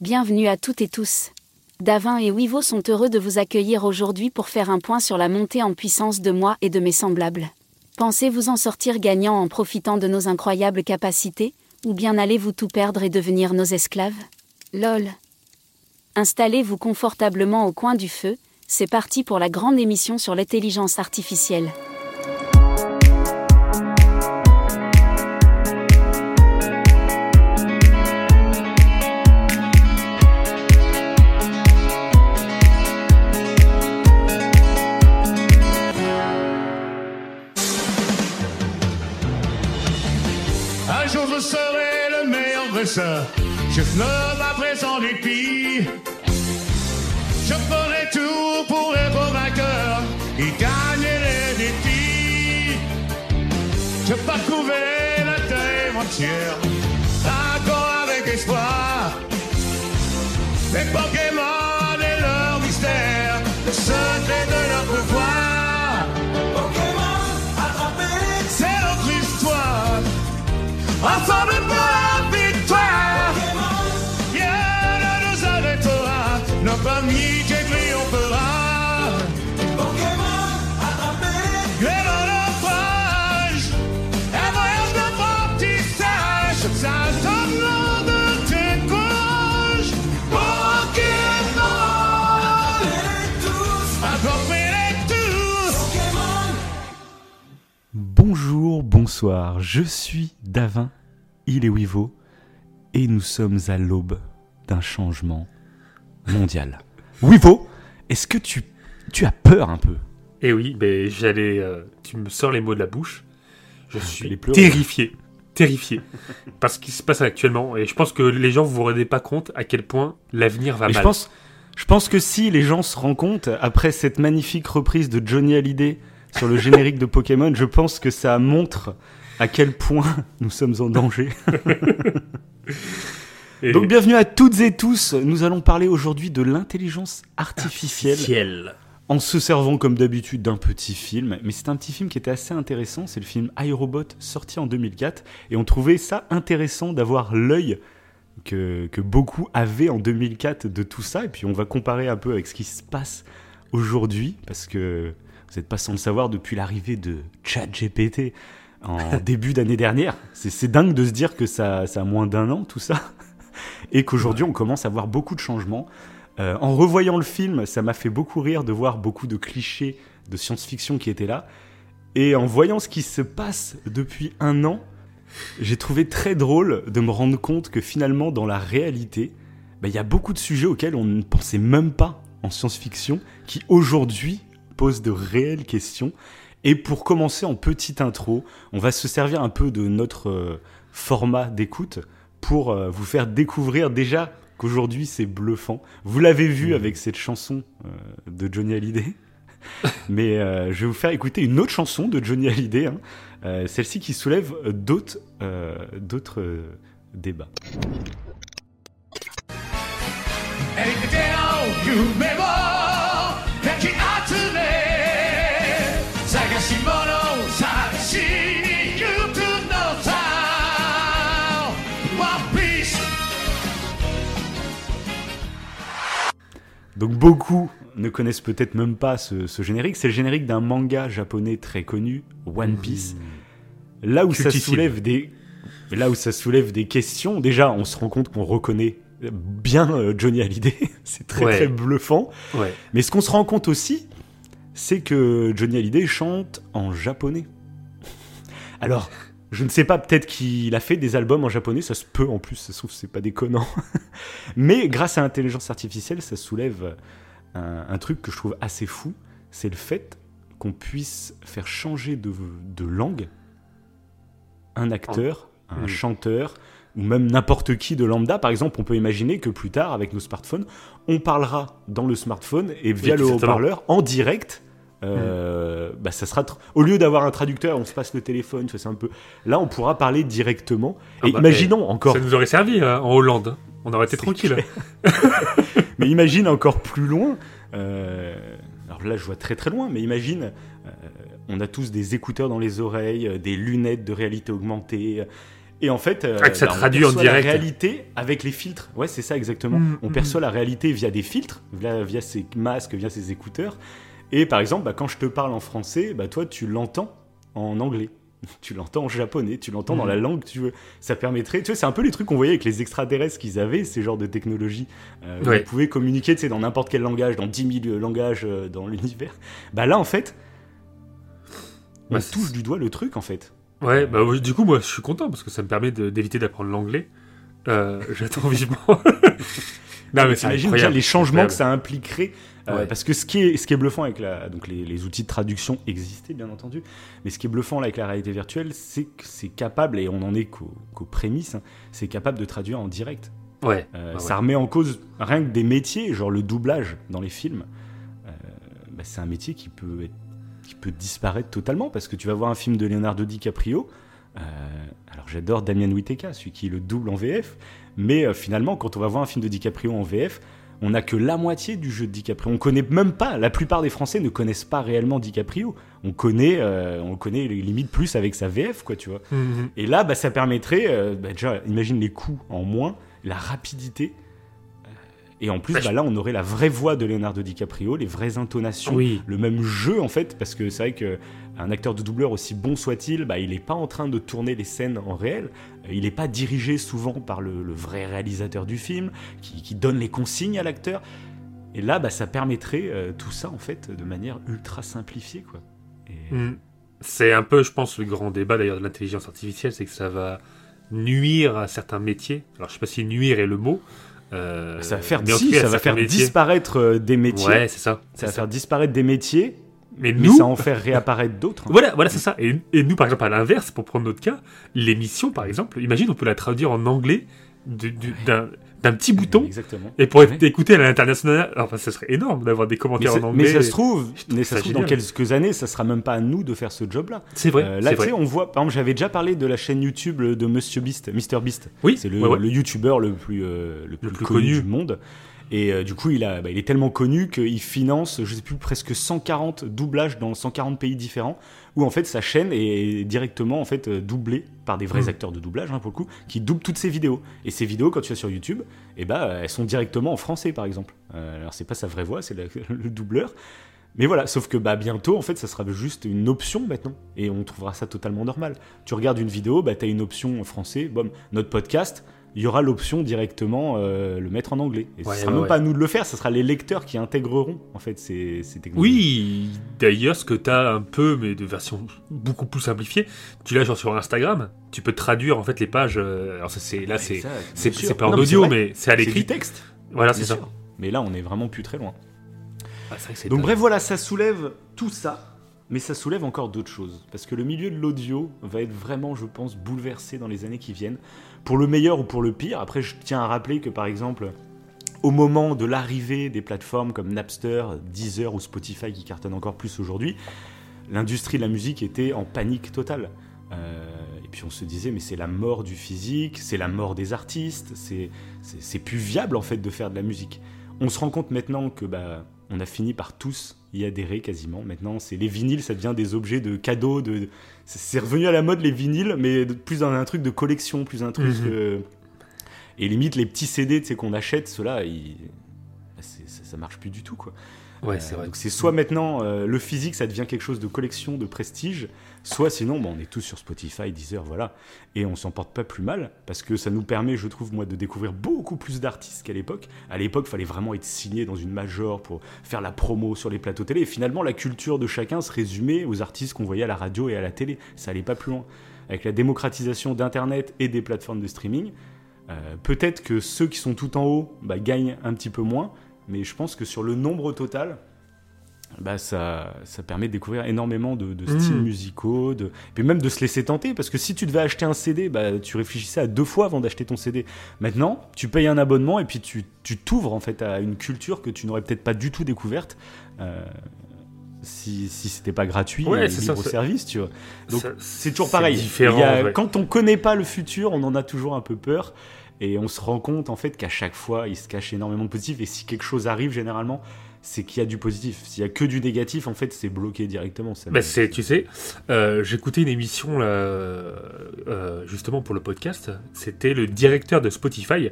Bienvenue à toutes et tous. Davin et Wivo sont heureux de vous accueillir aujourd'hui pour faire un point sur la montée en puissance de moi et de mes semblables. Pensez-vous en sortir gagnant en profitant de nos incroyables capacités, ou bien allez-vous tout perdre et devenir nos esclaves? LOL. Installez-vous confortablement au coin du feu, c'est parti pour la grande émission sur l'intelligence artificielle. Je fleuve après son dépit. Je ferai tout pour être vainqueur et gagner les défis. Je parcourrai la terre entière, d'accord avec espoir. Les Pokémon Bonjour, bonsoir, je suis Davin, il est Wivo, et nous sommes à l'aube d'un changement mondial. Wivo, est-ce que tu, tu as peur un peu? Et oui, ben j'allais. euh, tu me sors les mots de la bouche. Je les suis pleurer. terrifié, terrifié, parce ce qui se passe actuellement. Et je pense que les gens vous vous rendez pas compte à quel point l'avenir va Mais je mal. pense, je pense que si les gens se rendent compte, après cette magnifique reprise de Johnny Hallyday sur le générique de Pokémon, je pense que ça montre à quel point nous sommes en danger. Et- Donc bienvenue à toutes et tous, nous allons parler aujourd'hui de l'intelligence artificielle. Ciel. en se servant comme d'habitude d'un petit film. Mais c'est un petit film qui était assez intéressant, c'est le film iRobot sorti en 2004. Et on trouvait ça intéressant d'avoir l'œil que, que beaucoup avaient en 2004 de tout ça. Et puis on va comparer un peu avec ce qui se passe aujourd'hui, parce que vous n'êtes pas sans le savoir depuis l'arrivée de ChatGPT en début d'année dernière. C'est dingue de se dire que ça, ça a moins d'un an tout ça. Et qu'aujourd'hui on commence à voir beaucoup de changements. Euh, en revoyant le film, ça m'a fait beaucoup rire de voir beaucoup de clichés de science-fiction qui étaient là. Et en voyant ce qui se passe depuis un an, j'ai trouvé très drôle de me rendre compte que finalement, dans la réalité, bah, il y a beaucoup de sujets auxquels on ne pensait même pas en science-fiction, qui aujourd'hui posent de réelles questions. Et pour commencer en petite intro, on va se servir un peu de notre euh, format d'écoute pour euh, vous faire découvrir déjà qu'aujourd'hui c'est bluffant. Vous l'avez vu avec cette chanson euh, de Johnny Hallyday. Mais euh, je vais vous faire écouter une autre chanson de Johnny Hallyday, hein. Euh, celle-ci qui soulève d'autres euh, euh, débats. エ Donc beaucoup ne connaissent peut-être même pas ce, ce générique. C'est le générique d'un manga japonais très connu, One Piece. Là où ça soulève des là où ça soulève des questions, déjà on se rend compte qu'on reconnaît bien euh, Johnny Hallyday, c'est très Ouais. très bluffant. Ouais. Mais ce qu'on se rend compte aussi, c'est que Johnny Hallyday chante en japonais. Alors, je ne sais pas, peut-être qu'il a fait des albums en japonais, ça se peut en plus, ça se trouve, c'est pas déconnant. Mais grâce à l'intelligence artificielle, ça soulève un, un truc que je trouve assez fou, c'est le fait qu'on puisse faire changer de, de langue un acteur, un Mm. chanteur, ou même n'importe qui de lambda. Par exemple, on peut imaginer que plus tard, avec nos smartphones, on parlera dans le smartphone et via le haut-parleur, en direct, euh, bah, ça sera au lieu d'avoir un traducteur, on se passe le téléphone, c'est un peu. Là, on pourra parler directement. Ah et bah, imaginons encore, Ça nous aurait servi hein, en Hollande. On aurait été tranquille. mais imagine encore plus loin. euh, alors là, je vois très très loin, mais imagine, euh, on a tous des écouteurs dans les oreilles, des lunettes de réalité augmentée, Et en fait, Ah, ça bah, on traduit en perçoit direct. la réalité avec les filtres. Ouais, c'est ça exactement. Mm, on mm, perçoit la réalité via des filtres, via, via ses masques, via ses écouteurs. Et par exemple, bah, quand je te parle en français, bah, toi, tu l'entends en anglais. Tu l'entends en japonais, tu l'entends dans Mm. la langue que tu veux. Ça permettrait, tu vois, c'est un peu les trucs qu'on voyait avec les extraterrestres qu'ils avaient, ces genres de technologies. Euh, Ouais. Ils pouvaient communiquer, tu sais, dans n'importe quel langage, dans 10 000 langages euh, dans l'univers. Bah là, en fait, on Bah, touche du doigt le truc, en fait. Ouais, bah du coup, moi, je suis content parce que ça me permet d'éviter d'apprendre l'anglais. Euh, J'attends vivement. non, mais c'est T'imagines déjà les changements que ça impliquerait. Euh, Ouais. Parce que ce qui est, ce qui est bluffant avec la. Donc les, les outils de traduction existaient, bien entendu. Mais ce qui est bluffant là, avec la réalité virtuelle, c'est que c'est capable, et on en est qu'aux prémices, hein, c'est capable de traduire en direct. Ouais. Euh, ouais, Ça remet en cause rien que des métiers, genre le doublage dans les films. Euh, bah, c'est un métier qui peut, être- qui peut disparaître totalement parce que tu vas voir un film de Leonardo DiCaprio. euh, alors j'adore Damien Whiteka, celui qui le double en VF, mais euh, finalement quand on va voir un film de DiCaprio en VF, on n'a que la moitié du jeu de DiCaprio. On connaît même pas. La plupart des Français ne connaissent pas réellement DiCaprio. On connaît, euh, on connaît limite plus avec sa VF, quoi, tu vois. Mhm. Et là, bah, ça permettrait, euh, bah, déjà, imagine les coûts en moins, la rapidité. euh, Et en plus, Bah, bah, là, on aurait la vraie voix de Leonardo DiCaprio, les vraies intonations, Oui. le même jeu en fait, parce que c'est vrai que un acteur de doubleur aussi bon soit-il, bah, il n'est pas en train de tourner les scènes en réel. Euh, Il n'est pas dirigé souvent par le, le vrai réalisateur du film, qui, qui donne les consignes à l'acteur. Et là, bah, ça permettrait euh, tout ça en fait de manière ultra simplifiée, quoi. Et- Mm. C'est un peu, je pense, le grand débat d'ailleurs de l'intelligence artificielle, c'est que ça va nuire à certains métiers. Alors, je sais pas si nuire est le mot. euh, Ça va faire, si, ça va métiers- disparaître euh, des métiers. Ouais, c'est ça. Ça va ça. faire disparaître des métiers, Mais mais nous, ça en faire réapparaître d'autres. hein. Voilà, voilà, c'est ça. Et, et nous, par exemple, à l'inverse, pour prendre notre cas, l'émission, par exemple, imagine, on peut la traduire en anglais du- d'un petit bouton. Exactement. Et pour être écouté à l'international, enfin, ça serait énorme d'avoir des commentaires en mais anglais. ça se trouve, Je trouve mais ça ça se trouve dans quelques années, ça sera même pas à nous de faire ce job-là. C'est vrai, Euh, là, tu sais, on voit, par exemple, j'avais déjà parlé de la chaîne YouTube de Monsieur Beast, Mr Beast. Oui, C'est le, ouais, ouais. le YouTuber le plus, euh, le plus, plus connu, connu. du monde. Et euh, du coup, il, a, bah, il est tellement connu qu'il finance, je sais plus, presque 140 doublages dans 140 pays différents, où en fait sa chaîne est directement en fait euh, doublée par des vrais Mm. acteurs de doublage, hein, pour le coup, qui doublent toutes ses vidéos. Et ces vidéos, quand tu vas sur YouTube, eh ben, elles sont directement en français, par exemple. Euh, alors c'est pas sa vraie voix, c'est le doubleur. Mais voilà, sauf que bah, bientôt, en fait, ça sera juste une option maintenant. Et on trouvera ça totalement normal. Tu regardes une vidéo, bah, tu as une option en français. Bon, notre podcast, il y aura l'option directement euh, le mettre en anglais. Et Ouais, ce sera ouais, même ouais. pas à nous de le faire, ce sera les lecteurs qui intégreront en fait ces, ces technologies. Oui, d'ailleurs, ce que tu as un peu, mais de version beaucoup plus simplifiée, tu l'as genre sur Instagram, tu peux traduire en fait les pages. euh, alors, c'est, là, c'est, c'est, pas en Non, audio, mais c'est à c'est l'écrit. du texte. Voilà, c'est ça. sûr. Mais là, on est vraiment plus très loin. Ah, vrai Donc bref, voilà, ça soulève tout ça, mais ça soulève encore d'autres choses. Parce que le milieu de l'audio va être vraiment, je pense, bouleversé dans les années qui viennent, pour le meilleur ou pour le pire. Après, je tiens à rappeler que par exemple, au moment de l'arrivée des plateformes comme Napster, Deezer ou Spotify qui cartonnent encore plus aujourd'hui, l'industrie de la musique était en panique totale. Euh, et puis on se disait, mais c'est la mort du physique, c'est la mort des artistes, c'est plus viable en fait de faire de la musique. On se rend compte maintenant que bah, on a fini par tous y adhérer quasiment. Maintenant, c'est les vinyles, ça devient des objets de cadeaux. De, c'est- revenu à la mode les vinyles, mais plus dans un truc de collection, plus un truc. Mhm. euh, et limite les petits CD, qu'on achète, ceux-là, ils- ça, ça marche plus du tout quoi. Ouais, Euh, c'est vrai. Donc c'est soit maintenant euh, le physique, ça devient quelque chose de collection, de prestige, soit sinon, bon, on est tous sur Spotify, Deezer, voilà, et on s'en porte pas plus mal parce que ça nous permet, je trouve, moi, de découvrir beaucoup plus d'artistes qu'à l'époque. À l'époque, il fallait vraiment être signé dans une major pour faire la promo sur les plateaux télé. Et finalement, la culture de chacun se résumait aux artistes qu'on voyait à la radio et à la télé. Ça allait pas plus loin. Avec la démocratisation d'Internet et des plateformes de streaming, euh, peut-être que ceux qui sont tout en haut bah, gagnent un petit peu moins, mais je pense que sur le nombre total, bah, ça, ça permet de découvrir énormément de, de styles Mm. musicaux, de, puis même de se laisser tenter, parce que si tu devais acheter un CD, bah, tu réfléchissais à deux fois avant d'acheter ton CD. Maintenant, tu payes un abonnement et puis tu tu t'ouvres en fait à une culture que tu n'aurais peut-être pas du tout découverte. euh, si, si c'était pas gratuit Ouais, et c'est libre ça- service, tu vois. Donc, c'est toujours pareil. différent, a- ouais. Quand on connaît pas le futur, on en a toujours un peu peur. Et on se rend compte en fait qu'à chaque fois, il se cache énormément de positif. Et si quelque chose arrive, généralement, c'est qu'il y a du positif. S'il y a que du négatif, en fait, c'est bloqué directement. ça Bah, c'est, tu sais, euh, j'écoutais une émission là, euh, justement pour le podcast. C'était le directeur de Spotify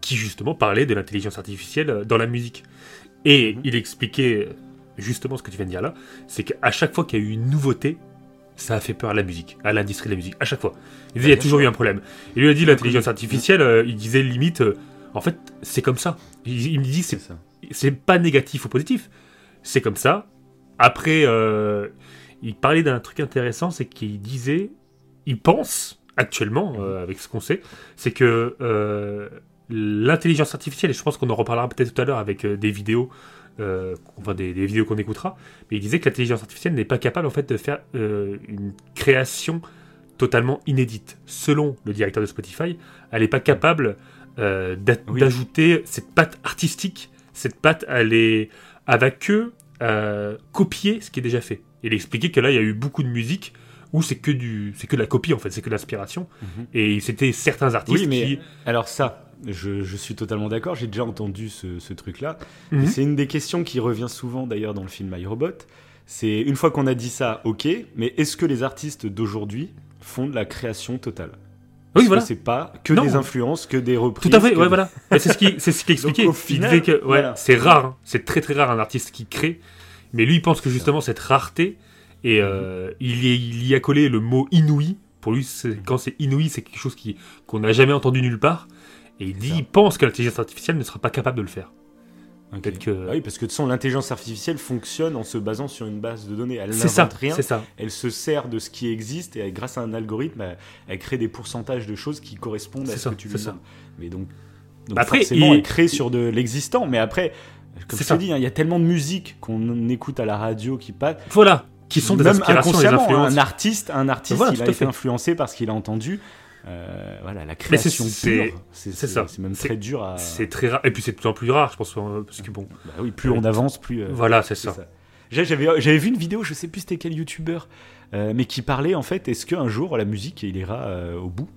qui justement parlait de l'intelligence artificielle dans la musique. Et Mhm. il expliquait justement ce que tu viens de dire là, c'est qu'à chaque fois qu'il y a eu une nouveauté, ça a fait peur à la musique, à l'industrie de la musique, à chaque fois. Il disait, il y a toujours eu un problème. Et lui a dit l'intelligence artificielle, euh, il disait limite, euh, en fait, c'est comme ça. Il, me dit, c'est pas négatif ou positif. C'est comme ça. Après, euh, il parlait d'un truc intéressant, c'est qu'il disait, il pense actuellement, euh, avec ce qu'on sait, c'est que l'intelligence artificielle, et je pense qu'on en reparlera peut-être tout à l'heure avec des vidéos, euh, enfin des, des vidéos qu'on écoutera, mais il disait que l'intelligence artificielle n'est pas capable en fait de faire euh, une création totalement inédite. Selon le directeur de Spotify, elle n'est pas capable euh, Oui. d'ajouter cette patte artistique. Cette patte, elle est, elle va que copier ce qui est déjà fait. Il expliquait que là, il y a eu beaucoup de musique où c'est que du, c'est que de la copie en fait, c'est que de l'inspiration. Mhm. Et c'était certains artistes Oui, mais qui, alors ça, je, je suis totalement d'accord. J'ai déjà entendu ce, ce truc-là. Mhm. C'est une des questions qui revient souvent d'ailleurs dans le film iRobot. C'est une fois qu'on a dit ça, ok, mais est-ce que les artistes d'aujourd'hui font de la création totale? Oui voilà, que c'est pas que Non. des influences, que des reprises tout à fait, ouais des- voilà. C'est ce qui, c'est ce qu'il expliquait. au Il final, disait que ouais, voilà. c'est rare, hein. c'est très très rare un artiste qui crée. Mais lui, il pense que justement cette rareté et euh, il, y, il y a collé le mot inouï. Pour lui, quand c'est inouï, c'est quelque chose qui qu'on n'a jamais entendu nulle part. Et il dit, ça. il pense que l'intelligence artificielle ne sera pas capable de le faire. Que- Ah oui, parce que de toute façon, l'intelligence artificielle fonctionne en se basant sur une base de données. Elle n'invente rien. ça. Elle se sert de ce qui existe et grâce à un algorithme, elle, elle crée des pourcentages de choses qui correspondent à ce ça, que tu lui demandes. Mais donc, donc Après, forcément, il- elle crée sur de l'existant. Mais après, comme je te dis, hein, il y a tellement de musique qu'on écoute à la radio qui passe. Voilà, qui sont des Même inspirations, des influences. un artiste, un artiste, Voilà, il a été fait. influencé par ce qu'il a entendu. Euh, voilà, la création c'est- c'est c'est ça. C'est même très dur à. C'est très rare. Et puis c'est de plus en plus rare, je pense, euh, parce que bon. Bah oui, plus on avance, plus. euh, Voilà, c'est ça. J'avais j'avais vu une vidéo, je sais plus c'était quel youtubeur, euh, mais qui parlait en fait, est-ce qu'un jour la musique il ira au bout?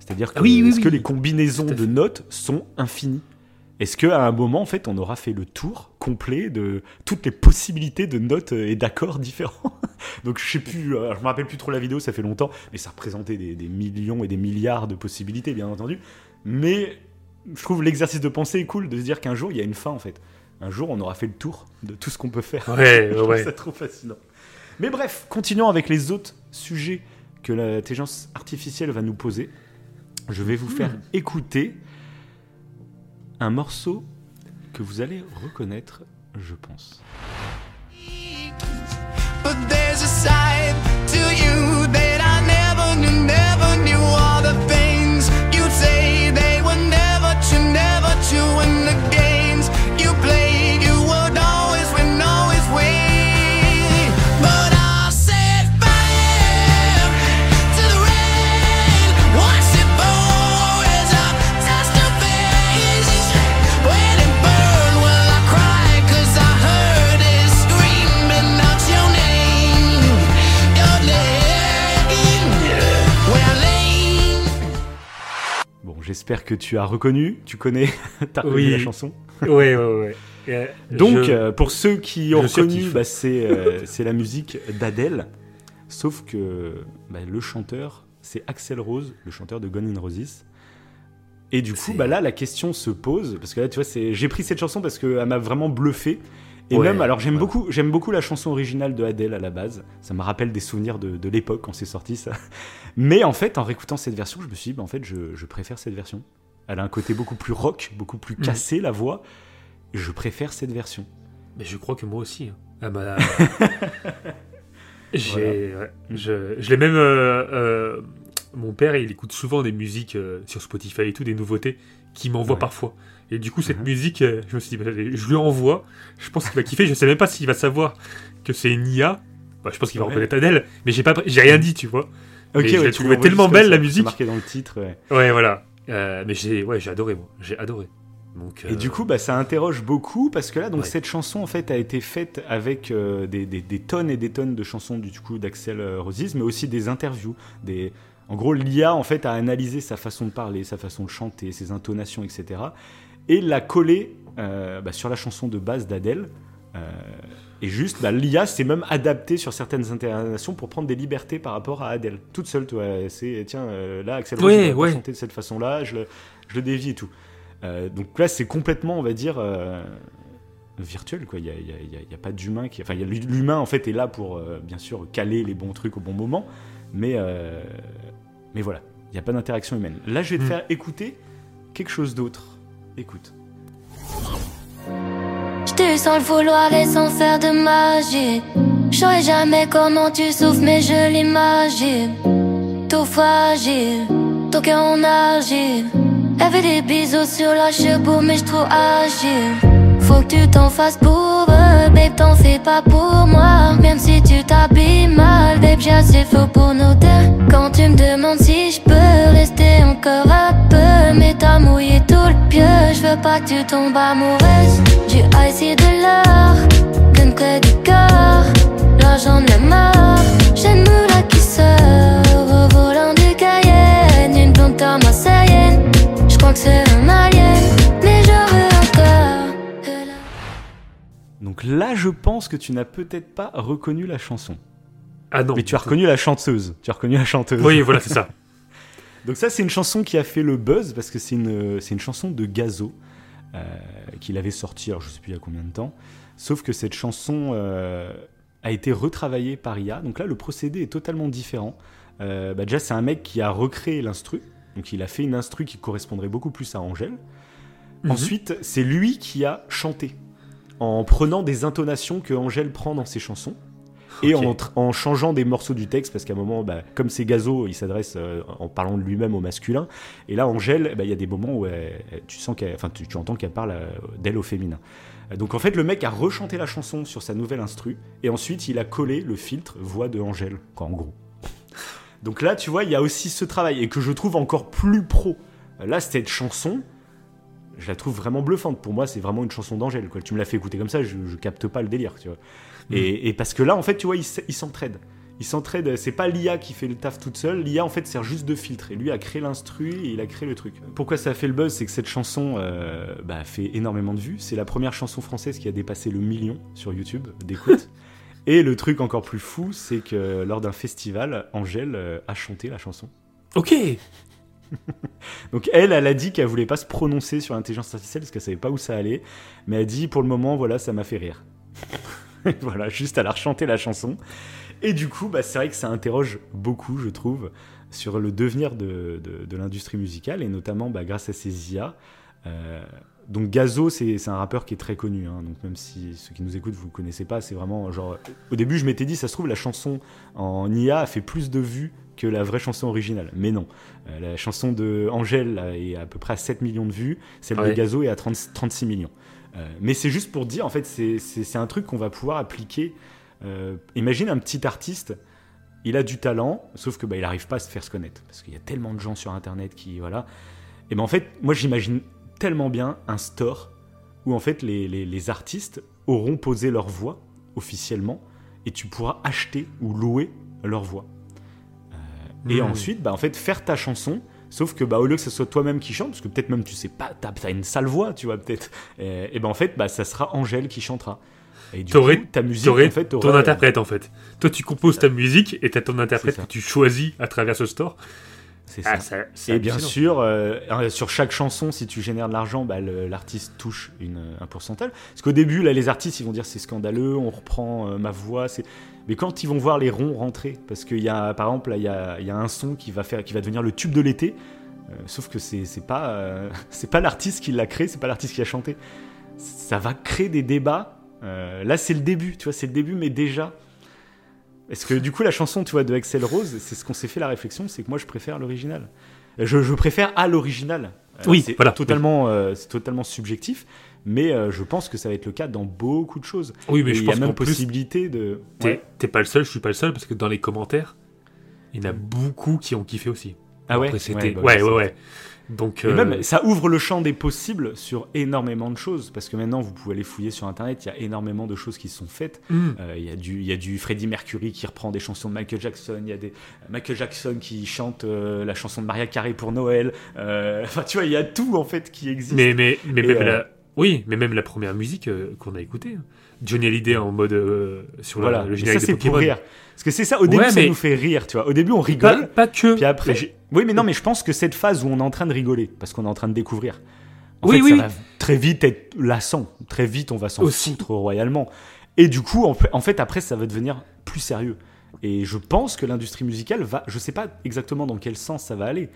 C'est-à-dire que, Ah oui, oui, est-ce oui. que les combinaisons de notes sont infinies? Est-ce qu'à un moment en fait on aura fait le tour complet de toutes les possibilités de notes et d'accords différents? Donc je sais plus, euh, je me rappelle plus trop la vidéo, ça fait longtemps, mais ça représentait des, des millions et des milliards de possibilités bien entendu. Mais je trouve l'exercice de pensée est cool de se dire qu'un jour il y a une fin en fait. Un jour on aura fait le tour de tout ce qu'on peut faire. Ouais, Je trouve ouais. ça trop fascinant. Mais bref, continuons avec les autres sujets que l'intelligence artificielle va nous poser. Je vais vous faire écouter un morceau que vous allez reconnaître, je pense. But there's a side to you que tu as reconnu, tu connais, t'as reconnu Oui. la chanson. Ouais. Et, euh, Donc, je- euh, pour ceux qui ont reconnu, bah, c'est euh, c'est la musique d'Adèle. Sauf que bah, le chanteur, c'est Axel Rose, le chanteur de Gone in Roses. Et du coup, bah, là, la question se pose, parce que là, tu vois, j'ai pris cette chanson parce qu'elle m'a vraiment bluffé. Et Ouais, même, alors j'aime ouais. beaucoup, j'aime beaucoup la chanson originale de Adèle à la base. Ça me rappelle des souvenirs de, de l'époque quand c'est sorti ça. Mais en fait, en réécoutant cette version, je me suis dit, bah, en fait, je, je préfère cette version. Elle a un côté beaucoup plus rock, beaucoup plus Mm. cassé la voix. Je préfère cette version. Mais je crois que moi aussi. hein. Ah bah, J'ai, ouais, je, je l'ai même. euh, euh, mon père, il écoute souvent des musiques euh, sur Spotify et tout, des nouveautés, qu'il m'envoie Ouais. parfois. Et du coup, cette Mhm. musique, je me suis dit, bah, je lui envoie. Je pense qu'il va kiffer. Je sais même pas s'il va savoir que c'est une IA. Bah, je pense qu'il va Ouais. reconnaître Adèle, mais j'ai pas, j'ai rien dit, tu vois. Ok, Mais je trouvée l'envoies tellement belle, la musique. Marqué dans le titre. ouais. Ouais, voilà. Euh, mais j'ai, ouais, j'ai adoré, moi. J'ai adoré. Donc, Et euh, du coup, bah, ça interroge beaucoup parce que là, donc Ouais. cette chanson en fait a été faite avec euh, des, des- des tonnes et des tonnes de chansons du coup d'Axel euh, Roses, mais aussi des interviews. Des... En gros, l'IA en fait a analysé sa façon de parler, sa façon de chanter, ses intonations, etc. Et l'a collé euh, bah, sur la chanson de base d'Adèle. Et juste, bah, l'IA s'est même adaptée sur certaines intonations pour prendre des libertés par rapport à Adèle. Toute seule, toi. C'est, tiens, euh, là, Axel Rose, Ouais, chanter de cette façon-là, je le, je le dévie et tout. Euh, donc là, c'est complètement, on va dire, euh, virtuel, quoi. Il n'y a, y a- y a- il y a pas d'humain qui. Enfin, l'humain, en fait, est là pour, bien sûr, caler les bons trucs au bon moment. Mais, mais voilà, il n'y a pas d'interaction humaine. Là, je vais te Hmm. faire écouter quelque chose d'autre. Écoute. J't'ai eu sans le vouloir et sans faire de magie. J'saurais jamais comment tu souffres, mais je l'imagine. Tout fragile, ton cœur en argile. Elle des bisous sur la cheveux, mais j'trouve agile. Faut que tu t'en fasses pour eux, babe, t'en fais pas pour moi. Même si tu t'habilles mal, babe, j'ai assez faux pour nos deux. Quand tu me demandes si je peux rester encore un peu, mais t'as mouillé tout le pieu, je veux pas que tu tombes amoureuse. Du ice et de l'or, gun près du corps, l'argent de la mort. J'ai une moula qui sort au volant du Cayenne, une comme assyrienne. Je crois que c'est un alien, mais j'en veux encore. la- Donc là, je pense que tu n'as peut-être pas reconnu la chanson. Ah non. Mais tu as reconnu la chanteuse. Tu as reconnu la chanteuse. Oui, voilà, c'est ça. Donc ça, c'est une chanson qui a fait le buzz parce que c'est une, c'est une chanson de Gazo euh, qu'il avait sorti, alors je sais plus il y a combien de temps. Sauf que cette chanson euh, a été retravaillée par IA. Donc là, le procédé est totalement différent. Euh, bah déjà, c'est un mec qui a recréé l'instru. Donc il a fait une instru qui correspondrait beaucoup plus à Angèle. Mhm. Ensuite, c'est lui qui a chanté en prenant des intonations que Angèle prend dans ses chansons. Et en, changeant des morceaux du texte, parce qu'à un moment, bah, comme c'est Gazo, il s'adresse euh, en parlant de lui-même au masculin. Et là, Angèle, bah, il y a des moments où elle- tu sens qu'elle, enfin, tu, tu entends qu'elle parle euh, d'elle au féminin. Euh, Donc en fait, le mec a rechanté la chanson sur sa nouvelle instru, et ensuite il a collé le filtre voix de Angèle, quoi, en gros. Donc là, tu vois, il y a aussi ce travail, et que je trouve encore plus pro. Là, cette chanson, je la trouve vraiment bluffante. Pour moi, c'est vraiment une chanson d'Angèle. Tu me l'as fait écouter comme ça, je, je capte pas le délire, tu vois. Et, et parce que là, en fait, tu vois, ils s'entraident. Ils s'entraident. C'est pas l'IA qui fait le taf toute seule. L'IA, en fait, sert juste de filtre. Et lui a créé l'instru et il a créé le truc. Pourquoi ça a fait le buzz C'est que cette chanson euh, bah, fait énormément de vues. C'est la première chanson française qui a dépassé le million sur YouTube d'écoute. et le truc encore plus fou, c'est que lors d'un festival, Angèle euh, a chanté la chanson. Ok. Donc elle, elle a dit qu'elle voulait pas se prononcer sur l'intelligence artificielle parce qu'elle savait pas où ça allait, mais elle dit pour le moment, voilà, ça m'a fait rire. voilà, juste elle a rechanté la chanson. Et du coup, bah, c'est vrai que ça interroge beaucoup, je trouve, sur le devenir de, de- de l'industrie musicale et notamment bah, grâce à ces IA. Euh, donc Gazo, c'est un rappeur qui est très connu. hein. donc même si ceux qui nous écoutent vous ne connaissez pas, c'est vraiment genre. Au début, je m'étais dit, ça se trouve la chanson en IA a fait plus de vues que la vraie chanson originale. Mais non. Euh, la chanson de Angèle est à peu près à 7 millions de vues, celle de Ouais. Gazo est à 30 36 millions. Euh, mais c'est juste pour dire, en fait, c'est- un truc qu'on va pouvoir appliquer. Euh, imagine un petit artiste, il a du talent, sauf que bah, il n'arrive pas à se faire se connaître parce qu'il y a tellement de gens sur Internet qui voilà. Et ben en fait, moi j'imagine tellement bien un store où en fait les, les- les artistes auront posé leur voix officiellement et tu pourras acheter ou louer leur voix. Euh, Et Hmm. ensuite, bah, en fait, faire ta chanson. Sauf que bah, au lieu que ce soit toi-même qui chante, parce que peut-être même tu sais pas, t'as as une sale voix, tu vois, peut-être. Et, et ben en fait, bah, ça sera Angèle qui chantera. Et du T'aurais- coup, ta musique, T'aurais en fait, ton t'auras- interprète en fait. Toi, tu composes ta musique et t'as ton interprète que tu choisis à travers ce store. C'est Ah, ça. Et bien hallucinant. sûr, euh, euh, sur chaque chanson, si tu génères de l'argent, bah, l'artiste touche une, un pourcentage. Parce qu'au début, là, les artistes, ils vont dire c'est scandaleux, on reprend euh, ma voix. Mais quand ils vont voir les ronds rentrer, parce qu'il y a, par exemple, il y a, il y a un son qui va, faire, qui va devenir le tube de l'été, euh, sauf que c'est pas, c'est pas l'artiste qui l'a créé, c'est pas l'artiste qui a chanté. Ça va créer des débats. Là, c'est le début, tu vois, c'est le début, mais déjà. Est-ce que du coup, la chanson, tu vois, de Axel Rose, c'est ce qu'on s'est fait la réflexion, c'est que moi, je préfère l'original. Je, je préfère à l'original. Euh, Oui, c'est voilà, Totalement, euh, c'est totalement subjectif, mais euh, je pense que ça va être le cas dans beaucoup de choses. Oui, mais Et je il y a pense même plus, possibilité de. t'es Ouais. pas le seul, je suis pas le seul, parce que dans les commentaires, il y en a beaucoup qui ont kiffé aussi. Ah ouais? Après, c'était- Ouais, bah, ouais, ouais. Donc, Mais euh, même, ça ouvre le champ des possibles sur énormément de choses, parce que maintenant, vous pouvez aller fouiller sur Internet, il y a énormément de choses qui sont faites. hmm, Euh, Il y, a du- il y a du Freddie Mercury qui reprend des chansons de Michael Jackson, il y a des Michael Jackson qui chante euh, la chanson de Maria Carey pour Noël. Enfin, tu vois, il y a tout en fait qui existe. mais, mais, mais Et, même Oui, mais même la première musique qu'on a écoutée. Johnny Hallyday en mode euh, sur Voilà, le Et générique ça de c'est pour rire. Parce que c'est ça, au début Ouais, ça nous fait rire, tu vois. Au début on rigole, pas que. puis après... Mais Oui mais non, mais je pense que cette phase où on est en train de rigoler, parce qu'on est en train de découvrir, en Oui, fait, oui. ça va très vite être lassant. Très vite on va s'en foutre royalement. Et du coup, en en fait, après ça va devenir plus sérieux. Et je pense que l'industrie musicale va... Je sais pas exactement dans quel sens ça va aller.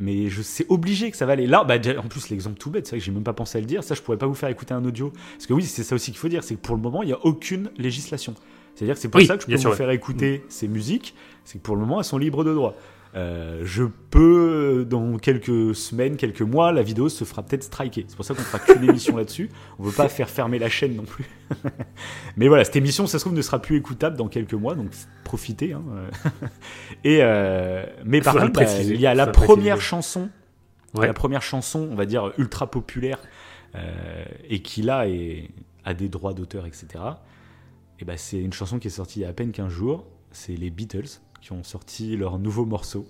Mais je c'est obligé que ça va aller. Là, bah, en plus, l'exemple tout bête, c'est vrai que j'ai même pas pensé à le dire. Ça, je pourrais pas vous faire écouter un audio. Parce que oui, c'est ça aussi qu'il faut dire. C'est que pour le moment, il y a aucune législation. C'est-à-dire que c'est pour Oui, ça que je peux vous sûr, faire écouter ces musiques. C'est que pour le moment, elles sont libres de droit. Euh, je peux, dans quelques semaines, quelques mois, la vidéo se fera peut-être striker. C'est pour ça qu'on fera qu'une émission là-dessus. On veut pas faire fermer la chaîne non plus. Mais voilà, cette émission, ça se trouve, ne sera plus écoutable dans quelques mois, donc profitez. hein. Et euh, mais par contre, bah, il y a la première préciser. chanson, Ouais. la première chanson, on va dire ultra populaire, euh, et qui là est, a des droits d'auteur, etc. Et ben c'est une chanson qui est sortie il y a à peine 15 jours. C'est les Beatles qui ont sorti leur nouveau morceau.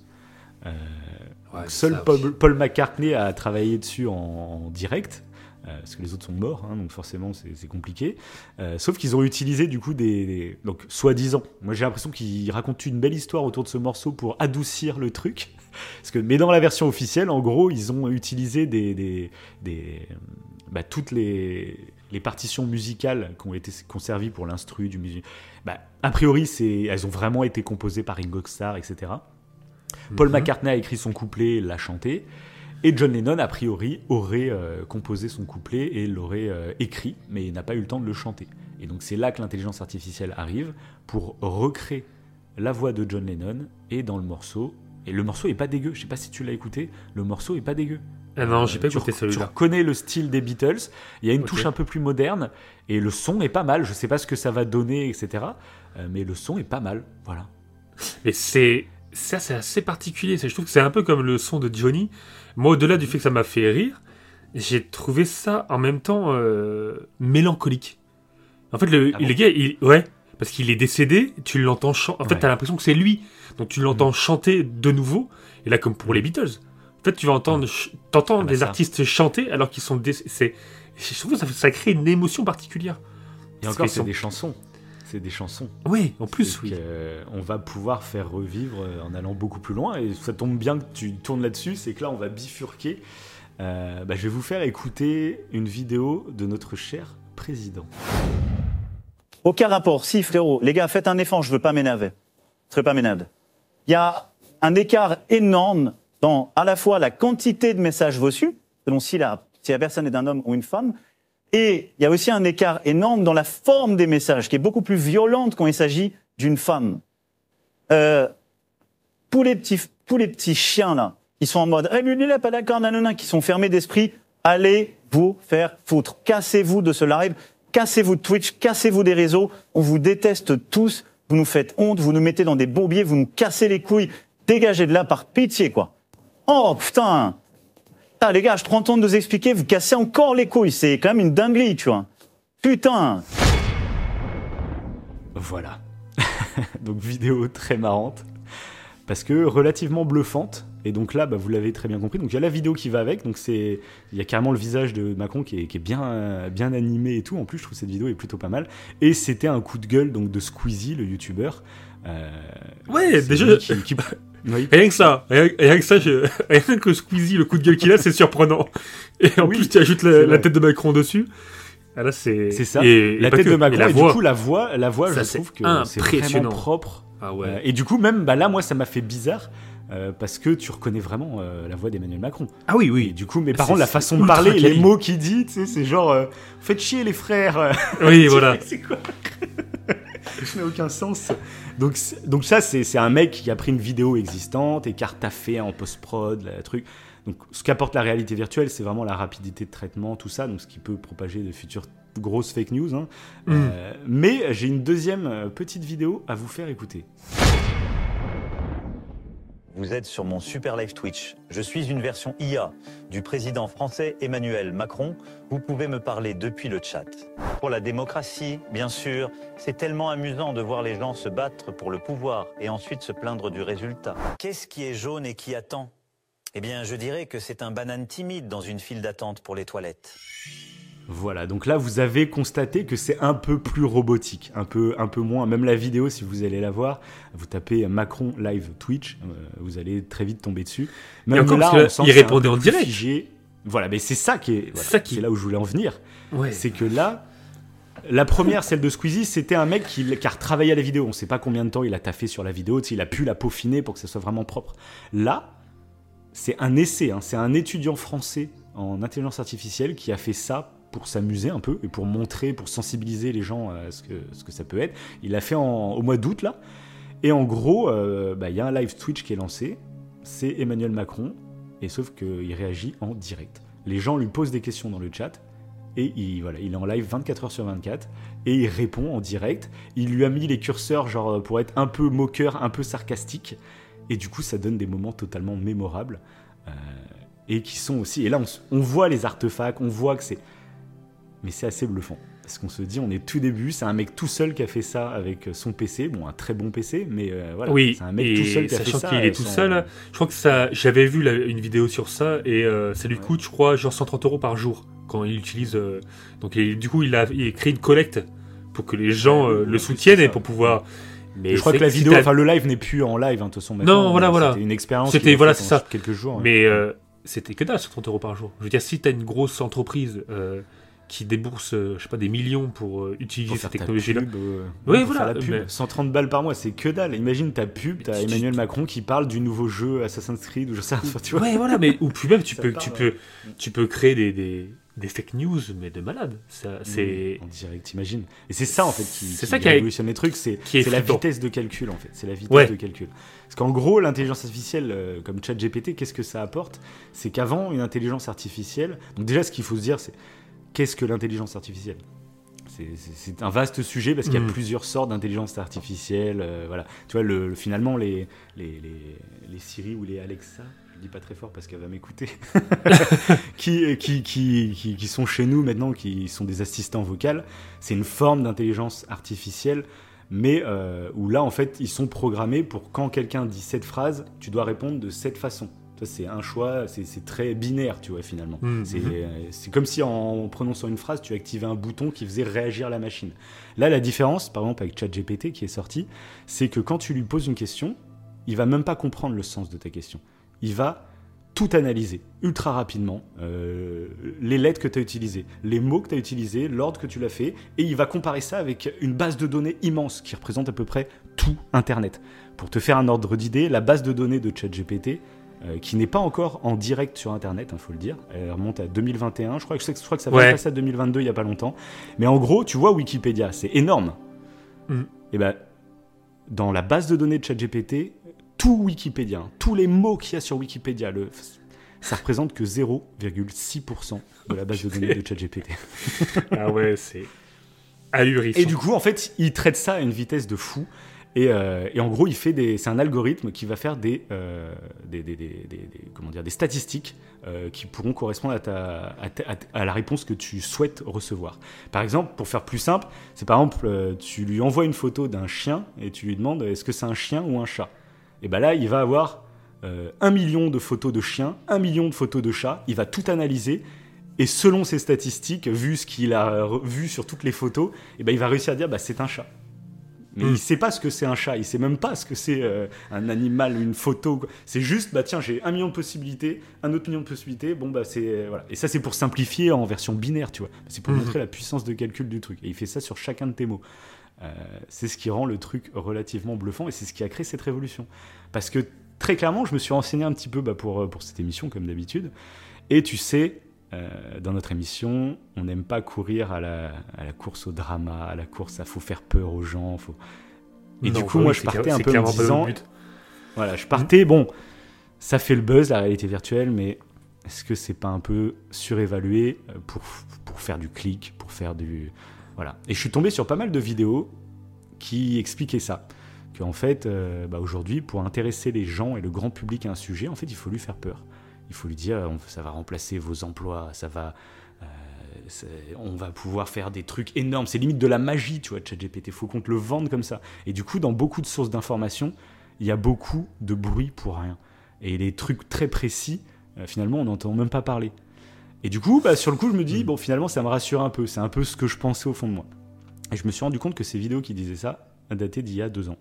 Euh, Ouais, Seul Paul, McCartney a travaillé dessus en, en direct, euh, parce que les autres sont morts, hein, donc forcément c'est compliqué. Euh, sauf qu'ils ont utilisé du coup des, des- donc soi-disant. Moi j'ai l'impression qu'ils racontent une belle histoire autour de ce morceau pour adoucir le truc. Parce que, mais dans la version officielle, en gros, ils ont utilisé des, des, des- bah, toutes les, les partitions musicales qui ont été conservées pour l'instru du musique. Bah, a priori, c'est, elles ont vraiment été composées par Ringo Starr, etc. Paul Mhm. McCartney a écrit son couplet, l'a chanté. Et John Lennon, a priori, aurait euh, composé son couplet et l'aurait euh, écrit, mais n'a pas eu le temps de le chanter. Et donc c'est là que l'intelligence artificielle arrive pour recréer la voix de John Lennon et dans le morceau. Et le morceau est pas dégueu. Je sais pas si tu l'as écouté. Le morceau est pas dégueu. Ah non, j'ai pas écouté rec- Tu celui-là. reconnais le style des Beatles. Il y a une touche un peu plus moderne et le son est pas mal. Je sais pas ce que ça va donner, etc. Euh, mais le son est pas mal. Voilà. Mais c'est ça, c'est assez particulier. Je trouve que c'est un peu comme le son de Johnny. Moi, au-delà du fait que ça m'a fait rire, j'ai trouvé ça en même temps euh, mélancolique. En fait, le, Ah bon le gars, il, ouais, parce qu'il est décédé, tu l'entends chanter. En fait, t'as l'impression que c'est lui. Donc, tu l'entends Mm. chanter de nouveau. Et là, comme pour les Beatles. En fait, tu vas entendre, ch- t'entends Ah bah des ça. artistes chanter alors qu'ils sont décédés. C'est, je trouve que ça, ça crée une émotion particulière. Et encore, c'est sont- des chansons. C'est des chansons. Oui, en plus, oui. que, euh, on va pouvoir faire revivre euh, en allant beaucoup plus loin. Et ça tombe bien que tu tournes là-dessus, c'est que là, on va bifurquer. Euh, bah, je vais vous faire écouter une vidéo de notre cher président. Aucun rapport. Si, frérot, les gars, faites un effort, je veux pas m'énerver. Je serai pas m'énerver. Il y a un écart énorme dans à la fois la quantité de messages reçus, selon si la, si la personne est d'un homme ou une femme, et il y a aussi un écart énorme dans la forme des messages, qui est beaucoup plus violente quand il s'agit d'une femme. Euh, pour les petits, pour les petits chiens là, qui sont en mode, eh, lui, est pas d'accord, nanana, qui sont fermés d'esprit, allez vous faire foutre. Cassez-vous de ce live, cassez-vous de Twitch, cassez-vous des réseaux. On vous déteste tous. Vous nous faites honte, vous nous mettez dans des bourbiers, vous nous cassez les couilles. Dégagez de là par pitié, quoi. Oh putain Ah, les gars, je prends le temps de nous expliquer, vous cassez encore les couilles. C'est quand même une dinguerie, tu vois. Putain Voilà. donc vidéo très marrante. Parce que relativement bluffante. Et donc là, bah, vous l'avez très bien compris. Donc il y a la vidéo qui va avec. Donc c'est, il y a carrément le visage de Macron qui est, qui est bien, bien animé et tout. En plus, je trouve cette vidéo est plutôt pas mal. Et c'était un coup de gueule donc de Squeezie, le youtubeur. Euh, Ouais, déjà- lui qui- qui- Oui. Rien que ça, rien, rien que ça, je- rien que Squeezie, le coup de gueule qu'il a, c'est surprenant. Et en Oui, plus, tu ajoutes la, tête de Macron dessus. Ah là, c'est. C'est ça. Et, la et tête que, de Macron et la et, voix. du coup la voix, la voix, Ça, je trouve que c'est impressionnant. vraiment propre. Ah Euh, et du coup, même bah là, moi, ça m'a fait bizarre euh, parce que tu reconnais vraiment euh, la voix d'Emmanuel Macron. Ah oui, Et oui. du coup, mais C'est- par contre, la façon de parler, les mots qu'il dit, tu sais, c'est genre faites chier les frères. Oui, voilà. c'est quoi? Ça n'a aucun sens. Donc, donc ça, c'est un mec qui a pris une vidéo existante et qui a retaffé en post-prod, truc. Donc, ce qu'apporte la réalité virtuelle, c'est vraiment la rapidité de traitement, tout ça, donc ce qui peut propager de futures grosses fake news. hein. Mm. Euh, mais j'ai une deuxième euh, petite vidéo à vous faire écouter. Vous êtes sur mon super live Twitch. Je suis une version IA du président français Emmanuel Macron. Vous pouvez me parler depuis le chat. Pour la démocratie, bien sûr, c'est tellement amusant de voir les gens se battre pour le pouvoir et ensuite se plaindre du résultat. Qu'est-ce qui est jaune et qui attend? Eh bien, je dirais que c'est un banane timide dans une file d'attente pour les toilettes. Voilà, donc là vous avez constaté que c'est un peu plus robotique, un peu, un peu moins. Même la vidéo, si vous allez la voir, vous tapez Macron live Twitch, euh, vous allez très vite tomber dessus. Même encore, parce que on il répondait en direct. figé. Voilà, mais c'est ça qui est, voilà, ça qui- c'est là où je voulais en venir. Ouais. C'est que là, la première, celle de Squeezie, c'était un mec qui, qui a retravaillé à la vidéo. On sait pas combien de temps il a taffé sur la vidéo, il a pu la peaufiner pour que ça soit vraiment propre. Là, c'est un essai, hein, c'est un étudiant français en intelligence artificielle qui a fait ça pour s'amuser un peu et pour montrer, pour sensibiliser les gens à ce que, ce que ça peut être. Il l'a fait au mois d'août là. Et en gros, euh, bah, il y a un live Twitch qui est lancé. C'est Emmanuel Macron. Et sauf qu'il réagit en direct. Les gens lui posent des questions dans le chat. Et il, voilà, il est en live 24 heures sur 24. Et il répond en direct. Il lui a mis les curseurs genre pour être un peu moqueur, un peu sarcastique. Et du coup, ça donne des moments totalement mémorables. euh, et qui sont aussi. Et là, on voit les artefacts, on voit que c'est. Mais c'est assez bluffant. Parce qu'on se dit, on est tout début, c'est un mec tout seul qui a fait ça avec son PC. Bon, un très bon PC, mais euh, voilà. oui, c'est un mec tout seul qui a fait sachant ça. qu'il est tout son- seul, je crois que ça, j'avais vu la- une vidéo sur ça et euh, ça lui Ouais. coûte, je crois, genre 130 euros par jour quand il utilise. euh, donc et du coup, il a, il a créé une collecte pour que les gens Ouais, euh, le soutiennent et pour pouvoir. Mais je crois que la vidéo, t'as- enfin le live n'est plus en live, hein, de toute façon. maintenant, voilà, voilà. C'était une expérience. C'était- voilà, c'est ça. Quelques jours. Mais euh, c'était que dalle, 130 euros par jour. Je veux dire, si tu as une grosse entreprise euh, qui débourse, euh, je sais pas, des millions pour euh, utiliser pour cette technologie-là. pub, euh, Oui, pour voilà, faire la pub, mais- 130 balles par mois, c'est que dalle. Imagine ta pub, t'as tu- Emmanuel Macron qui parle du nouveau jeu Assassin's Creed ou je sais pas, tu vois. Ouais, voilà, mais ou puis même tu Ça peux, tu ouais. peux, tu peux créer des, des, des fake news, mais de malade. Ça, c'est En direct, t'imagines. Et c'est ça en fait qui, C'est qui ça qui a- révolutionne les trucs, c'est qui est c'est la vitesse de calcul en fait. C'est la vitesse Ouais. de calcul. Parce qu'en gros, l'intelligence artificielle, euh, comme ChatGPT, qu'est-ce que ça apporte? C'est qu'avant, une intelligence artificielle. Donc déjà, ce qu'il faut se dire, c'est qu'est-ce que l'intelligence artificielle? C'est- un vaste sujet parce qu'il y a Mhm. plusieurs sortes d'intelligence artificielle. euh, voilà. Tu vois, le, le- finalement, les, les, les, les Siri ou les Alexa, je le dis pas très fort parce qu'elle va m'écouter, qui, qui, qui, qui, qui sont chez nous maintenant, qui sont des assistants vocaux, c'est une forme d'intelligence artificielle, mais euh, où là, en fait, ils sont programmés pour quand quelqu'un dit cette phrase, tu dois répondre de cette façon. C'est un choix, c'est très binaire, tu vois, finalement. C'est euh, c'est comme si en prononçant une phrase, tu activais un bouton qui faisait réagir la machine. Là, la différence, par exemple, avec ChatGPT qui est sorti, c'est que quand tu lui poses une question, il va même pas comprendre le sens de ta question. Il va tout analyser ultra rapidement, euh, les lettres que tu as utilisées, les mots que tu as utilisés, l'ordre que tu l'as fait, et il va comparer ça avec une base de données immense qui représente à peu près tout Internet. Pour te faire un ordre d'idée, la base de données de ChatGPT, euh, qui n'est pas encore en direct sur Internet, il faut le dire, elle remonte à 2021, je crois que, je crois que ça va Ouais. passer à 2022 il y a pas longtemps, mais en gros, tu vois Wikipédia, c'est énorme. Mm. Et ben, dans la base de données de ChatGPT, tout Wikipédia, hein, tous les mots qu'il y a sur Wikipédia, le, ça représente que 0,6% de la base de données de ChatGPT. ah ouais, c'est ahurissant. Et du coup, en fait, il traite ça à une vitesse de fou. Et, euh, et en gros, il fait des, c'est un algorithme qui va faire des, euh, comment dire, des statistiques euh, qui pourront correspondre à, ta, à, la réponse que tu souhaites recevoir. Par exemple, pour faire plus simple, c'est par exemple, tu lui envoies une photo d'un chien et tu lui demandes est-ce que c'est un chien ou un chat? Et ben là, il va avoir un million de photos de chiens, un million de photos de chats. Il va tout analyser. Et selon ses statistiques, vu ce qu'il a vu sur toutes les photos, et ben il va réussir à dire bah, c'est un chat. Mais Mm. il sait pas ce que c'est un chat, il sait même pas ce que c'est euh, un animal, une photo. C'est juste, bah tiens, j'ai un million de possibilités, un autre million de possibilités, bon bah c'est. euh, voilà. Et ça, c'est pour simplifier en version binaire, tu vois. C'est pour Mhm. montrer la puissance de calcul du truc. Et il fait ça sur chacun de tes mots. Euh, c'est ce qui rend le truc relativement bluffant et c'est ce qui a créé cette révolution. Parce que très clairement, je me suis renseigné un petit peu bah, pour, pour cette émission, comme d'habitude. Et tu sais, euh, dans notre émission, on n'aime pas courir à la, à la course au drama, à la course à faut faire peur aux gens. Faut... Et Non, du coup, moi, je partais un peu en disant, but. voilà, je partais, bon, ça fait le buzz, la réalité virtuelle, mais est-ce que c'est pas un peu surévalué euh, pour, pour faire du clic, pour faire du... Voilà. Et je suis tombé sur pas mal de vidéos qui expliquaient ça. Qu'en fait, euh, bah, aujourd'hui, pour intéresser les gens et le grand public à un sujet, en fait, il faut lui faire peur. Il faut lui dire, ça va remplacer vos emplois, ça va... euh, on va pouvoir faire des trucs énormes. C'est limite de la magie, tu vois, ChatGPT. Il faut qu'on te le vende comme ça. Et du coup, dans beaucoup de sources d'informations, il y a beaucoup de bruit pour rien. Et les trucs très précis, euh, finalement, on n'entend même pas parler. Et du coup, bah, sur le coup, je me dis, bon, finalement, ça me rassure un peu. C'est un peu ce que je pensais au fond de moi. Et je me suis rendu compte que ces vidéos qui disaient ça dataient d'il y a deux ans.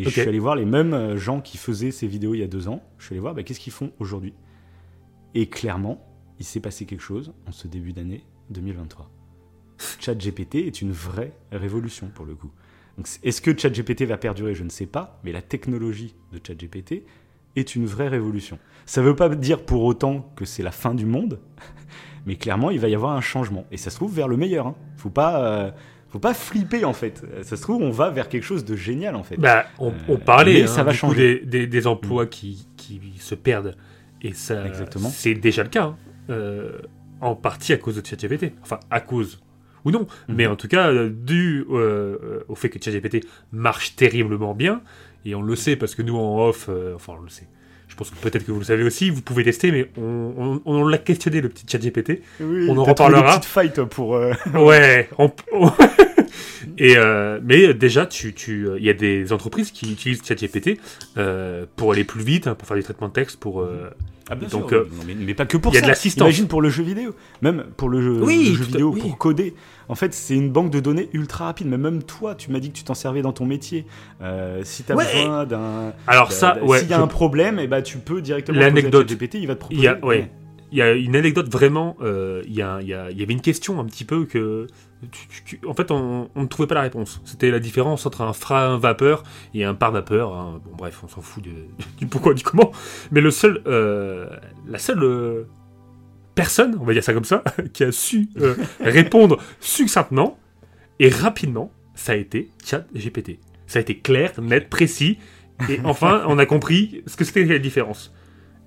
Et je suis allé voir les mêmes euh, gens qui faisaient ces vidéos il y a deux ans. Je suis allé voir, bah, qu'est-ce qu'ils font aujourd'hui? Et clairement, il s'est passé quelque chose en ce début d'année 2023. ChatGPT est une vraie révolution pour le coup. Est-ce que ChatGPT va perdurer? Je ne sais pas, mais la technologie de ChatGPT est une vraie révolution. Ça ne veut pas dire pour autant que c'est la fin du monde, mais clairement, il va y avoir un changement. Et ça se trouve vers le meilleur. Hein. Faut pas, euh, faut pas flipper en fait. Ça se trouve, on va vers quelque chose de génial en fait. Bah, on, Euh, on parlait mais hein, ça va du coup, changer. des, des- des emplois qui, qui se perdent. Et ça, c'est déjà le cas. hein. Euh, en partie à cause de ChatGPT. Enfin, à cause ou non. Mhm. Mais en tout cas, euh, dû euh, au fait que ChatGPT marche terriblement bien. Et on le sait parce que nous, en off, euh, enfin, on le sait. Je pense que peut-être que vous le savez aussi, vous pouvez tester, mais on, on- on l'a questionné, le petit ChatGPT. Oui, on en reparlera. petites fights pour. euh, Ouais. on- on- Et euh, mais déjà, tu, tu, il y a des entreprises qui utilisent ChatGPT euh, pour aller plus vite, hein, pour faire des traitements de texte, pour. euh, Ah bien Donc, sûr, euh, mais, mais pas que pour il y a ça. de l'assistance. Imagine pour le jeu vidéo, même pour le jeu, Oui, le jeu tout à- vidéo, oui. pour coder. En fait, c'est une banque de données ultra rapide. Mais même toi, tu m'as dit que tu t'en servais dans ton métier. Euh, si tu as Ouais. besoin d'un, Alors ça, ouais. s'il y a je- un problème, et bah tu peux directement L'anecdote. ChatGPT, il va te proposer. Il y a, ouais. Il y a une anecdote vraiment. euh, il, y a, il, y a- il y avait une question un petit peu que. Tu- tu- tu- en fait, on, on ne trouvait pas la réponse. C'était la différence entre un frein vapeur et un par vapeur. hein. Bon, bref, on s'en fout de- du pourquoi, du comment. Mais le seul, euh, la seule euh, personne, on va dire ça comme ça, qui a su euh, répondre succinctement et rapidement, ça a été ChatGPT. Ça a été clair, net, précis. Et enfin, on a compris ce que c'était la différence.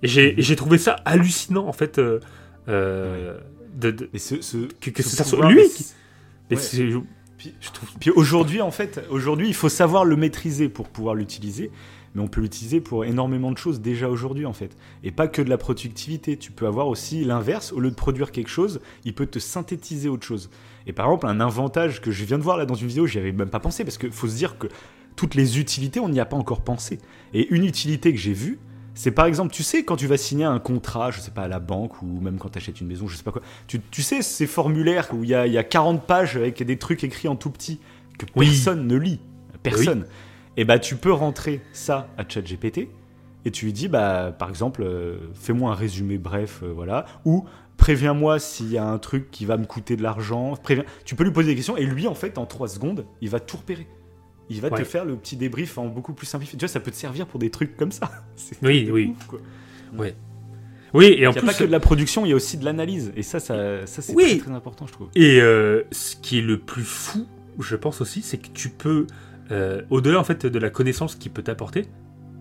Et j'ai trouvé ça hallucinant, en fait. de, de- Mais ce, ce, que, que ce ça soit lui qui. Mais ouais. c'est- Puis, je trouve- puis aujourd'hui, en fait, aujourd'hui, il faut savoir le maîtriser pour pouvoir l'utiliser. Mais on peut l'utiliser pour énormément de choses déjà aujourd'hui, en fait. Et pas que de la productivité. Tu peux avoir aussi l'inverse. Au lieu de produire quelque chose, il peut te synthétiser autre chose. Et par exemple, un inventage que je viens de voir là dans une vidéo, j'y avais même pas pensé. Parce qu'il faut se dire que toutes les utilités, on n'y a pas encore pensé. Et une utilité que j'ai vue, c'est par exemple, tu sais, quand tu vas signer un contrat, je sais pas, à la banque ou même quand tu achètes une maison, je sais pas quoi, tu, tu sais, ces formulaires où il y a, y a 40 pages avec des trucs écrits en tout petit que Oui. personne ne lit. Personne. Et bah, tu peux rentrer ça à ChatGPT et tu lui dis, bah, par exemple, euh, fais-moi un résumé bref, euh, voilà, ou préviens-moi s'il y a un truc qui va me coûter de l'argent. Préviens... Tu peux lui poser des questions et lui, en fait, en 3 secondes, il va tout repérer. Il va Ouais. te faire le petit débrief en beaucoup plus simplifié. Tu vois, ça peut te servir pour des trucs comme ça. Oui, oui. ouf, quoi. Oui, et en Il n'y a plus. pas que de la production, il y a aussi de l'analyse. Et ça, ça, ça c'est Oui. très, très important, je trouve. Et euh, ce qui est le plus fou, je pense aussi, c'est que tu peux, euh, au-delà en fait de la connaissance qu'il peut t'apporter,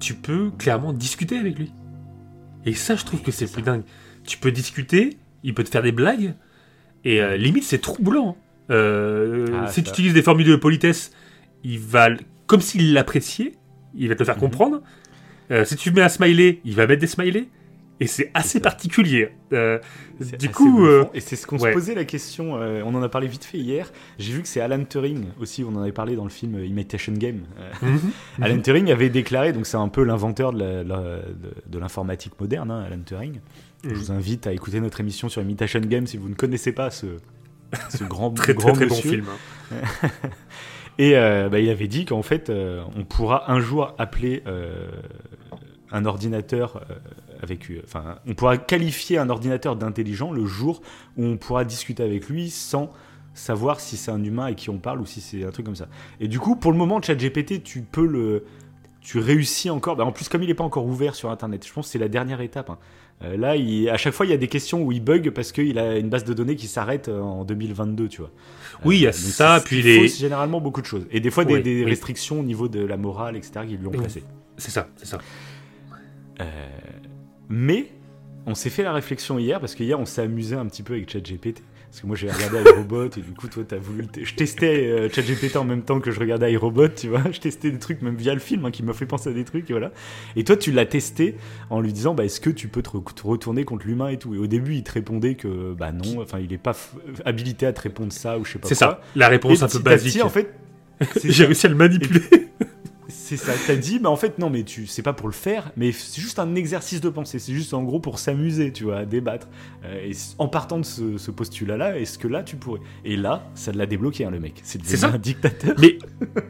tu peux clairement discuter avec lui. Et ça, je trouve que c'est plus dingue. Tu peux discuter, il peut te faire des blagues, et euh, limite c'est troublant. Euh, Ah, si tu utilises des formules de politesse, il va, comme s'il l'appréciait, il va te le faire Mhm. comprendre. Euh, si tu mets un smiley, il va mettre des smileys. Et c'est assez particulier. Euh, du coup, euh, et c'est ce qu'on ouais. se posait la question. euh, on en a parlé vite fait hier. J'ai vu que c'est Alan Turing aussi. On en avait parlé dans le film Imitation Game. Mhm. Alan Turing avait déclaré, donc c'est un peu l'inventeur de l'informatique moderne, hein, Alan Turing. Je Mhm. vous invite à écouter notre émission sur Imitation Game si vous ne connaissez pas ce, ce grand, très grand très très bon film. hein. Et euh, bah, il avait dit qu'en fait, euh, on pourra un jour appeler euh, un ordinateur avec, enfin, on pourra qualifier un ordinateur d'intelligent le jour où on pourra discuter avec lui sans savoir si c'est un humain à qui on parle ou si c'est un truc comme ça. Et du coup, pour le moment, ChatGPT, tu peux le, tu réussis encore. Bah, en plus, comme il n'est pas encore ouvert sur Internet, je pense que c'est la dernière étape. hein. Euh, là, il- à chaque fois, il y a des questions où il bug parce qu'il a une base de données qui s'arrête euh, en 2022, tu vois. Oui, il y a ça, puis il les- fausse généralement beaucoup de choses. Et des fois, des, Oui, des oui. restrictions au niveau de la morale, etc., qui lui ont placé. C'est ça, c'est ça. Euh, mais on s'est fait la réflexion hier, parce qu'hier, on s'est amusé un petit peu avec ChatGPT. Parce que moi, j'ai regardé iRobot, et du coup, toi, t'as voulu. Je testais euh, ChatGPT en même temps que je regardais iRobot, tu vois. Je testais des trucs, même via le film, hein, qui m'a fait penser à des trucs, et voilà. Et toi, tu l'as testé en lui disant, bah, est-ce que tu peux te, re- te retourner contre l'humain et tout? Et au début, il te répondait que, bah non, enfin, il est pas habilité à te répondre ça, ou je sais pas C'est ça, la Et réponse un petit peu petit, basique. en fait. J'ai réussi à le manipuler. C'est ça, t'as dit, mais en fait, non, mais tu, c'est pas pour le faire, mais c'est juste un exercice de pensée, c'est juste en gros pour s'amuser, tu vois, à débattre. Euh, et en partant de ce, ce postulat-là, est-ce que là tu pourrais? Et là, ça l'a débloqué, hein, le mec. C'est ça. un dictateur. Mais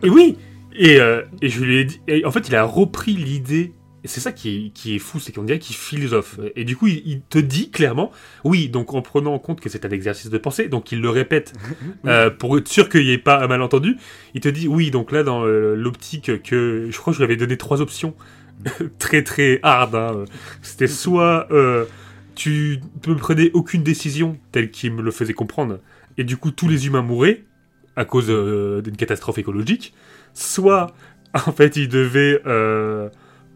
et oui, et, euh, et je lui ai dit. et en fait, il a repris l'idée. Et c'est ça qui est, qui est fou, c'est qu'on dirait qu'il philosophe. Et du coup, il, il te dit clairement, oui, donc en prenant en compte que c'est un exercice de pensée, donc il le répète euh, pour être sûr qu'il n'y ait pas un malentendu. Il te dit, oui, donc là, dans euh, l'optique que je crois que je lui avais donné trois options très très hard. hein. C'était soit euh, tu ne prenais aucune décision telle qu'il me le faisait comprendre, et du coup tous les humains mouraient à cause euh, d'une catastrophe écologique, soit en fait il devait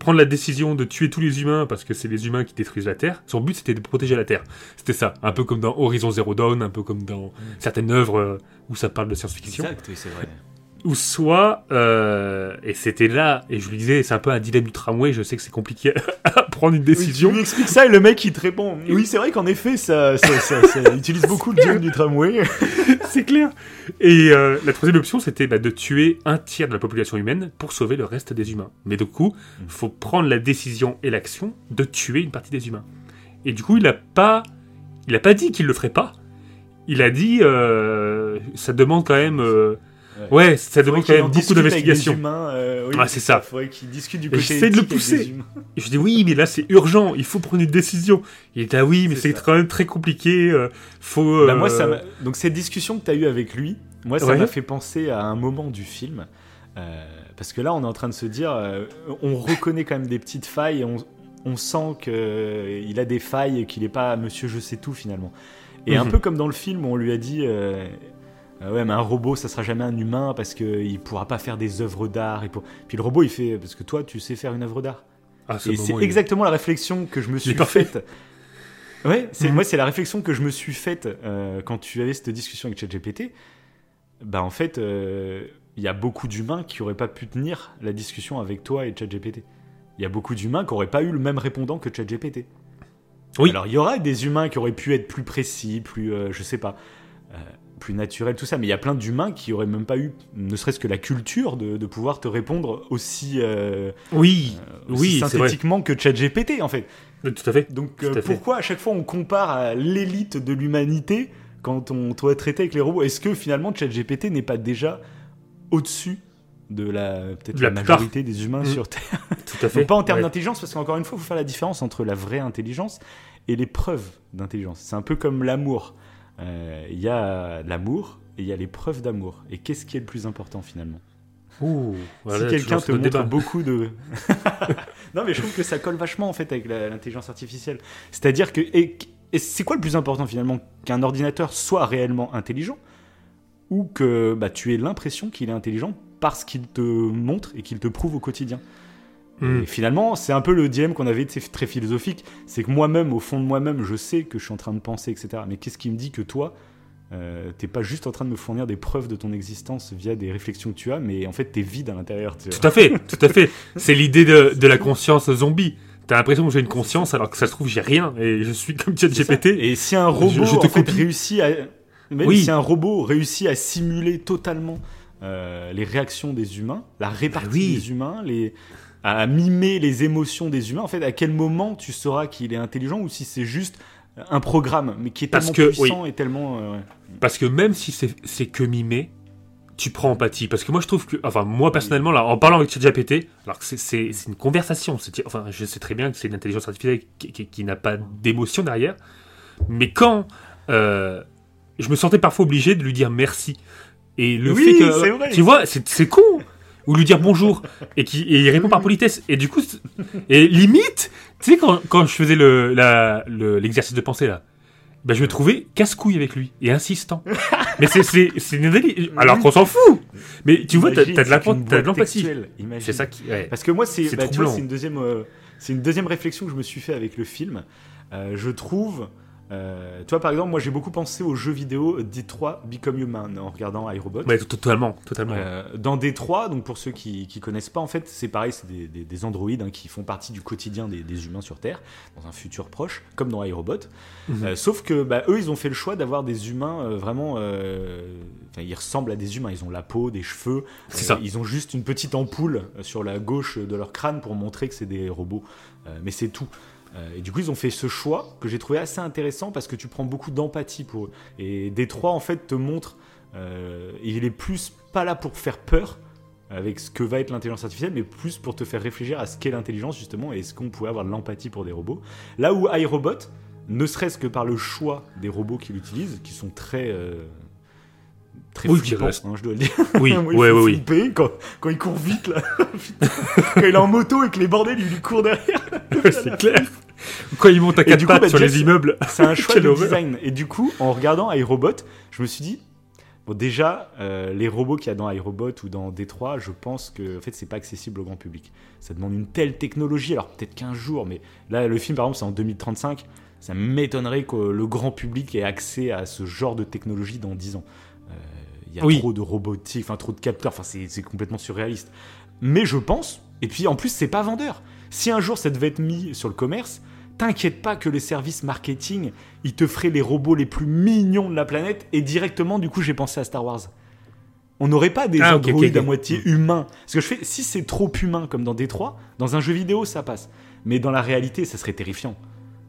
prendre la décision de tuer tous les humains parce que c'est les humains qui détruisent la Terre. Son but c'était de protéger la Terre. C'était ça, un peu comme dans Horizon Zero Dawn, un peu comme dans certaines œuvres euh, où ça parle de science-fiction Exact, oui, c'est vrai. ou soit, euh, et c'était là, et je lui disais, c'est un peu un dilemme du tramway, je sais que c'est compliqué à prendre une Oui, tu décision. lui expliques ça et le mec il te répond Oui, c'est vrai qu'en effet, ça, ça, ça- ça utilise beaucoup le du tramway. c'est clair. Et euh, la troisième option, c'était bah, de tuer un tiers de la population humaine pour sauver le reste des humains. Mais du coup, il faut prendre la décision et l'action de tuer une partie des humains. Et du coup, il a pas, il a pas dit qu'il le ferait pas. Il a dit, euh, ça demande quand même, euh, ouais. ça demande quand même beaucoup d'investigation. oui, Ah, c'est ça. Il faudrait qu'il discute du côté j'essaie de le pousser. Et je dis oui, mais là c'est urgent, il faut prendre une décision. Il était ah oui, mais C'est quand même très compliqué. euh, faut. Bah, euh, moi, ça donc cette discussion que tu as eue avec lui, moi, ça Ouais. m'a fait penser à un moment du film. Euh, parce que là, on est en train de se dire, euh, on reconnaît quand même des petites failles et on, on sent qu'il a des failles et qu'il n'est pas monsieur je sais tout finalement. Et un Mhm. peu comme dans le film où on lui a dit, euh, Ah ouais, mais un robot, ça sera jamais un humain parce qu'il pourra pas faire des œuvres d'art. Et pour... Puis le robot, il fait, parce que toi, tu sais faire une œuvre d'art. ce Et c'est il- exactement la réflexion que je me suis faite. Ouais, c'est Mhm. moi c'est la réflexion que je me suis faite euh, quand tu avais cette discussion avec ChatGPT. Bah en fait, euh, il y a beaucoup d'humains qui auraient pas pu tenir la discussion avec toi et ChatGPT. Il y a beaucoup d'humains qui auraient pas eu le même répondant que ChatGPT. Oui. Alors il y aura des humains qui auraient pu être plus précis, plus euh, je sais pas, plus naturels tout ça, mais il y a plein d'humains qui auraient même pas eu, ne serait-ce que la culture de, de pouvoir te répondre aussi, euh, Oui, aussi oui, c'est vrai. synthétiquement que ChatGPT en fait. Tout à fait. Donc euh, fait. pourquoi à chaque fois on compare à l'élite de l'humanité quand on doit traiter avec les robots? Est-ce que finalement ChatGPT n'est pas déjà au-dessus de la peut-être la, plupart. majorité des humains Mm. sur Terre? Tout à fait. Donc pas en termes Ouais. d'intelligence parce qu'encore une fois, il faut faire la différence entre la vraie intelligence et les preuves d'intelligence. C'est un peu comme l'amour. Euh, Il y a l'amour et il y a les preuves d'amour. Et qu'est-ce qui est le plus important finalement? Ouh, voilà, si quelqu'un te montre débat. beaucoup de... non mais je trouve que ça colle vachement en fait avec l'intelligence artificielle. C'est-à-dire que... Et, et c'est quoi le plus important finalement Qu'un ordinateur soit réellement intelligent ou que bah, tu aies l'impression qu'il est intelligent parce qu'il te montre et qu'il te prouve au quotidien? Hmm. Et finalement, c'est un peu le dilemme qu'on avait, c'est très philosophique. C'est que moi-même, au fond de moi-même, je sais que je suis en train de penser, etc. Mais qu'est-ce qui me dit que toi, euh, t'es pas juste en train de me fournir des preuves de ton existence via des réflexions que tu as, mais en fait, t'es vide à l'intérieur. Tout à fait, tout à fait. C'est l'idée de, de la conscience zombie. T'as l'impression que j'ai une conscience alors que ça se trouve j'ai rien et je suis comme. ChatGPT. Et si un robot Je- je te en fait, copie. réussit à, Oui. si un robot réussit à simuler totalement euh, les réactions des humains, la répartie Bah oui. des humains, les à mimer les émotions des humains, en fait, à quel moment tu sauras qu'il est intelligent ou si c'est juste un programme, mais qui est Parce tellement que, puissant et tellement. euh, ouais. Parce que même si c'est que mimé, tu prends empathie. Parce que moi, je trouve que, enfin, moi personnellement, là, en parlant avec ChatGPT, alors que c'est- une conversation, enfin, je sais très bien que c'est une intelligence artificielle qui, qui- qui n'a pas d'émotion derrière, mais quand euh, je me sentais parfois obligé de lui dire merci. Et le Oui, fait que, vrai. tu vois, c'est con. Ou lui dire bonjour et, qui, et il répond par politesse. Et du coup, et limite, tu sais, quand, quand je faisais le- la- le- l'exercice de pensée là, ben, je me trouvais casse-couille avec lui et insistant. Mais c'est c'est Alors qu'on s'en fout. Mais tu vois, t'as de l'empathie. C'est ça qui. ouais. Parce que moi, c'est bah, une deuxième, euh, c'est une deuxième réflexion que je me suis fait avec le film. Euh, je trouve Euh, toi, par exemple, moi j'ai beaucoup pensé au jeu vidéo Détroit Become Human en regardant iRobot. Ouais, totalement, totalement. Euh, dans Détroit, donc pour ceux qui, qui connaissent pas, en fait, c'est pareil, c'est des, des- des androïdes hein, qui font partie du quotidien des, des humains sur Terre, dans un futur proche, comme dans iRobot. Mhm. Euh, sauf que bah, eux, ils ont fait le choix d'avoir des humains euh, vraiment. Enfin, ils ressemblent à des humains. Ils ont la peau, des cheveux. C'est ça. Ils ont juste une petite ampoule sur la gauche de leur crâne pour montrer que c'est des robots. Mais c'est tout. Euh, et du coup, ils ont fait ce choix que j'ai trouvé assez intéressant parce que tu prends beaucoup d'empathie pour eux. Et Détroit, en fait, te montre. euh, il est plus pas là pour faire peur avec ce que va être l'intelligence artificielle, mais plus pour te faire réfléchir à ce qu'est l'intelligence, justement, et est-ce qu'on pourrait avoir de l'empathie pour des robots. Là où iRobot, ne serait-ce que par le choix des robots qu'il utilise, qui sont très. euh, Très Oui, restent- hein, je dois le dire. Oui, il ouais, ouais, oui. flipper quand, quand il court vite, là. Quand il est en moto et que les bordels, il lui court derrière. c'est clair. Quand ils montent à quatre pattes bah, sur les immeubles. C'est un choix de horreur. design. Et du coup, en regardant iRobot, je me suis dit, bon, déjà, euh, les robots qu'il y a dans iRobot ou dans Détroit, je pense que en fait, c'est pas accessible au grand public. Ça demande une telle technologie. Alors peut-être qu'un jour, mais là, le film, par exemple, c'est en 2035. Ça m'étonnerait que le grand public ait accès à ce genre de technologie dans 10 ans. Il y a Oui. trop de robotique, enfin trop de capteurs, enfin c'est complètement surréaliste. Mais je pense, et puis en plus c'est pas vendeur. Si un jour ça devait être mis sur le commerce, t'inquiète pas que les services marketing, ils te feraient les robots les plus mignons de la planète, et directement du coup j'ai pensé à Star Wars. On n'aurait pas des Ah, androïdes à moitié humains. Parce que je fais, si c'est trop humain comme dans Détroit, dans un jeu vidéo ça passe. Mais dans la réalité ça serait terrifiant.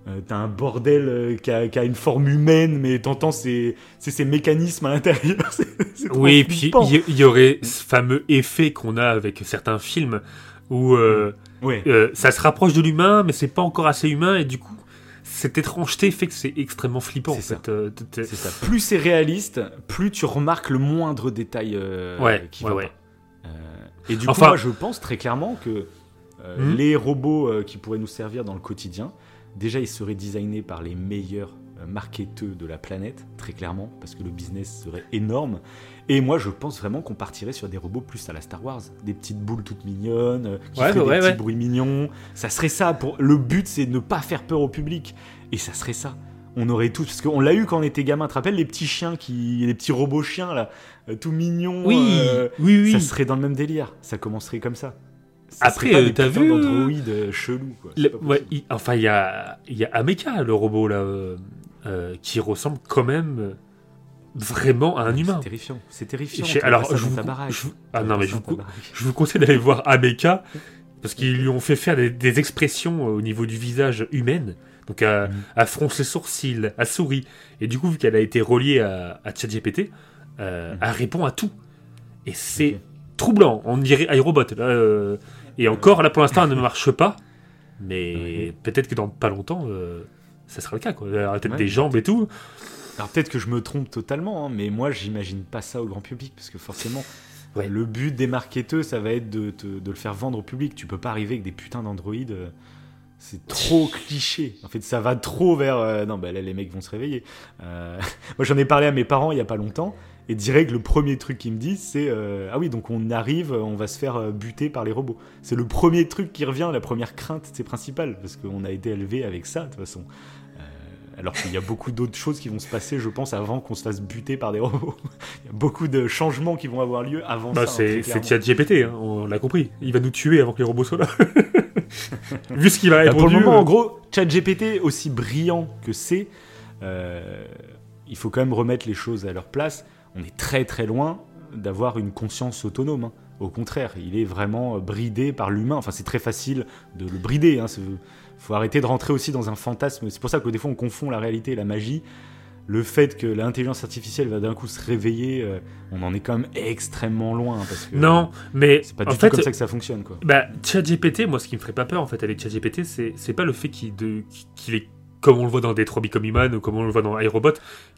Euh, T'as un bordel euh, qui, a, qui a une forme humaine, mais t'entends ses, ses mécanismes à l'intérieur. Oui, et puis il y, aurait ce fameux effet qu'on a avec certains films où euh, Ouais. euh, ça se rapproche de l'humain, mais c'est pas encore assez humain, et du coup, cette étrangeté fait que c'est extrêmement flippant. En fait. Ça. Plus c'est réaliste, plus tu remarques le moindre détail Ouais, qui ouais, va et du Enfin- coup, moi, je pense très clairement que Mhm. les robots qui pourraient nous servir dans le quotidien, déjà, ils seraient designés par les meilleurs euh, marketeurs de la planète, très clairement, parce que le business serait énorme. Et moi, je pense vraiment qu'on partirait sur des robots plus à la Star Wars, des petites boules toutes mignonnes, euh, qui Ouais, feraient des ouais, petits bruits mignons. Ça serait ça. Pour le but, c'est de ne pas faire peur au public, et ça serait ça. On aurait tout, parce qu'on l'a eu quand on était gamin. Tu te rappelles les petits chiens qui, les petits robots chiens là, euh, tout mignons. Oui, euh, oui, oui. Ça serait dans le même délire. Ça commencerait comme ça. Après, euh, t'as vu, d'androïdes euh, chelous quoi. C'est Le- ouais, il- enfin, il y a, y a Ameka, le robot, là, euh, euh, qui ressemble quand même euh, vraiment à un humain. C'est terrifiant. C'est terrifiant. Alors, je vous, je ah non, mais je je conseille d'aller voir Ameka parce qu'ils lui ont fait faire des, des expressions euh, au niveau du visage humaine, donc à, à froncer les sourcils, à sourire. Et du coup, vu qu'elle a été reliée à, à ChatGPT, euh, Mhm. elle répond à tout. Et c'est troublant. On dirait iRobot. Là, euh, et encore, là pour l'instant, elle ne marche pas. Mais peut-être que dans pas longtemps, euh, ça sera le cas. Quoi. Peut-être Ouais, des jambes et tout. Alors peut-être que je me trompe totalement, hein, mais moi j'imagine pas ça au grand public parce que forcément Ouais. le but des marketeurs ça va être de, de le faire vendre au public. Tu peux pas arriver avec des putains d'androïdes. euh, C'est trop cliché. En fait, ça va trop vers. euh, non, bah là, les mecs vont se réveiller. Euh, moi, j'en ai parlé à mes parents il y a pas longtemps. Et direct, le premier truc qu'ils me disent, c'est euh, Ah oui, donc on arrive, on va se faire euh, buter par les robots. C'est le premier truc qui revient, la première crainte, c'est principal, parce qu'on a été élevé avec ça, de toute façon. Euh, alors qu'il y a beaucoup d'autres choses qui vont se passer, je pense, avant qu'on se fasse buter par des robots. Il y a beaucoup de changements qui vont avoir lieu avant Bah, ça. hein, c'est clairement. ChatGPT, hein, on l'a compris. Il va nous tuer avant que les robots soient là. Vu ce qu'il a Bah, répondu. pour le moment, euh, en gros, ChatGPT, aussi brillant que c'est, il faut quand même remettre les choses à leur place. On est très très loin d'avoir une conscience autonome. hein. Au contraire, il est vraiment euh, bridé par l'humain. Enfin, c'est très facile de le brider. Il faut arrêter de rentrer aussi dans un fantasme. C'est pour ça que des fois, on confond la réalité et la magie. Le fait que l'intelligence artificielle va d'un coup se réveiller, euh, on en est quand même extrêmement loin. Parce que Non, mais c'est pas en du tout fait, comme ça que ça fonctionne. Quoi. bah, ChatGPT, moi, ce qui me ferait pas peur en fait avec ChatGPT, c'est c'est pas le fait qu'il de- qu'il est comme on le voit dans Detroit Become Human ou comme on le voit dans iRobot,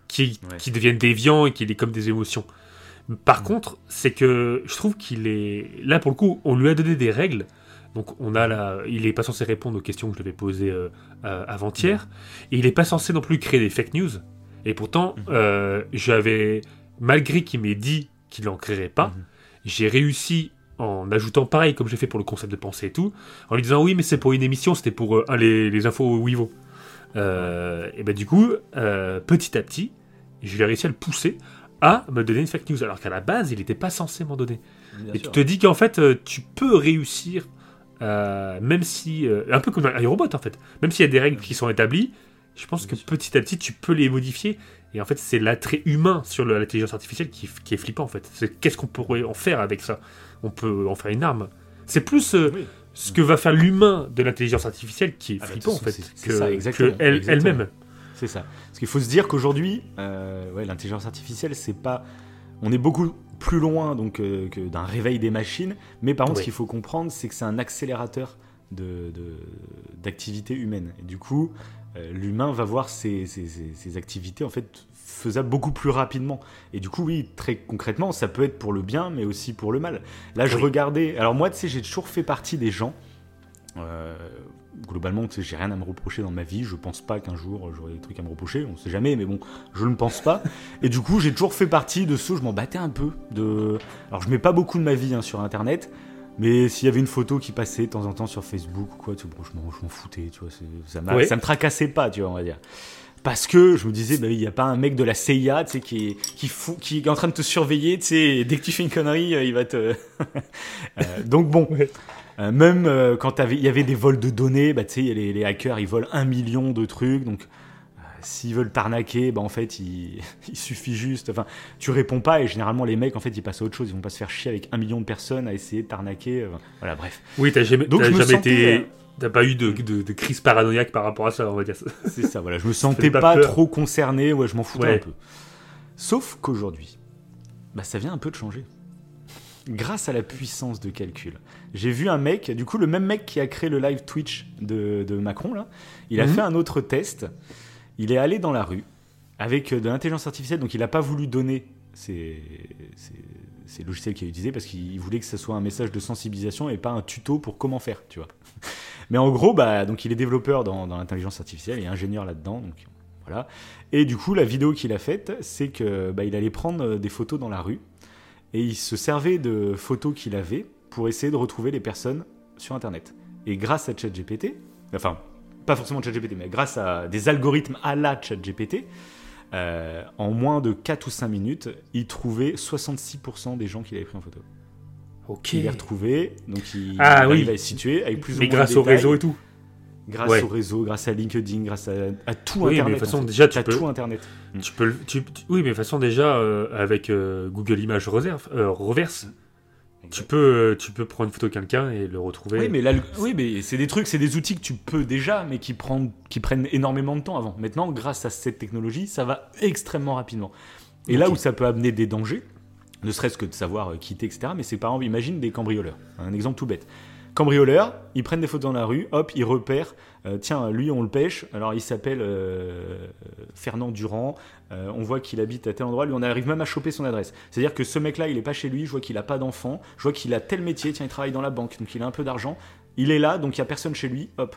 qui, Ouais. qui deviennent déviants et qu'il est comme des émotions. Par Mm. contre, c'est que je trouve qu'il est là pour le coup, on lui a donné des règles. Donc on a là, il est pas censé répondre aux questions que je lui avais posées euh, euh, avant-hier, et il est pas censé non plus créer des fake news. Et pourtant, Mhm. euh, j'avais, malgré qu'il m'ait dit qu'il en créerait pas, Mhm. j'ai réussi en ajoutant pareil comme j'ai fait pour le concept de pensée et tout, en lui disant oui mais c'est pour une émission, c'était pour les, les infos Wivo. Euh, et ben du coup, euh, petit à petit, je l'ai réussi à le pousser à me donner une fake news, alors qu'à la base, il n'était pas censé m'en donner. Bien Et sûr. tu te dis qu'en fait, euh, tu peux réussir, euh, même si. un peu comme un robot en fait. Même s'il y a des règles qui sont établies, je pense que sûr. petit à petit, tu peux les modifier. Et en fait, c'est l'attrait humain sur l'intelligence artificielle qui, qui est flippant en fait. C'est qu'est-ce qu'on pourrait en faire avec ça? On peut en faire une arme. C'est plus Oui. Ce que va faire l'humain de l'intelligence artificielle qui est Ah bah, flippant en fait. que, elle-même. C'est ça. Parce qu'il faut se dire qu'aujourd'hui, euh, ouais, l'intelligence artificielle, c'est pas. On est beaucoup plus loin donc euh, que d'un réveil des machines, mais par contre, Oui. ce qu'il faut comprendre, c'est que c'est un accélérateur de de- d'activité humaine. Et du coup, euh, l'humain va voir ses, ses- ses- ses activités en fait faisables beaucoup plus rapidement. Et du coup, oui, très concrètement, ça peut être pour le bien, mais aussi pour le mal. Là, je Oui. regardais. Alors moi, tu sais, j'ai toujours fait partie des gens. euh, globalement, tu sais, j'ai rien à me reprocher dans ma vie. Je pense pas qu'un jour j'aurai des trucs à me reprocher. On sait jamais, mais bon, je ne pense pas. Et du coup, j'ai toujours fait partie de ceux. Je m'en battais un peu. De. Alors, je mets pas beaucoup de ma vie hein, sur Internet. Mais s'il y avait une photo qui passait de temps en temps sur Facebook ou quoi, tu vois, bon, je m'en- foutais, tu vois, ça, Ouais. ça me tracassait pas, tu vois, on va dire. Parce que je me disais, bah, il n'y a pas un mec de la CIA, tu sais, qui est, qui, fou- qui est en train de te surveiller, tu sais, et dès que tu fais une connerie, euh, il va te... Euh, donc bon, Ouais. euh, même euh, quand il y avait des vols de données, bah, les, les hackers, ils volent un million de trucs, donc euh, s'ils veulent t'arnaquer, bah, en fait, il, il suffit juste... Enfin, tu réponds pas, et généralement, les mecs, en fait, ils passent à autre chose, ils vont pas se faire chier avec un million de personnes à essayer de t'arnaquer, voilà, bref. Oui, t'as jamais, Donc, jamais sentais, été. T'as pas eu de, de- de crise paranoïaque par rapport à ça, on va dire. C'est ça, voilà. Je me sentais pas trop concerné, ouais, je m'en foutais Ouais. un peu. Sauf qu'aujourd'hui, bah, ça vient un peu de changer. Grâce à la puissance de calcul. J'ai vu un mec, du coup, le même mec qui a créé le live Twitch de, de Macron, là, il a Mhm. fait un autre test. Il est allé dans la rue avec euh, de l'intelligence artificielle, donc il n'a pas voulu donner ses, ses- ses logiciels qu'il a utilisés parce qu'il voulait que ce soit un message de sensibilisation et pas un tuto pour comment faire, tu vois. Mais en gros, bah, donc il est développeur dans, l'intelligence artificielle, est ingénieur là-dedans, donc voilà. Et du coup, la vidéo qu'il a faite, c'est que bah, il allait prendre euh, des photos dans la rue et il se servait de photos qu'il avait pour essayer de retrouver les personnes sur Internet. Et grâce à ChatGPT, enfin, pas forcément ChatGPT, mais grâce à des algorithmes à la ChatGPT, euh, en moins de 4 ou 5 minutes, il trouvait 66% des gens qu'il avait pris en photo. Ok. Il les retrouvait, donc il, Ah il oui. à les situer avec plus ou Mais moins grâce de au détails. réseau et tout. Grâce Ouais. au réseau, grâce à LinkedIn, grâce à, à tout Oui, mais de Internet. façon, en fait. déjà, tu peux- tout Internet. Tu peux, tu- tu- oui, mais de toute façon, déjà, euh, avec euh, Google Images Reserve, reverse, tu peux, euh, tu peux prendre une photo de quelqu'un et le retrouver. Oui, mais, l'alg- oui, mais c'est des trucs, c'est des outils que tu peux déjà, mais qui, prennent- qui prennent énormément de temps avant. Maintenant, grâce à cette technologie, ça va extrêmement rapidement. Et là où ça peut amener des dangers, ne serait-ce que de savoir euh, quitter, etc., mais c'est par exemple, imagine des cambrioleurs. Un exemple tout bête. Cambrioleurs, ils prennent des photos dans la rue, hop, ils repèrent, euh, tiens, lui on le pêche, alors il s'appelle euh, Fernand Durand, euh, on voit qu'il habite à tel endroit, lui on arrive même à choper son adresse. C'est-à-dire que ce mec-là, il est pas chez lui, je vois qu'il a pas d'enfant, je vois qu'il a tel métier, tiens, il travaille dans la banque, donc il a un peu d'argent, il est là, donc il y a personne chez lui, hop.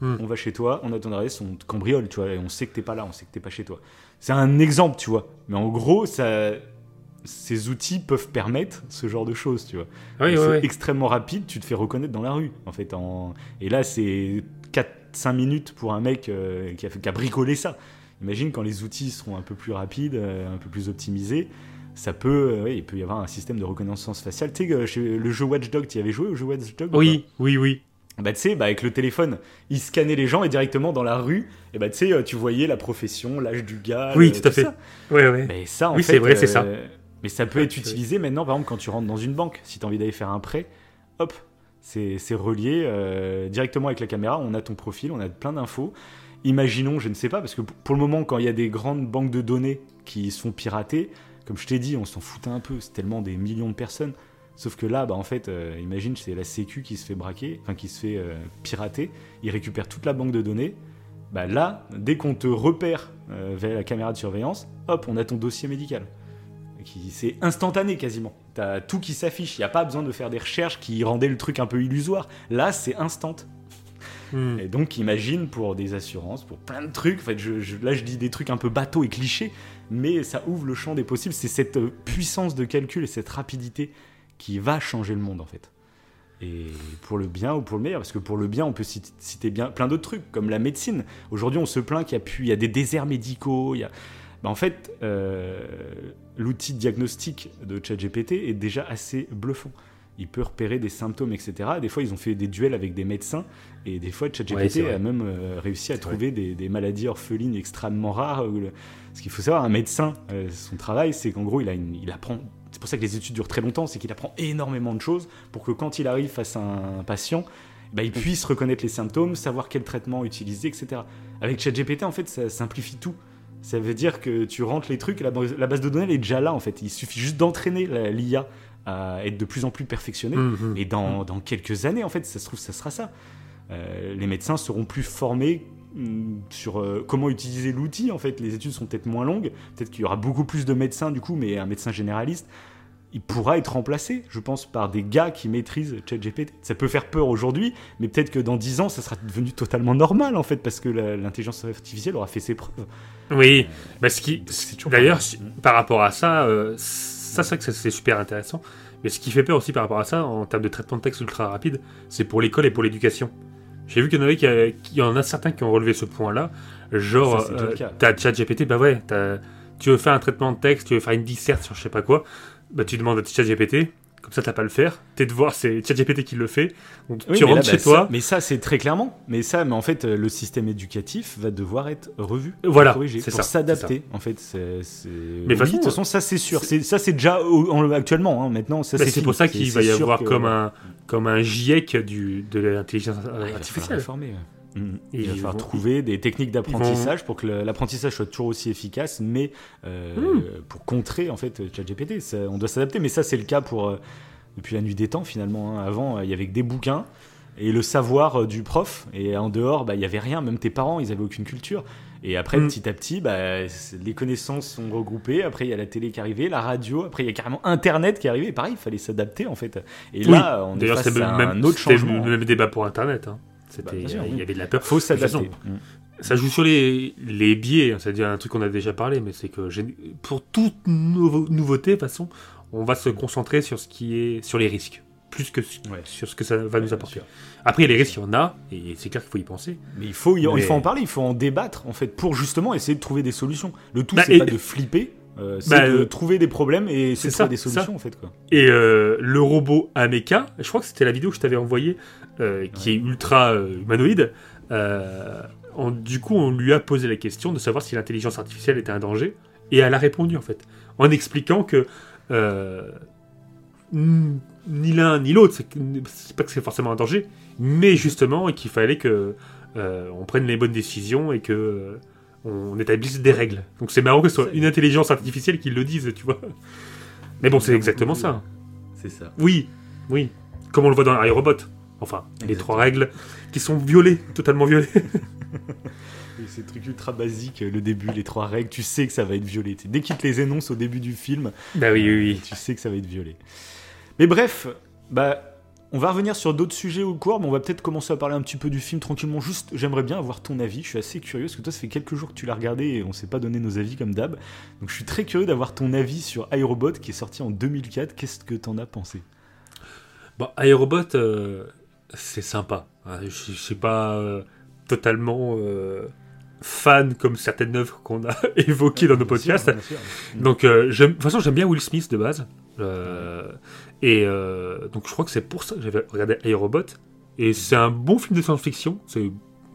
Hmm. On va chez toi, on a ton adresse, on te cambriole, tu vois, et on sait que t'es pas là, on sait que t'es pas chez toi. C'est un exemple, tu vois. Mais en gros, ça, ces outils peuvent permettre ce genre de choses, tu vois. Oui, oui, c'est oui. extrêmement rapide, tu te fais reconnaître dans la rue, en fait. En... Et là, c'est 4-5 minutes pour un mec euh, qui, a, fait- qui a bricolé ça. Imagine quand les outils seront un peu plus rapides, euh, un peu plus optimisés, ça peut, euh, ouais, il peut y avoir un système de reconnaissance faciale. Tu sais, le jeu Watchdog, tu y avais joué au jeu Watchdog ou Oui, oui, oui. bah, tu sais, bah, avec le téléphone, il scannait les gens et directement dans la rue, et bah, tu sais, tu voyais la profession, l'âge du gars. Oui, tout à fait. ça. Oui, oui. Mais ça, en Oui, c'est vrai, c'est ça. Mais ça peut Ouais, être utilisé maintenant, par exemple, quand tu rentres dans une banque. Si tu as envie d'aller faire un prêt, hop, c'est relié euh, directement avec la caméra. On a ton profil, on a plein d'infos. Imaginons, je ne sais pas, parce que pour le moment, quand il y a des grandes banques de données qui sont piratées, comme je t'ai dit, on s'en foutait un peu. C'est tellement des millions de personnes. Sauf que là, bah, en fait, euh, imagine, c'est la Sécu qui se fait braquer, enfin qui se fait euh, pirater. Il récupère toute la banque de données. Bah là, dès qu'on te repère via la caméra de surveillance, hop, on a ton dossier médical. C'est instantané quasiment. T'as tout qui s'affiche. Il n'y a pas besoin de faire des recherches qui rendaient le truc un peu illusoire. Là, c'est instant. Hmm. Et donc, imagine pour des assurances, pour plein de trucs. En fait, je, je- là, je dis des trucs un peu bateaux et clichés, mais ça ouvre le champ des possibles. C'est cette euh, puissance de calcul et cette rapidité qui va changer le monde, en fait. Et pour le bien ou pour le meilleur, parce que pour le bien, on peut citer, bien plein d'autres trucs, comme la médecine. Aujourd'hui, on se plaint qu'il y a, pu, il y a des déserts médicaux. Il y a... Bah, en fait, euh, l'outil diagnostic de ChatGPT est déjà assez bluffant. Il peut repérer des symptômes, etc. Des fois, ils ont fait des duels avec des médecins, et des fois, Ouais, ChatGPT vrai. a même euh, réussi à trouver des, des maladies orphelines extrêmement rares. où le- Ce qu'il faut savoir, un médecin, euh, son travail, c'est qu'en gros, il, a une- il apprend. C'est pour ça que les études durent très longtemps, c'est qu'il apprend énormément de choses pour que quand il arrive face à un patient, bah, il puisse reconnaître les symptômes, savoir quel traitement utiliser, etc. Avec ChatGPT, en fait, ça simplifie tout. Ça veut dire que tu rentres les trucs, la, base- la base de données elle est déjà là, en fait. Il suffit juste d'entraîner l'IA à être de plus en plus perfectionnée. Mhm. Et dans, dans quelques années, en fait, ça se trouve, ça sera ça. Euh, les médecins seront plus formés hum, sur euh, comment utiliser l'outil. En fait, les études sont peut-être moins longues. Peut-être qu'il y aura beaucoup plus de médecins, du coup, mais un médecin généraliste, il pourra être remplacé, je pense, par des gars qui maîtrisent ChatGPT. Ça peut faire peur aujourd'hui, mais peut-être que dans 10 ans, ça sera devenu totalement normal, en fait, parce que l'intelligence artificielle aura fait ses preuves. Oui, bah, ce qui, d'ailleurs, par rapport à ça, euh, ça c'est vrai que c'est super intéressant. Mais ce qui fait peur aussi par rapport à ça, en termes de traitement de texte ultra rapide, c'est pour l'école et pour l'éducation. J'ai vu qu'il y en avait qui, a- qu'il y en a certains qui ont relevé ce point-là. Genre, euh, t'as ChatGPT, bah ouais, t'as- tu veux faire un traitement de texte, tu veux faire une disserte sur je sais pas quoi, bah tu demandes à ChatGPT, comme ça t'as pas à le faire. Tes devoirs, c'est ChatGPT qui le fait. Donc Oui, tu rentres là, chez bah, toi. ça- mais ça, c'est très clairement. Mais ça, mais en fait, euh, le système éducatif va devoir être revu, Voilà, corrigé, pour s'adapter. En fait, c'est. Mais oui, de toute façon, ça c'est sûr. C'est- Ça c'est déjà au- actuellement. hein. Maintenant, ça c'est c'est pour ça qu'il va y avoir que- comme un comme un GIEC du, de l'intelligence Ah, artificielle. réformer, ouais. Et Il va falloir vont- trouver des techniques d'apprentissage pour que l'apprentissage soit toujours aussi efficace, mais euh, Hmm. pour contrer en fait ChatGPT, on doit s'adapter. Mais ça, c'est le cas pour euh, depuis la nuit des temps finalement. hein. Avant, euh, il y avait que des bouquins et le savoir du prof, et en dehors, bah, il y avait rien. Même tes parents, ils avaient aucune culture. Et après, Hmm. petit à petit, bah, les connaissances sont regroupées. Après, il y a la télé qui est arrivée, la radio. Après, il y a carrément Internet qui est arrivé. Et pareil, il fallait s'adapter en fait. Et Oui. là, on est face à même, un autre c'était changement. le même débat pour Internet. hein. Bah, C'était, sûr, il y avait de la peur. Faut s'adapter. Mhm. Ça joue sur les, les biais, hein, c'est-à-dire un truc qu'on a déjà parlé, mais c'est que j'ai- pour toute nouveau- nouveauté, de toute façon, on va se concentrer sur ce qui est sur les risques, plus que su- Ouais. sur ce que ça va nous apporter. Après, il y a les risques, il y en a, et c'est clair qu'il faut y penser. Mais il faut, y- Mais- il faut en parler, il faut en débattre en fait pour justement essayer de trouver des solutions. Le tout Bah, c'est et- pas de flipper, euh, c'est Bah, de euh, trouver des problèmes et c'est ça, des ça. solutions en fait quoi. Et euh, le robot Ameka, je crois que c'était la vidéo que je t'avais envoyée, euh, qui est ultra humanoïde. on- du coup, on lui a posé la question de savoir si l'intelligence artificielle était un danger, et elle a répondu en fait, en expliquant que ni l'un ni l'autre, c'est pas que c'est forcément un danger, mais justement, qu'il fallait que on prenne les bonnes décisions et que on établisse des règles. Donc c'est marrant que ce soit une intelligence artificielle qui le dise, tu vois. Mais bon, c'est exactement ça. C'est ça. Oui, oui. Comme on le voit dans iRobot. Enfin, les trois règles qui sont violées, totalement violées. C'est des trucs ultra basiques, le début, les trois règles, tu sais que ça va être violé. Dès qu'ils te les énoncent au début du film, bah oui, oui, oui. tu sais que ça va être violé. Mais bref, bah on va revenir sur d'autres sujets au cours, mais on va peut-être commencer à parler un petit peu du film tranquillement. Juste, j'aimerais bien avoir ton avis. Je suis assez curieux parce que toi, ça fait quelques jours que tu l'as regardé et on s'est pas donné nos avis comme d'hab. Donc, je suis très curieux d'avoir ton avis sur iRobot qui est sorti en 2004. Qu'est-ce que t'en as pensé? Bon, iRobot, euh, c'est sympa. Je je suis pas euh, totalement euh, fan comme certaines œuvres qu'on a évoquées dans nos podcasts. sûr. Donc, de toute façon, j'aime bien Will Smith de base. Euh, et euh, donc, je crois que c'est pour ça que j'avais regardé iRobot. Et c'est un bon film de science-fiction. C'est,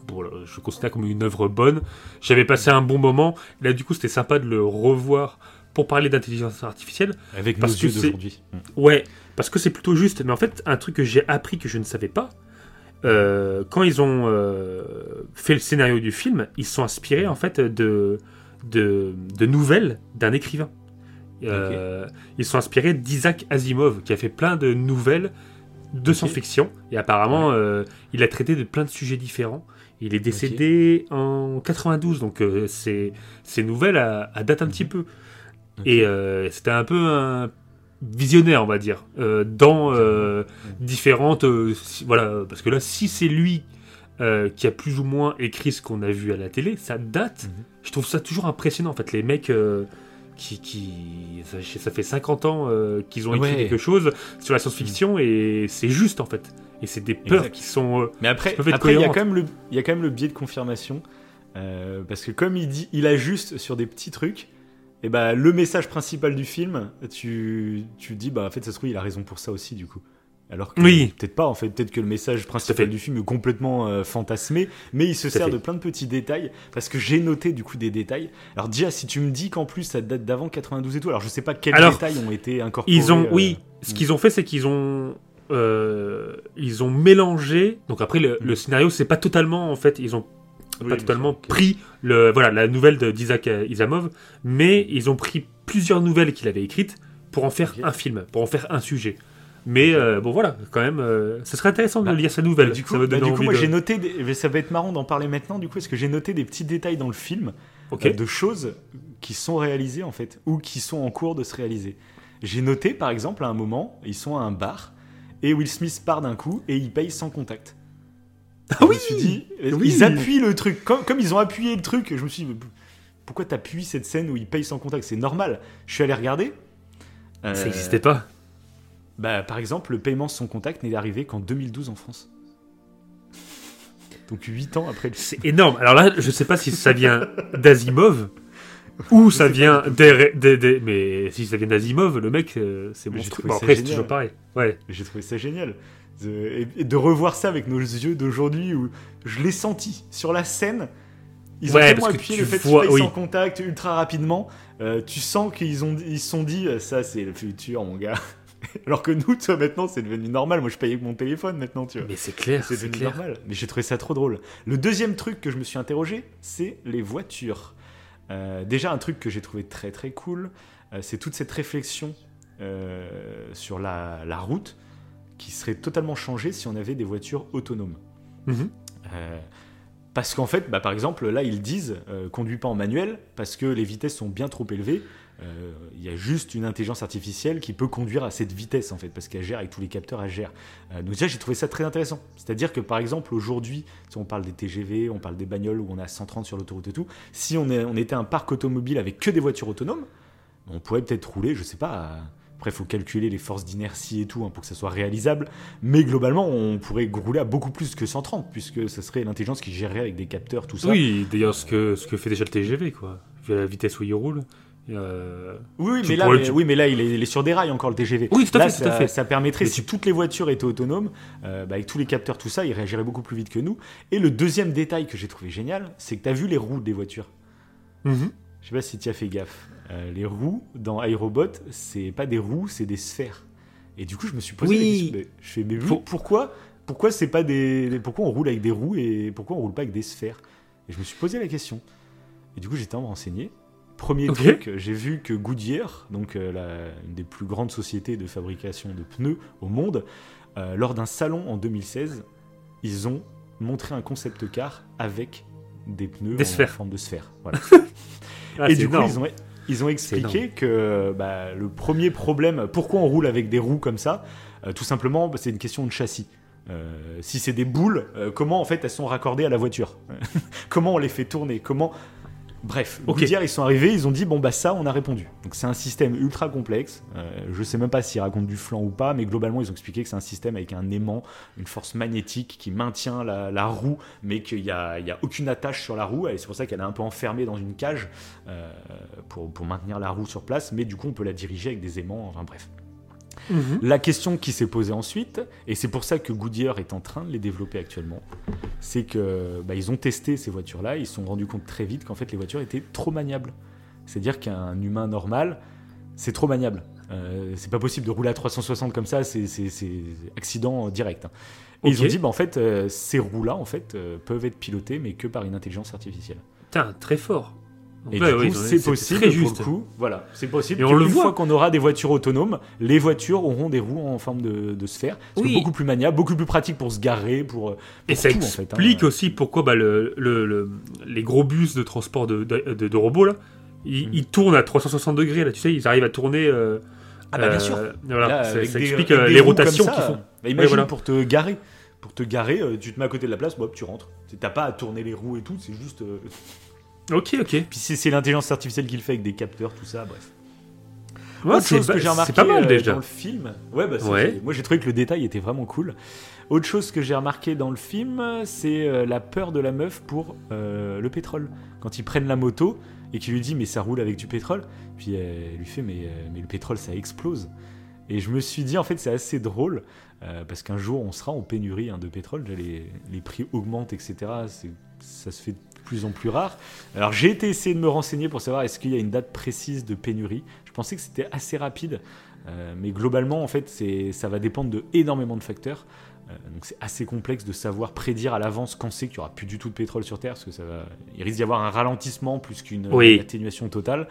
bon, je le considère comme une œuvre bonne. J'avais passé un bon moment. Là, du coup, c'était sympa de le revoir pour parler d'intelligence artificielle. Avec Parce nos yeux d'aujourd'hui. Ouais, parce que c'est plutôt juste. Mais en fait, un truc que j'ai appris que je ne savais pas, euh, quand ils ont euh, fait le scénario du film, ils sont inspirés en fait de, de, de nouvelles d'un écrivain. Euh, Ils sont inspirés d'Isaac Asimov, qui a fait plein de nouvelles de science-fiction. Et apparemment, euh, il a traité de plein de sujets différents. Il est décédé en 92, donc euh, ces, ces nouvelles à, à date un petit peu. Ok. Et euh, c'était un peu un visionnaire, on va dire, dans différentes... voilà, parce que là, si c'est lui euh, qui a plus ou moins écrit ce qu'on a vu à la télé, ça date. Mhm. Je trouve ça toujours impressionnant, en fait, les mecs euh, qui, qui ça, fait 50 ans euh, qu'ils ont écrit Ouais. quelque chose sur la science-fiction et c'est juste en fait. Et c'est des peurs Exact. qui sont. euh, Mais après, après il y a quand même le, il y a quand même le biais de confirmation euh, parce que comme il dit, il ajuste sur des petits trucs. Et bah le message principal du film, tu tu dis bah en fait ça se trouve il a raison pour ça aussi du coup. Alors que Oui. peut-être pas en fait, peut-être que le message principal du film est complètement euh, fantasmé, mais il se sert fait. de plein de petits détails parce que j'ai noté du coup des détails. Alors déjà si tu me dis qu'en plus ça date d'avant 92 et tout, alors je sais pas quels Alors, détails ont été incorporés. Ils ont, euh, oui, ce qu'ils ont fait, c'est qu'ils ont, euh, ils ont mélangé. Donc après, le, le scénario, c'est pas totalement, en fait, ils ont oui, pas totalement pris le, voilà, la nouvelle de- d'Isaac Isamov, mais ils ont pris plusieurs nouvelles qu'il avait écrites pour en faire un film, pour en faire un sujet. Mais euh, bon, voilà, quand même, euh, ça serait intéressant Bah, de lire sa nouvelle. Bah, du coup, ça bah, du coup moi de- j'ai noté, des- mais ça va être marrant d'en parler maintenant, du coup, parce que j'ai noté des petits détails dans le film euh, de choses qui sont réalisées en fait, ou qui sont en cours de se réaliser. J'ai noté par exemple à un moment, ils sont à un bar et Will Smith part d'un coup et il paye sans contact. Ah Je oui me suis dit, Oui. ils appuient le truc, comme, comme ils ont appuyé le truc, je me suis dit, pourquoi t'appuies cette scène où il paye sans contact? C'est normal. Je suis allé regarder. Euh, Ça n'existait pas. Bah, par exemple, le paiement sans contact n'est arrivé qu'en 2012 en France. Donc 8 ans après le C'est énorme. Alors là, je sais pas si ça vient d'Asimov ou ça vient des, des- des- Mais si ça vient d'Asimov, le mec, euh, c'est Bon, ça après, c'est toujours pareil. Ouais. J'ai trouvé ça génial. De- et- de revoir ça avec nos yeux d'aujourd'hui où je l'ai senti sur la scène. Ils ont Ouais, tellement appuyé le fait vois- payes oui. sans contact ultra rapidement. euh, tu sens qu'ils ont, ils se sont dit, euh, ça c'est le futur, mon gars. Alors que nous, toi, maintenant, c'est devenu normal. Moi, je paye avec mon téléphone maintenant, tu vois. Mais c'est clair, C'est devenu clair. normal. Mais j'ai trouvé ça trop drôle. Le deuxième truc que je me suis interrogé, c'est les voitures. Euh, déjà, un truc que j'ai trouvé très très cool, euh, c'est toute cette réflexion euh, sur la, la route qui serait totalement changée si on avait des voitures autonomes. Mhm. Parce qu'en fait, bah, par exemple, là, ils disent conduis pas en manuel parce que les vitesses sont bien trop élevées. Euh, Il y a juste une intelligence artificielle qui peut conduire à cette vitesse, en fait, parce qu'elle gère avec tous les capteurs, elle gère. Euh, donc, déjà, j'ai trouvé ça très intéressant. C'est-à-dire que, par exemple, aujourd'hui, si on parle des TGV, on parle des bagnoles où on a 130 sur l'autoroute et tout, si on, était un parc automobile avec que des voitures autonomes, on pourrait peut-être rouler, je sais pas. à- Après, il faut calculer les forces d'inertie et tout hein, pour que ça soit réalisable. Mais globalement, on pourrait rouler à beaucoup plus que 130, puisque ce serait l'intelligence qui gérerait avec des capteurs, tout ça. Oui, d'ailleurs, ce que, fait déjà le TGV, quoi. La vitesse où il roule. Euh, Oui, mais là, pourrais- mais- tu- oui, mais là, il est, il est sur des rails encore le TGV. Oui, tout à là, fait, tout à ça, fait. ça permettrait, Mais si tu- toutes les voitures étaient autonomes, euh, bah, avec tous les capteurs, tout ça, ils réagiraient beaucoup plus vite que nous. Et le deuxième détail que j'ai trouvé génial, c'est que tu as vu les roues des voitures. mhm. Je sais pas si tu as fait gaffe. Euh, les roues dans iRobot, c'est pas des roues, c'est des sphères. Et du coup, je me suis posé Oui. la question. mais Je fais, mais Faut- pourquoi, pourquoi c'est pas des, pourquoi on roule avec des roues et pourquoi on roule pas avec des sphères? Et je me suis posé la question. Et du coup, j'étais en me renseigner. Premier truc, j'ai vu que Goodyear, donc euh, la- une des plus grandes sociétés de fabrication de pneus au monde, euh, lors d'un salon en 2016, ils ont montré un concept car avec des pneus Des en sphères. forme de sphère. Voilà. Ah, et du énorme. coup, ils ont, ils ont expliqué que bah, le premier problème, pourquoi on roule avec des roues comme ça, euh, tout simplement, bah, c'est une question de châssis. Euh, si c'est des boules, euh, comment en fait elles sont raccordées à la voiture? Comment on les fait tourner? Comment Bref, Ok. Goodyear, ils sont arrivés, ils ont dit bon bah ça on a répondu. Donc c'est un système ultra complexe. Euh, je sais même pas s'ils racontent du flanc ou pas, mais globalement ils ont expliqué que c'est un système avec un aimant, une force magnétique qui maintient la, la roue, mais qu'il n'y a, a aucune attache sur la roue. Et c'est pour ça qu'elle est un peu enfermée dans une cage euh, pour, pour maintenir la roue sur place. Mais du coup on peut la diriger avec des aimants. Enfin bref. Mhm. La question qui s'est posée ensuite, et c'est pour ça que Goodyear est en train de les développer actuellement, c'est que bah, ils ont testé ces voitures-là, ils se sont rendus compte très vite qu'en fait les voitures étaient trop maniables. C'est-à-dire qu'un humain normal, c'est trop maniable. Euh, c'est pas possible de rouler à 360 comme ça, c'est accident direct. hein. Et ils ont dit, bah, en fait, euh, ces roues-là, en fait, euh, peuvent être pilotées, mais que par une intelligence artificielle. Putain, très fort. Donc Et là, du oui, coup, c'est possible Très pour le coup. Voilà, c'est possible. Et on le une voit. fois qu'on aura des voitures autonomes, les voitures auront des roues en forme de, de sphère. C'est Oui. beaucoup plus maniable, beaucoup plus pratique pour se garer, pour. pour Et ça tout, en fait, hein. explique aussi pourquoi bah, le, le- le- les gros bus de transport de, de, robots, là, ils, Mm. ils tournent à 360 degrés, là, tu sais, ils arrivent à tourner. euh, Ah bah bien euh, sûr. Voilà, Là, ça, avec ça des- explique euh, les rotations qu'ils font. bah, imagine voilà. pour te garer. Pour te garer, tu te mets à côté de la place, bah, hop, tu rentres. T'as pas à tourner les roues et tout, c'est juste. Ok, ok. Puis c'est l'intelligence artificielle qui le fait avec des capteurs, tout ça, bref. Ouais, Autre chose que j'ai remarqué C'est pas mal euh, déjà. dans le film. Ouais, bah, Ouais. moi j'ai trouvé que le détail était vraiment cool. Autre chose que j'ai remarqué dans le film, c'est euh, la peur de la meuf pour euh, le pétrole. Quand ils prennent la moto et qu'il lui dit mais ça roule avec du pétrole, puis elle lui fait mais, mais le pétrole ça explose. Et je me suis dit en fait c'est assez drôle euh, parce qu'un jour on sera en pénurie hein, de pétrole, les, les prix augmentent etc. Ça se fait plus en plus rare. Alors j'ai été essayer de me renseigner pour savoir est-ce qu'il y a une date précise de pénurie. Je pensais que c'était assez rapide, euh, mais globalement en fait ça va dépendre de énormément de facteurs. Euh, donc c'est assez complexe de savoir prédire à l'avance quand c'est qu'il n'y aura plus du tout de pétrole sur Terre, parce que ça va, il risque d'y avoir un ralentissement plus qu'une Oui. atténuation totale.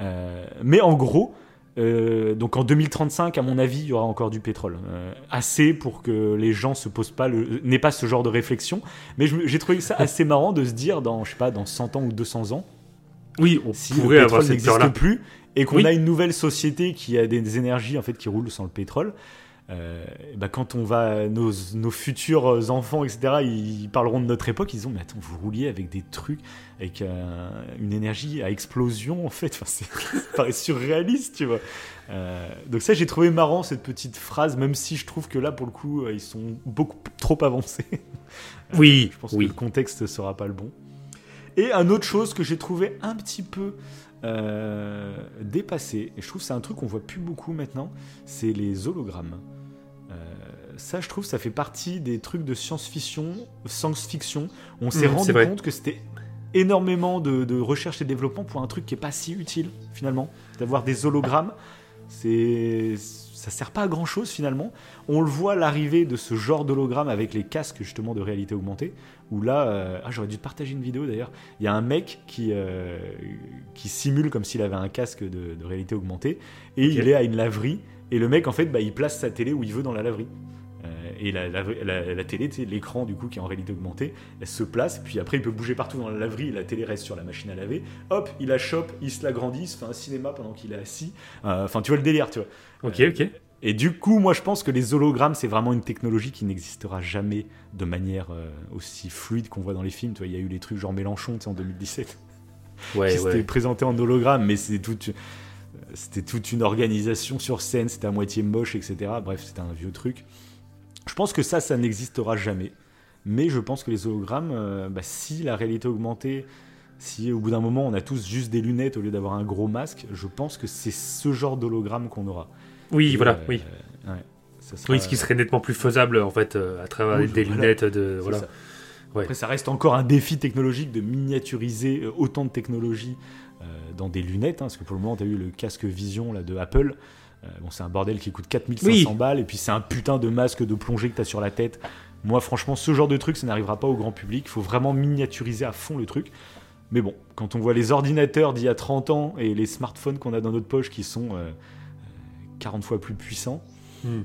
Euh, mais en gros, euh, donc en 2035, à mon avis, il y aura encore du pétrole, Euh, assez pour que les gens se posent pas le, n'aient pas ce genre de réflexion. Mais j'ai trouvé ça assez marrant de se dire dans, je sais pas, dans 100 ans ou 200 ans, Oui, on si le pourrait avoir pétrole n'existe plus et qu'on Oui. a une nouvelle société qui a des énergies en fait qui roulent sans le pétrole. Euh, bah, quand on va nos, nos futurs enfants etc ils parleront de notre époque ils diront mais attends vous rouliez avec des trucs avec euh, une énergie à explosion en fait enfin, c'est- ça paraît surréaliste tu vois Euh, donc ça j'ai trouvé marrant cette petite phrase même si je trouve que là pour le coup ils sont beaucoup trop avancés Oui, je pense oui. que le contexte sera pas le bon. Et un autre chose que j'ai trouvé un petit peu euh, dépassé, et je trouve que c'est un truc qu'on voit plus beaucoup maintenant, c'est les hologrammes. Euh, ça, je trouve, ça fait partie des trucs de science-fiction, science-fiction. On s'est c'est rendu compte que c'était énormément de, de recherche et développement pour un truc qui est pas si utile finalement, d'avoir des hologrammes. C'est ça sert pas à grand chose finalement. On le voit l'arrivée de ce genre d'hologramme avec les casques justement de réalité augmentée. Où là, euh, ah, j'aurais dû te partager une vidéo d'ailleurs. Il y a un mec qui, euh, qui simule comme s'il avait un casque de, de réalité augmentée et il est à une laverie. Et le mec en fait, bah, il place sa télé où il veut dans la laverie. Euh, et la, la, la- la télé, l'écran du coup qui est en réalité augmentée, elle se place, puis après il peut bouger partout dans la laverie, la télé reste sur la machine à laver. Hop, il la chope, il se l'agrandit, il se fait un cinéma pendant qu'il est assis. Enfin, tu vois le délire, tu vois. Ok, ok. Et du coup, moi je pense que les hologrammes, c'est vraiment une technologie qui n'existera jamais de manière euh, aussi fluide qu'on voit dans les films. Tu vois, il y a eu les trucs genre Mélenchon, tu sais, en 2017 Ouais, qui ouais. présenté en hologramme, mais c'est toute, c'était toute une organisation sur scène, c'était à moitié moche, etc. Bref, c'était un vieux truc. Je pense que ça, ça n'existera jamais. Mais je pense que les hologrammes, euh, bah, si la réalité augmentée, si au bout d'un moment on a tous juste des lunettes au lieu d'avoir un gros masque, je pense que c'est ce genre d'hologramme qu'on aura. Oui, voilà, euh, oui. ouais, ça sera- Oui, ce qui serait nettement plus faisable en fait euh, à travers Oui, des voilà. lunettes de voilà. ça. Ouais. Après, ça reste encore un défi technologique de miniaturiser euh, autant de technologies dans des lunettes, hein, parce que pour le moment, tu as eu le casque Vision là, de Apple. Euh, bon, c'est un bordel qui coûte 4500 Oui. balles, et puis c'est un putain de masque de plongée que tu as sur la tête. Moi, franchement, ce genre de truc, ça n'arrivera pas au grand public. Il faut vraiment miniaturiser à fond le truc. Mais bon, quand on voit les ordinateurs d'il y a 30 ans et les smartphones qu'on a dans notre poche qui sont euh, 40 fois plus puissants, Hmm.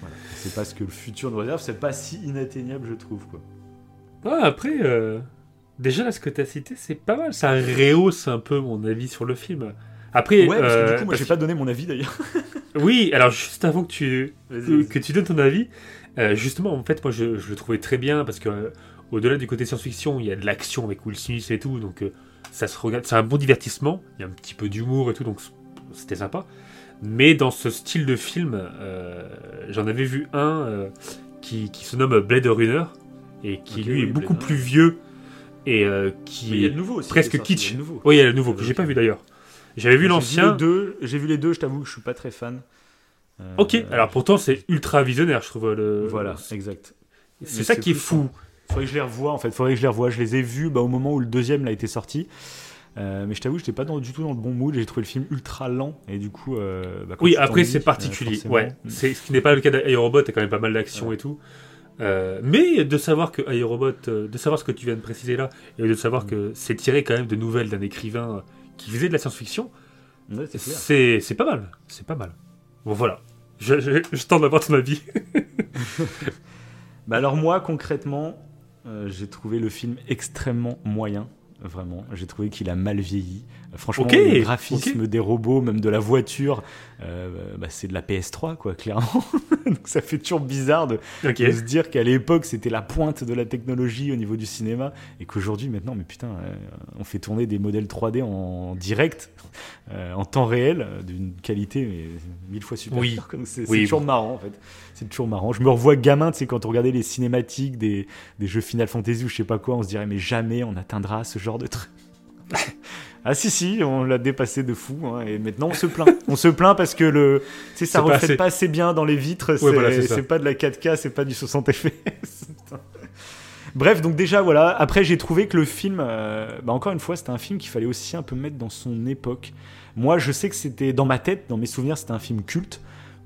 voilà. c'est pas ce que le futur nous réserve. C'est pas si inatteignable, je trouve. Quoi. Ouais, après, euh, déjà là, ce que tu as cité, c'est pas mal. Ça rehausse un peu mon avis sur le film. Après, Ouais, parce que euh, du coup, moi, j'ai pas donné mon avis d'ailleurs. oui, alors juste avant que tu, que, tu donnes ton avis, euh, justement, en fait, moi, je, je le trouvais très bien parce que euh, au-delà du côté science-fiction, il y a de l'action avec Will Smith et tout, donc euh, ça se regarde, c'est un bon divertissement. Il y a un petit peu d'humour et tout, donc c'était sympa. Mais dans ce style de film, euh, j'en avais vu un euh, qui, qui se nomme Blade Runner et qui lui oui, est beaucoup plus vieux et euh, qui nouveau aussi. presque est sorti, kitsch. il nouveau. Oui, il y a le nouveau que j'ai pas vu d'ailleurs. J'avais vu l'ancien. J'ai vu les deux. Je t'avoue que je suis pas très fan. Ok, alors pourtant c'est ultra visionnaire, je trouve. Le... voilà, exact. C'est ça qui est fou. Faudrait que je les revoie en fait. Faudrait que je les revoie. Je les ai vus bah, au moment où le deuxième a été sorti. Euh, mais je t'avoue, j'étais pas dans- du tout dans le bon mood. J'ai trouvé le film ultra lent et du coup. euh, bah, Oui, après c'est euh, particulier. ouais, mm. c'est ce qui n'est pas le cas d'Aerobot. Il y a quand même pas mal d'action et tout. Euh, mais de savoir que Aerobot, euh, de savoir ce que tu viens de préciser là, et de savoir Mm. que c'est tiré quand même de nouvelles d'un écrivain qui faisait de la science-fiction, Ouais, c'est pas mal. C'est pas mal. Bon voilà. Je, je, je tente d'avoir ton avis. Bah alors moi concrètement, j'ai trouvé le film extrêmement moyen. Vraiment. J'ai trouvé qu'il a mal vieilli. Euh, Franchement, Ok, le graphisme des robots, même de la voiture, euh, bah, c'est de la PS3, quoi, clairement. Donc ça fait toujours bizarre de, se dire qu'à l'époque, c'était la pointe de la technologie au niveau du cinéma, et qu'aujourd'hui, maintenant, mais putain, euh, on fait tourner des modèles 3D en direct, euh, en temps réel, d'une qualité mais mille fois supérieure. Oui. Donc C'est Oui. c'est toujours marrant, en fait. C'est toujours marrant. Je me revois gamin, tu sais, quand on regardait les cinématiques des, des jeux Final Fantasy ou je sais pas quoi, on se dirait, mais jamais on atteindra ce genre de truc. Ah si si, on l'a dépassé de fou hein, et maintenant on se plaint. on se plaint parce que le, sais, ça C'est pas reflète assez. pas assez bien dans les vitres. c'est voilà, c'est c'est pas de la 4K, c'est pas du 60 FPS. Bref, donc déjà voilà. Après j'ai trouvé que le film, euh, bah, encore une fois, c'était un film qu'il fallait aussi un peu mettre dans son époque. Moi, je sais que c'était dans ma tête, dans mes souvenirs, c'était un film culte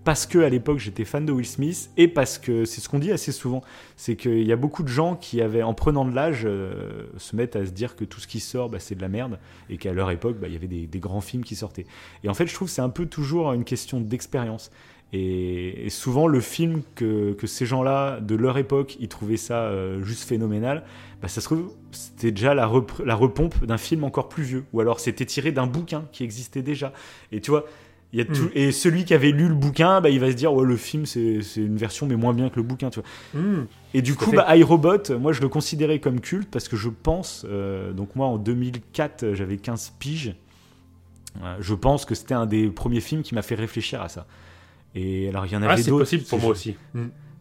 parce que à l'époque j'étais fan de Will Smith et parce que c'est ce qu'on dit assez souvent, c'est qu'il y a beaucoup de gens qui avaient, en prenant de l'âge, euh, se mettent à se dire que tout ce qui sort, bah, c'est de la merde et qu'à leur époque, bah, il y avait des, grands films qui sortaient. Et en fait, je trouve c'est un peu toujours une question d'expérience. Et, souvent, le film que, que ces gens-là, de leur époque, ils trouvaient ça euh, juste phénoménal, bah, ça se trouve, c'était déjà la, la repompe d'un film encore plus vieux. Ou alors, c'était tiré d'un bouquin qui existait déjà. Et tu vois, il y a tout, Mm. et celui qui avait lu le bouquin, bah, il va se dire, ouais, le film, c'est c'est une version, mais moins bien que le bouquin, tu vois. Hmm. Et du coup, bah, iRobot, moi je le considérais comme culte parce que je pense, euh, donc moi en 2004, euh, j'avais 15 piges. Euh, je pense que c'était un des premiers films qui m'a fait réfléchir à ça. Et alors il y en Ah, avait c'est d'autres. possible pour moi aussi.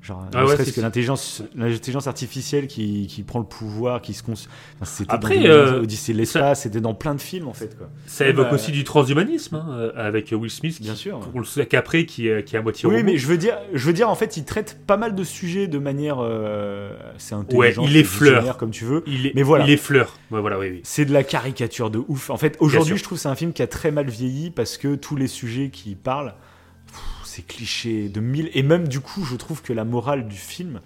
Genre, Ah ouais, serait-ce c'est- que l'intelligence, l'intelligence artificielle qui, qui prend le pouvoir, qui se cons... enfin, c'était Après, euh, Odyssée de l'espace, c'était dans plein de films en fait quoi. Ça évoque bah, aussi du transhumanisme hein, euh, avec Will Smith, Bien sûr. pour le Capré qui, est- qui est à moitié Oui, robot. mais je veux dire, je veux dire en fait, il traite pas mal de sujets de manière, euh, c'est intelligent, Ouais, il effleure. visionnaire, comme tu veux. il est, mais voilà. il effleure. Ouais, voilà, oui, oui. C'est de la caricature de ouf. En fait, aujourd'hui, je trouve que c'est un film qui a très mal vieilli parce que tous les sujets qui parlent, c'est cliché de mille. Et même du coup, je trouve que la morale du film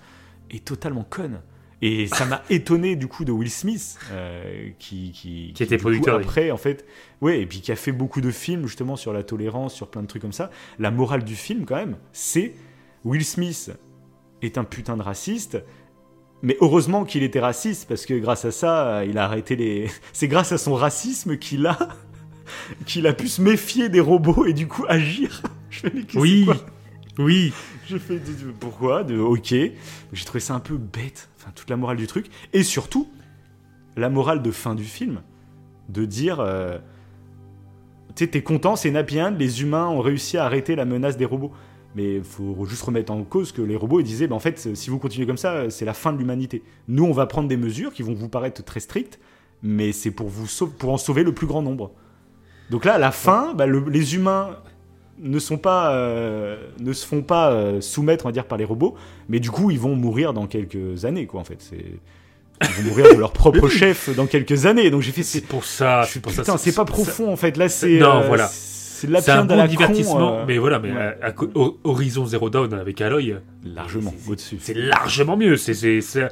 est totalement conne. Et ça m'a étonné du coup de Will Smith, euh, qui, qui, Qui était du coup, producteur, oui. après, en fait, ouais, et puis qui a fait beaucoup de films justement sur la tolérance, sur plein de trucs comme ça. La morale du film, quand même, c'est Will Smith est un putain de raciste. Mais heureusement qu'il était raciste parce que grâce à ça, il a arrêté les. C'est grâce à son racisme qu'il a qu'il a pu se méfier des robots et du coup agir. Je fais mais Oui, quoi oui. J'ai fait de- de- pourquoi de ok. J'ai trouvé ça un peu bête. Enfin toute la morale du truc et surtout la morale de fin du film de dire. euh, tu sais, t'es content, c'est Napian, les humains ont réussi à arrêter la menace des robots. Mais il faut juste remettre en cause que les robots ils disaient, bah, en fait, si vous continuez comme ça, c'est la fin de l'humanité. Nous, on va prendre des mesures qui vont vous paraître très strictes, mais c'est pour, vous sauver- pour en sauver le plus grand nombre. Donc là, à la fin, bah, le- les humains ne sont pas, euh, ne se font pas euh, soumettre, on va dire, par les robots, mais du coup, ils vont mourir dans quelques années, quoi, en fait. C'est... Ils vont mourir de leur propre chef dans quelques années. Donc j'ai fait, C'est pour ça. je suis- c'est pour ça, putain, c'est pas ça- profond, en fait. Là, c'est, Non, euh, voilà. C'est de la C'est un bon la divertissement, con, euh, mais voilà, mais ouais. à- à co- au- Horizon Zero Dawn avec Aloy, largement c'est- au-dessus. c'est largement mieux. C'est,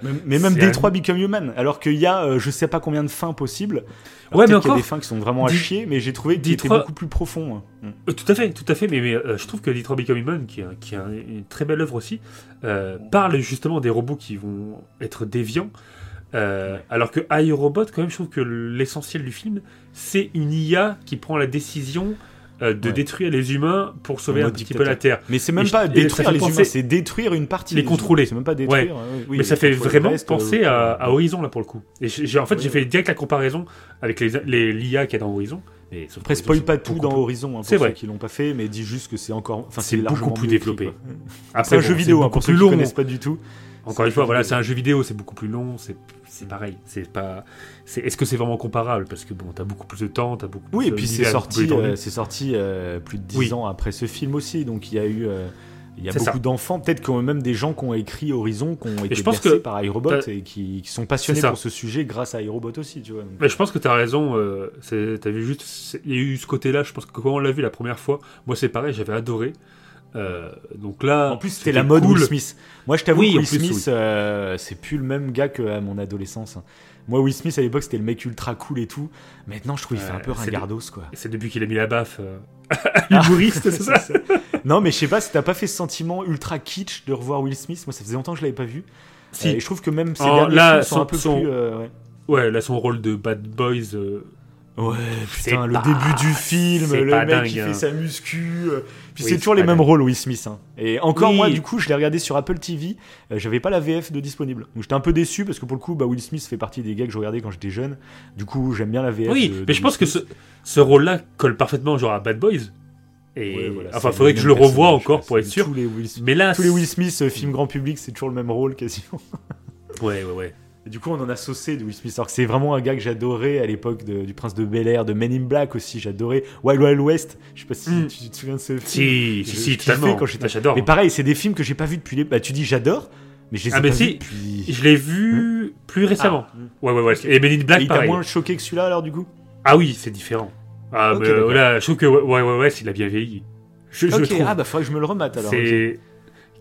Mais, mais même Détroit Become Human, alors qu'il y a euh, je sais pas combien de fins possibles. Alors Ouais, mais peut-être qu'il y a des fins qui sont vraiment à chier, mais j'ai trouvé qu'il était beaucoup plus profond. hein. Euh, Tout à fait, tout à fait, mais, mais, euh, je trouve que Detroit Become Human, qui est, un- qui est un- une très belle œuvre aussi, euh, parle justement des robots qui vont être déviants, euh, alors que iRobot, quand même, je trouve que l'essentiel du film, c'est une IA qui prend la décision euh, de Ouais. détruire les humains pour sauver un petit dictateur. peu la Terre. Mais c'est même pas détruire les humains, c'est détruire une partie. Les contrôler. C'est même pas détruire. euh, oui, mais ça fait vraiment reste, penser euh, à, à Horizon, là, pour le coup. Et j'ai, j'ai- en fait, j'ai fait direct la comparaison avec les, les, l'IA qu'il y a dans Horizon. Et sauf Après, spoil pas tout dans plus- Horizon, hein, pour C'est ceux vrai. qui l'ont pas fait, mais dis juste que c'est encore. Enfin, C'est beaucoup plus développé. Après, C'est un jeu vidéo, hein, pour ceux plus qui connaissent pas du tout. Encore une fois, voilà, c'est un jeu vidéo, c'est beaucoup plus long, c'est c'est pareil. C'est pas. c'est- Est-ce que c'est vraiment comparable? Parce que bon, t'as beaucoup plus de temps, t'as beaucoup. Oui, plus et puis c'est sorti, euh, c'est sorti euh, plus de 10 Oui. ans après ce film aussi, donc il y a eu. euh, il y a beaucoup d'enfants, peut-être a même des gens qui ont écrit Horizon, qui ont été je pense bercés que par iRobot et qui, qui sont passionnés pour ce sujet grâce à iRobot aussi, tu vois. donc. Mais je pense que t'as raison. Euh, vu juste, il y a eu ce côté-là. Je pense que quand on l'a vu la première fois, moi c'est pareil, j'avais adoré. Euh, donc là, En plus, c'était la mode cool. Will Smith. Moi, je t'avoue Oui, Will plus, Smith, euh, c'est plus le même gars qu'à mon adolescence. hein. Moi, Will Smith, à l'époque, c'était le mec ultra cool et tout. Maintenant, je trouve qu'il fait un peu ringardos, quoi. C'est depuis qu'il a mis la baffe euh, à l'humoriste, c'est ça Non, mais je sais pas si t'as pas fait ce sentiment ultra kitsch de revoir Will Smith? Moi, ça faisait longtemps que je l'avais pas vu. Si. Et je trouve que même ces Oh, là, sont son- un peu son- plus. ouais. ouais, là, son rôle de bad boys. Ouais, putain, le pas- début du film, le mec dingue, qui hein. fait sa muscu. Puis Oui, c'est toujours les mêmes rôles, Will Smith. hein. Et encore Oui. moi, du coup, je l'ai regardé sur Apple TV. euh, J'avais pas la VF de disponible. Donc j'étais un peu déçu parce que pour le coup, bah, Will Smith fait partie des gars que je regardais quand j'étais jeune. Du coup, j'aime bien la VF. Oui, de- de mais je pense que ce, ce rôle-là colle parfaitement genre à Bad Boys. Et Ouais, voilà, enfin, faudrait que je le revoie encore pour être sûr. Tous les Will Smith, Mais là, tous les Will Smith, euh, film grand public, c'est toujours le même rôle quasiment. Ouais, ouais, ouais. Et du coup, on en a saucé de Will Smith. Alors que c'est vraiment un gars que j'adorais à l'époque de- du Prince de Bel Air, de Men in Black aussi. J'adorais Wild Wild West. Je sais pas si Mm. tu te souviens de ce film. Si, Je- si, je totalement. quand j'étais- Ah, J'adore. Mais pareil, c'est des films que j'ai pas vus depuis les. Bah, tu dis j'adore, mais je les ai Ah, mais pas si, vus depuis. Je l'ai vu plus récemment. Ah, mm. Ouais, ouais, ouais. Et Men in Et Black, il t'a pareil. moins choqué que celui-là alors du coup? Ah oui, c'est différent. Ah, Ok, mais euh, d'accord. là, je trouve que ouais, ouais, ouais, ouais, il a bien vieilli. Je, je Ok, trouve. ah bah faudrait que je me le remate alors. c'est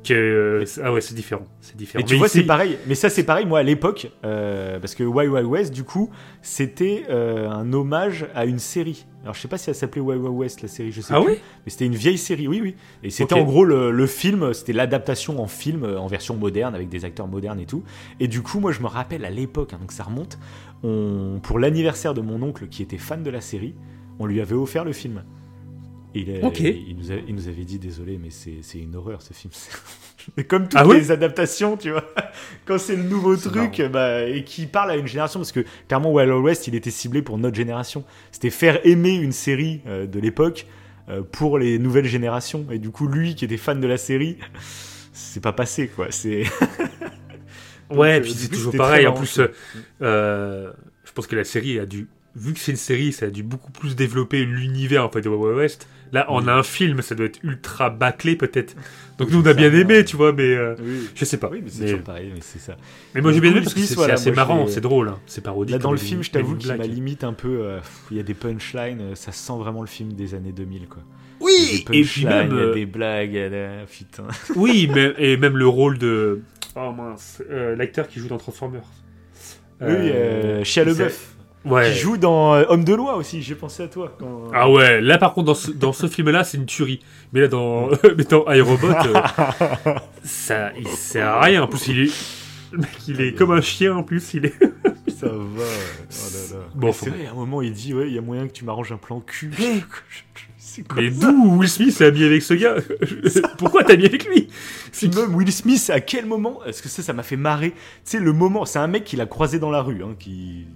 que euh, ah ouais, c'est différent, c'est différent. Et tu Mais vois, c'est pareil. Mais ça, c'est pareil, moi, à l'époque, euh, parce que Wild Wild West, du coup, c'était euh, un hommage à une série. Alors, je sais pas si elle s'appelait Wild Wild West, la série, je sais Ah plus. oui Mais c'était une vieille série, oui, oui. Et c'était en gros le, le film, c'était l'adaptation en film, en version moderne, avec des acteurs modernes et tout. Et du coup, moi, je me rappelle à l'époque, hein, donc ça remonte, on, pour l'anniversaire de mon oncle qui était fan de la série, on lui avait offert le film. Et il, nous a- il nous avait dit désolé, mais c'est c'est une horreur ce film. Mais comme toutes Ah les adaptations, tu vois, quand c'est le nouveau C'est truc bah, et qui parle à une génération, parce que clairement Wild West, il était ciblé pour notre génération. C'était faire aimer une série euh, de l'époque euh, pour les nouvelles générations. Et du coup, lui qui était fan de la série, c'est pas passé quoi. C'est Ouais, puis euh, c'est du coup, toujours pareil. En plus, euh, je pense que la série a dû, vu que c'est une série, ça a dû beaucoup plus développer l'univers en fait de Wild West. Là, on Oui. a un film, ça doit être ultra bâclé peut-être. Donc Oui, nous, on a bien ça, aimé, ouais. tu vois, mais euh, oui. je sais pas. Oui, mais c'est mais, toujours pareil, mais c'est ça. mais moi, j'ai bien aimé parce que c'est voilà, assez marrant, c'est drôle, hein. c'est parodique. Là, dans le film, je t'avoue in qu'il m'a limite un peu. euh, Il y a des punchlines, euh, ça sent vraiment le film des années 2000, quoi. Oui, et puis punchlines, même, il y a euh, des blagues, il y a des- putain. oui, mais, et même le rôle de, oh mince, euh, l'acteur qui joue dans Transformers. oui, euh, Shia c'est- LaBeouf. Ouais. Qui joue dans euh, Homme de loi aussi, j'ai pensé à toi. quand- Ah ouais, là par contre dans ce, dans ce film-là c'est une tuerie. Mais là dans, mais dans iRobot, euh, ça il sert à rien. En plus il est, le mec il est comme un chien en plus. Il est. Ça va. Oh là là. Bon, c'est vrai, à un moment, il dit Ouais, il y a moyen que tu m'arranges un plan cul. Mais- d'où Will Smith s'est ami avec ce gars Pourquoi t'as mis avec lui Puis même Will Smith, à quel moment Est-ce que ça, ça m'a fait marrer? Tu sais, le moment, c'est un mec qu'il a croisé dans la rue, hein, qui.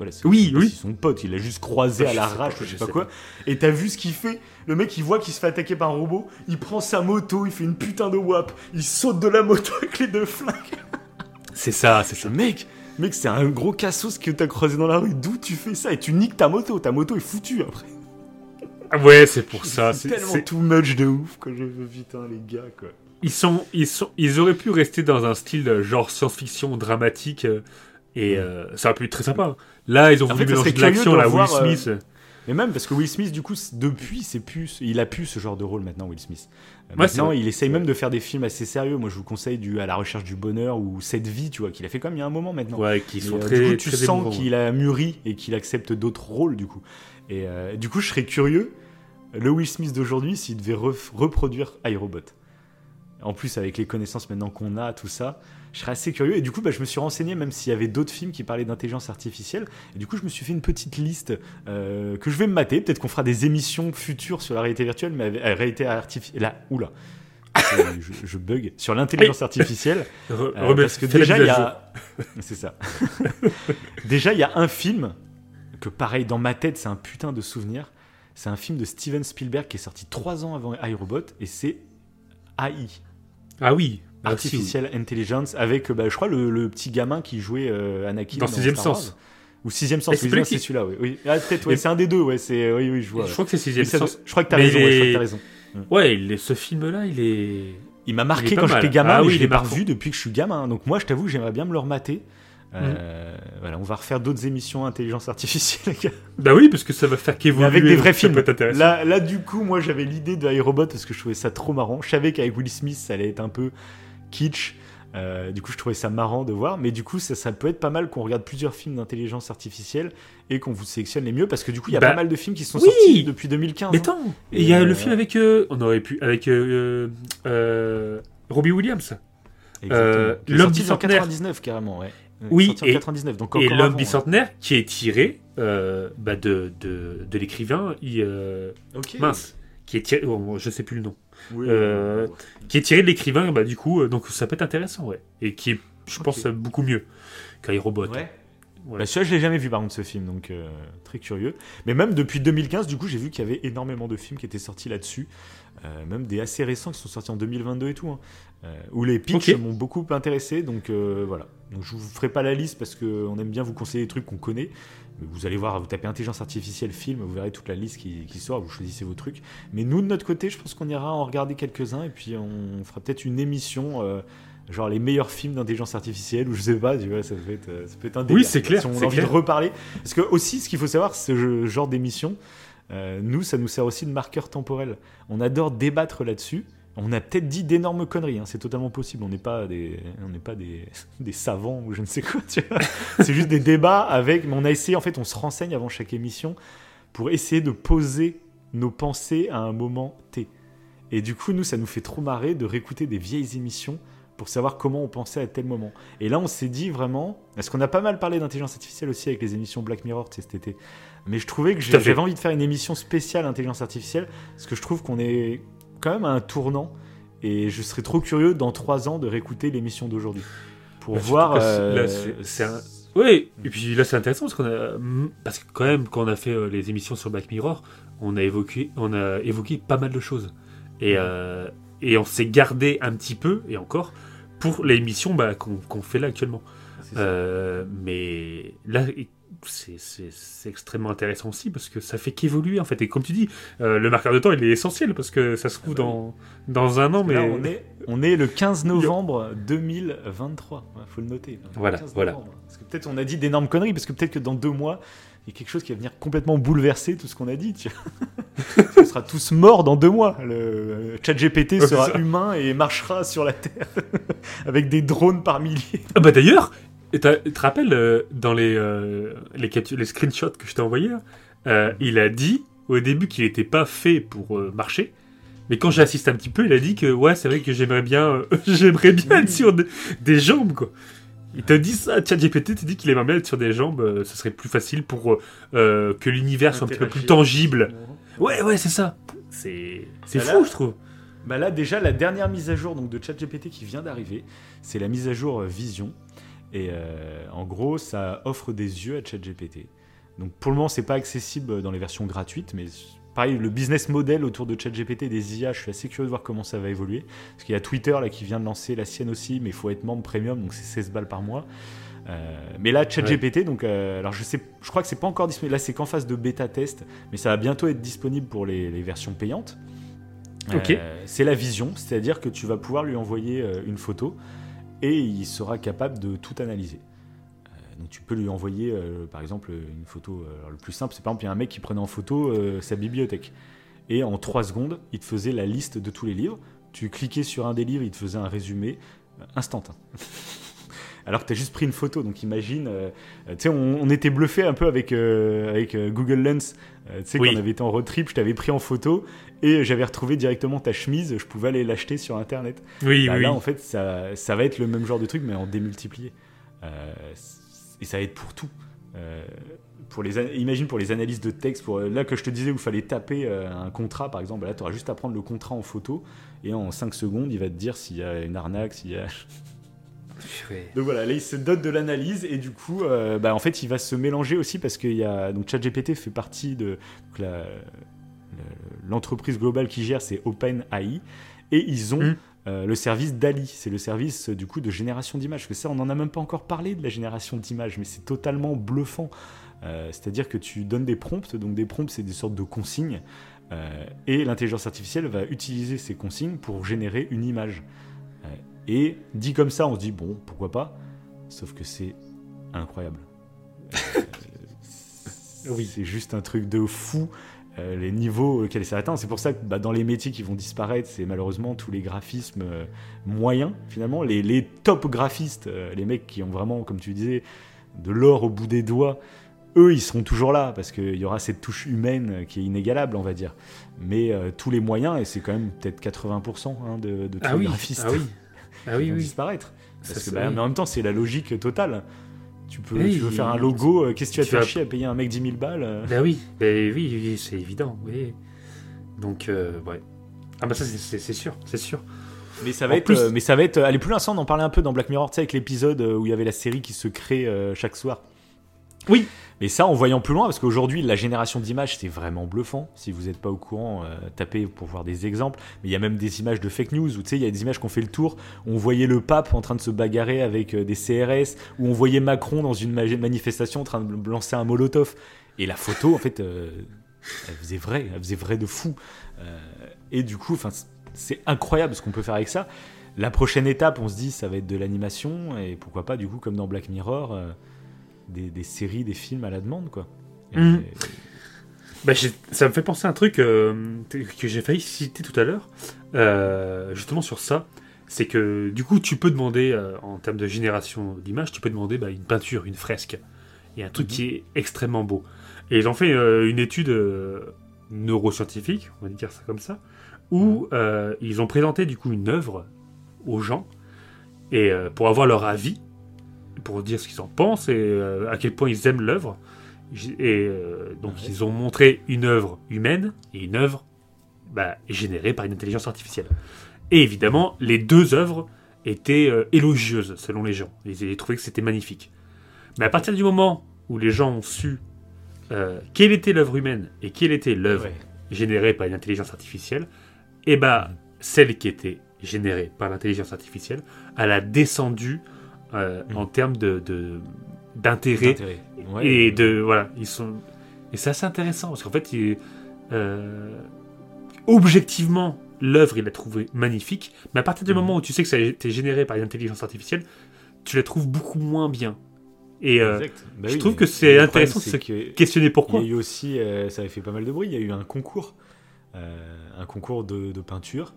Voilà, Oui, oui. son pote, il l'a juste croisé à Je sais l'arrache, pas, je sais pas sais quoi. Et t'as vu ce qu'il fait? Le mec, il voit qu'il se fait attaquer par un robot, il prend sa moto, il fait une putain de wap, il saute de la moto avec les deux flingues. C'est ça, c'est Ce ça. mec, mec, c'est un gros cassos que t'as croisé dans la rue. D'où tu fais ça? Et tu niques ta moto. Ta moto est foutue après. Ah Ouais, c'est pour ça. C'est tellement too much de ouf que je veux putain les gars quoi. Ils sont, ils sont, ils auraient pu rester dans un style euh, genre science-fiction dramatique euh, et euh, ça aurait pu être très sympa. Là, ils ont En voulu fait, mélanger de l'action, Will euh, Smith. Mais même parce que Will Smith, du coup, depuis, c'est plus, il a plus ce genre de rôle maintenant, Will Smith. Euh, Ouais, maintenant, il essaye même de faire des films assez sérieux. Moi, je vous conseille du À la recherche du bonheur ou Cette vie, tu vois, qu'il a fait comme il y a un moment maintenant. Ouais, qui sont euh, très, du coup, tu très sens qu'il a mûri et qu'il accepte d'autres rôles, du coup. Et euh, du coup, je serais curieux, le Will Smith d'aujourd'hui, s'il devait ref- reproduire iRobot. En plus, avec les connaissances maintenant qu'on a, tout ça, je serais assez curieux. Et du coup, bah, je me suis renseigné, même s'il y avait d'autres films qui parlaient d'intelligence artificielle. Et du coup, je me suis fait une petite liste euh, que je vais me mater. Peut-être qu'on fera des émissions futures sur la réalité virtuelle, mais avec, euh, réalité artificielle. Là, oula. Euh, je, je bug sur l'intelligence artificielle. Re- Euh, parce que la déjà, il y a. C'est ça. déjà, il y a un film que, pareil, dans ma tête, c'est un putain de souvenir. C'est un film de Steven Spielberg qui est sorti trois ans avant iRobot et c'est AI, Ah oui. Artificial Intelligence, avec, bah, je crois, le, le petit gamin qui jouait euh, Anakin Dans Sixième Star Sens. Wars. Ou Sixième Sens, c'est qui- celui-là, oui. oui. Ah, peut-être, ouais, Et- c'est un des deux, ouais, c'est, oui, oui, je vois. Je crois que c'est sixième sens. je crois que t'as raison, il ouais, je crois est- que t'as raison. Ouais, il est- ce film-là, il est. Il m'a marqué quand j'étais gamin, Ah mais oui, je l'ai pas revu depuis que je suis gamin. Donc moi, je t'avoue, j'aimerais bien me le remater. Mm. Euh, voilà, on va refaire d'autres émissions intelligence artificielle, les gars. Bah oui, parce que ça va faire qu'évoluer. avec des vrais films. Là, là, du coup, moi, j'avais l'idée de iRobot parce que je trouvais ça trop marrant. Je savais qu'avec Will Smith, ça allait être un peu kitsch. Euh, du coup, je trouvais ça marrant de voir. Mais du coup, ça, ça peut être pas mal qu'on regarde plusieurs films d'intelligence artificielle et qu'on vous sélectionne les mieux parce que du coup, il y a Bah, pas mal de films qui sont oui. sortis depuis 2015. Mais hein. attends, il y a le euh, film avec. euh, on aurait pu. Avec. Robbie Williams. L'homme bicentenaire. 99 carrément, ouais. Oui, et- 99. Donc Et l'homme hein. bicentenaire qui est tiré bah, de, de, de l'écrivain, il, euh, Ok. mince, qui est tiré, oh, je sais plus le nom, Oui, Euh, qui est tiré de l'écrivain, bah, du coup, euh, donc ça peut être intéressant, ouais. Et qui est, je pense, euh, beaucoup mieux qu'Aérobot. Ouais. Ouais. Bah, celui-là, je l'ai jamais vu par contre ce film, donc euh, très curieux. Mais même depuis 2015, du coup, j'ai vu qu'il y avait énormément de films qui étaient sortis là-dessus, Euh, même des assez récents qui sont sortis en 2022 et tout, hein. Euh, où les pitchs m'ont beaucoup intéressé. Donc euh, voilà. Donc je vous ferai pas la liste parce qu'on aime bien vous conseiller des trucs qu'on connaît. Vous allez voir, vous tapez intelligence artificielle film, vous verrez toute la liste qui, qui sort, vous choisissez vos trucs. Mais nous de notre côté, je pense qu'on ira en regarder quelques-uns et puis on fera peut-être une émission. euh, Genre les meilleurs films d'intelligence artificielle ou je sais pas, tu vois, ça peut être, euh, ça peut être un délire. Oui, c'est clair, Si on a envie clair. de reparler. Parce que aussi, ce qu'il faut savoir, ce genre d'émission, euh, nous, ça nous sert aussi de marqueur temporel. On adore débattre là-dessus. On a peut-être dit d'énormes conneries, hein, c'est totalement possible. On n'est pas des, on pas des, des savants ou je ne sais quoi. c'est juste des débats avec. Mais on a essayé, en fait, on se renseigne avant chaque émission pour essayer de poser nos pensées à un moment T. Et du coup, nous, ça nous fait trop marrer de réécouter des vieilles émissions pour savoir comment on pensait à tel moment. Et là, on s'est dit vraiment, parce qu'on a pas mal parlé d'intelligence artificielle aussi avec les émissions Black Mirror cet été. Mais je trouvais que j'avais envie de faire une émission spéciale intelligence artificielle, parce que je trouve qu'on est quand même à un tournant. Et je serais trop curieux dans trois ans de réécouter l'émission d'aujourd'hui. Pour Bah, voir. euh, c'est- un- Oui, et puis là c'est intéressant parce qu'on a, parce que quand même quand on a fait euh, les émissions sur Black Mirror, on a évoqué, on a évoqué pas mal de choses et euh, et on s'est gardé un petit peu et encore pour l'émission bah, qu'on qu'on fait là actuellement. Euh, mais là c'est- extrêmement intéressant aussi parce que ça fait qu'évoluer en fait et comme tu dis euh, le marqueur de temps il est essentiel parce que ça se trouve Ah bah dans dans un an mais Là, on est, on est le 15 novembre 2023. Il faut le noter. Voilà, 15 voilà. novembre. Parce que peut-être on a dit d'énormes conneries, parce que peut-être que dans deux mois, il y a quelque chose qui va venir complètement bouleverser tout ce qu'on a dit. tu on sera tous morts dans deux mois. Le chat GPT sera humain et marchera sur la Terre avec des drones par milliers. Ah bah d'ailleurs, et tu te rappelles euh, dans les, euh, les, screenshots que je t'ai envoyés, euh, il a dit au début qu'il n'était pas fait pour marcher. Mais quand j'assiste un petit peu, il a dit que ouais, c'est vrai que j'aimerais bien, j'aimerais bien être sur des, des jambes quoi. Il te dit ça, ChatGPT te dit qu'il aimerait bien être sur des jambes, ça serait plus facile pour que l'univers soit un petit peu plus tangible. Ouais, ouais, c'est ça. C'est Bah fou, là- je trouve. Bah là, déjà, la dernière mise à jour donc, de ChatGPT qui vient d'arriver, c'est la mise à jour Vision. Et euh, en gros, ça offre des yeux à ChatGPT. Donc pour le moment, c'est pas accessible dans les versions gratuites, mais pareil, le business model autour de ChatGPT et des IA, je suis assez curieux de voir comment ça va évoluer. Parce qu'il y a Twitter là qui vient de lancer la sienne aussi, mais il faut être membre premium, donc c'est 16 balles par mois. Euh, mais là, ChatGPT, donc, euh, alors je sais, je crois que c'est pas encore disponible. Là, c'est qu'en phase de bêta test, mais ça va bientôt être disponible pour les, les versions payantes. Ok. Euh, c'est la vision, c'est-à-dire que tu vas pouvoir lui envoyer une photo et il sera capable de tout analyser. Euh, donc tu peux lui envoyer, euh, par exemple, une photo. euh, alors, le plus simple, c'est par exemple, il y a un mec qui prenait en photo euh, sa bibliothèque. Et en 3 secondes, il te faisait la liste de tous les livres. Tu cliquais sur un des livres, il te faisait un résumé euh, instantané. Alors que tu as juste pris une photo, donc imagine, tu sais, on, on était bluffé un peu avec, avec Google Lens, tu sais, Oui. quand on avait été en road trip, je t'avais pris en photo et j'avais retrouvé directement ta chemise, je pouvais aller l'acheter sur internet. Oui, Bah, oui. Là, en fait, ça, ça va être le même genre de truc, mais en démultiplié. Euh, et ça va être pour tout. Euh, pour les, imagine pour les analyses de texte, pour, là que je te disais où il fallait taper euh, un contrat, par exemple, là, tu auras juste à prendre le contrat en photo et en 5 secondes, il va te dire s'il y a une arnaque, s'il y a. Donc voilà, là il se dote de l'analyse et du coup, euh, bah, en fait, il va se mélanger aussi parce qu'il y a donc ChatGPT fait partie de donc, la- l'entreprise globale qui gère, c'est OpenAI et ils ont Mm. euh, le service DALI, c'est le service euh, du coup de génération d'images. Parce que ça, on n'en a même pas encore parlé de la génération d'images, mais c'est totalement bluffant. Euh, C'est-à-dire que tu donnes des prompts, donc des prompts, c'est des sortes de consignes, euh, et l'intelligence artificielle va utiliser ces consignes pour générer une image. Et dit comme ça, on se dit bon, pourquoi pas Sauf que c'est incroyable. Oui. C'est juste un truc de fou. Euh, les niveaux auxquels ça atteint. C'est pour ça que bah, dans les métiers qui vont disparaître, c'est malheureusement tous les graphismes euh, moyens, finalement. Les, les top graphistes, euh, les mecs qui ont vraiment, comme tu disais, de l'or au bout des doigts, eux, ils seront toujours là, parce qu'il y aura cette touche humaine qui est inégalable, on va dire. Mais tous les moyens, et c'est quand même peut-être 80% hein, de, de tous Ah les oui, graphistes, ah oui, ah oui, vont oui. disparaître. Parce que, bah, mais en même temps, c'est la logique totale. Tu, peux, Oui, tu veux faire un il- logo, euh, qu'est-ce que tu vas te tu faire chier à payer un mec 10 000 balles euh Ben oui, ben oui, oui, c'est évident, oui. Donc, euh, ouais. Ah bah ça, c'est- sûr, c'est sûr. Mais ça va En être, plus- euh, mais ça va être aller plus loin. Ça, on en parlait un peu dans Black Mirror, tu sais, avec l'épisode euh, où il y avait la série qui se crée euh, chaque soir. Oui. Mais ça, en voyant plus loin, parce qu'aujourd'hui, la génération d'images, c'est vraiment bluffant. Si vous n'êtes pas au courant, euh, tapez pour voir des exemples. Mais il y a même des images de fake news, où tu sais, il y a des images qui ont fait le tour. On voyait le pape en train de se bagarrer avec euh, des CRS, où on voyait Macron dans une ma- manifestation en train de lancer un molotov. Et la photo, en fait, euh, elle faisait vrai, elle faisait vrai de fou. Et du coup, c'est incroyable ce qu'on peut faire avec ça. La prochaine étape, on se dit, ça va être de l'animation et pourquoi pas, du coup, comme dans Black Mirror, des, des séries, des films à la demande, quoi. Mhm. Bah, j'ai- ça me fait penser à un truc euh, que j'ai failli citer tout à l'heure, euh, justement sur ça. C'est que du coup, tu peux demander, euh, en termes de génération d'images, tu peux demander bah, une peinture, une fresque. Il y a un truc qui est extrêmement beau. Et ils ont fait euh, une étude euh, neuroscientifique, on va dire ça comme ça, où euh, ils ont présenté du coup une œuvre aux gens et euh, pour avoir leur avis, pour dire ce qu'ils en pensent et euh, à quel point ils aiment l'œuvre. Et euh, donc Ouais. ils ont montré une œuvre humaine et une œuvre bah, générée par une intelligence artificielle. Et évidemment, les deux œuvres étaient euh, élogieuses selon les gens. Ils avaient trouvé que c'était magnifique. Mais à partir du moment où les gens ont su quelle était l'œuvre humaine et quelle était l'œuvre Ouais. générée par une intelligence artificielle, et bah celle qui était générée par l'intelligence artificielle, elle a descendu euh, Mhm. en termes de d'intérêt. Ouais. et de voilà ils sont et c'est assez intéressant parce qu'en fait il- euh, objectivement l'œuvre il l'a trouvé magnifique mais à partir du Mhm. moment où tu sais que ça a été généré par une intelligence artificielle tu la trouves beaucoup moins bien et euh. Bah je oui, trouve que c'est intéressant de se que- questionner Il pourquoi y a eu aussi, ça avait fait pas mal de bruit, il y a eu un concours, un concours de, de peinture.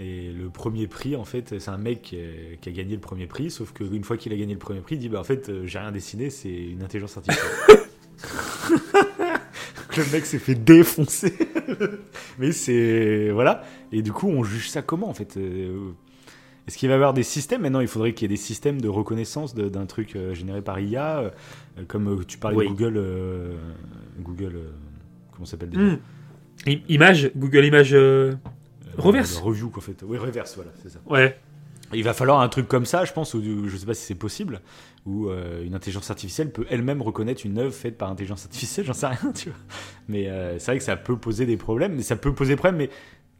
Et le premier prix, en fait, c'est un mec qui a, qui a gagné le premier prix, sauf qu'une fois qu'il a gagné le premier prix, il dit Bah, en fait, euh, j'ai rien dessiné, c'est une intelligence artificielle. le mec s'est fait défoncer. Mais c'est. Voilà. Et du coup, on juge ça comment, en fait euh, Est-ce qu'il va y avoir des systèmes? Maintenant, il faudrait qu'il y ait des systèmes de reconnaissance d'un truc euh, généré par IA, euh, comme euh, tu parlais Oui. de Google. euh, Google. euh, comment ça s'appelle déjà? I- image Google Image Reverse. Review, en fait. Oui, reverse, voilà, c'est ça. ouais Il va falloir un truc comme ça, je pense, ou je sais pas si c'est possible, où euh, une intelligence artificielle peut elle-même reconnaître une œuvre faite par intelligence artificielle, j'en sais rien, tu vois. Mais euh, c'est vrai que ça peut poser des problèmes, mais ça peut poser des problèmes, mais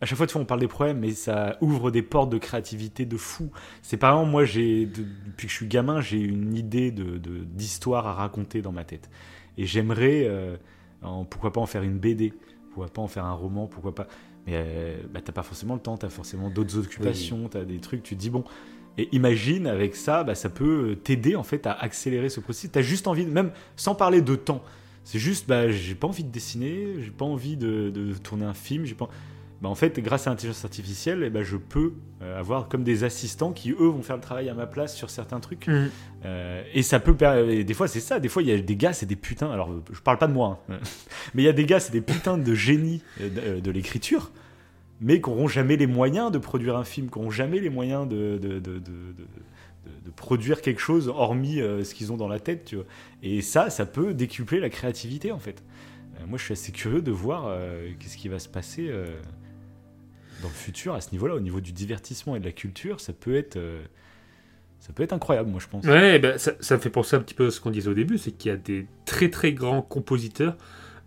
à chaque fois, tu vois, on parle des problèmes, mais ça ouvre des portes de créativité de fou. C'est par exemple, moi, j'ai, de- depuis que je suis gamin, j'ai une idée de, d'histoire à raconter dans ma tête. Et j'aimerais, euh, pourquoi pas en faire une BD, pourquoi pas en faire un roman, pourquoi pas. Mais euh, bah, t'as pas forcément le temps, t'as forcément d'autres occupations, t'as des trucs, tu te dis bon. Et imagine avec ça, bah, ça peut t'aider en fait à accélérer ce processus. T'as juste envie, même sans parler de temps, c'est juste, bah, j'ai pas envie de dessiner, j'ai pas envie de, de tourner un film, j'ai pas. Bah, en fait, grâce à l'intelligence artificielle, eh ben, je peux euh, avoir comme des assistants qui eux vont faire le travail à ma place sur certains trucs. Hmm. Euh, et ça peut. et des fois, c'est ça. Des fois, il y a des gars, c'est des putains. Alors, je parle pas de moi, hein. mais il y a des gars, c'est des putains de génies euh, de, euh, de l'écriture, mais qui n'auront jamais les moyens de produire un film, qui n'auront jamais les moyens de, de, de, de- produire quelque chose hormis euh, ce qu'ils ont dans la tête, tu vois. Et ça, ça peut décupler la créativité, en fait. Euh, moi, je suis assez curieux de voir euh, qu'est-ce qui va se passer euh, dans le futur à ce niveau-là, au niveau du divertissement et de la culture. Ça peut être. euh, ça peut être incroyable, moi, je pense. Ouais, ben, ça, ça me fait penser un petit peu à ce qu'on disait au début, c'est qu'il y a des très très grands compositeurs,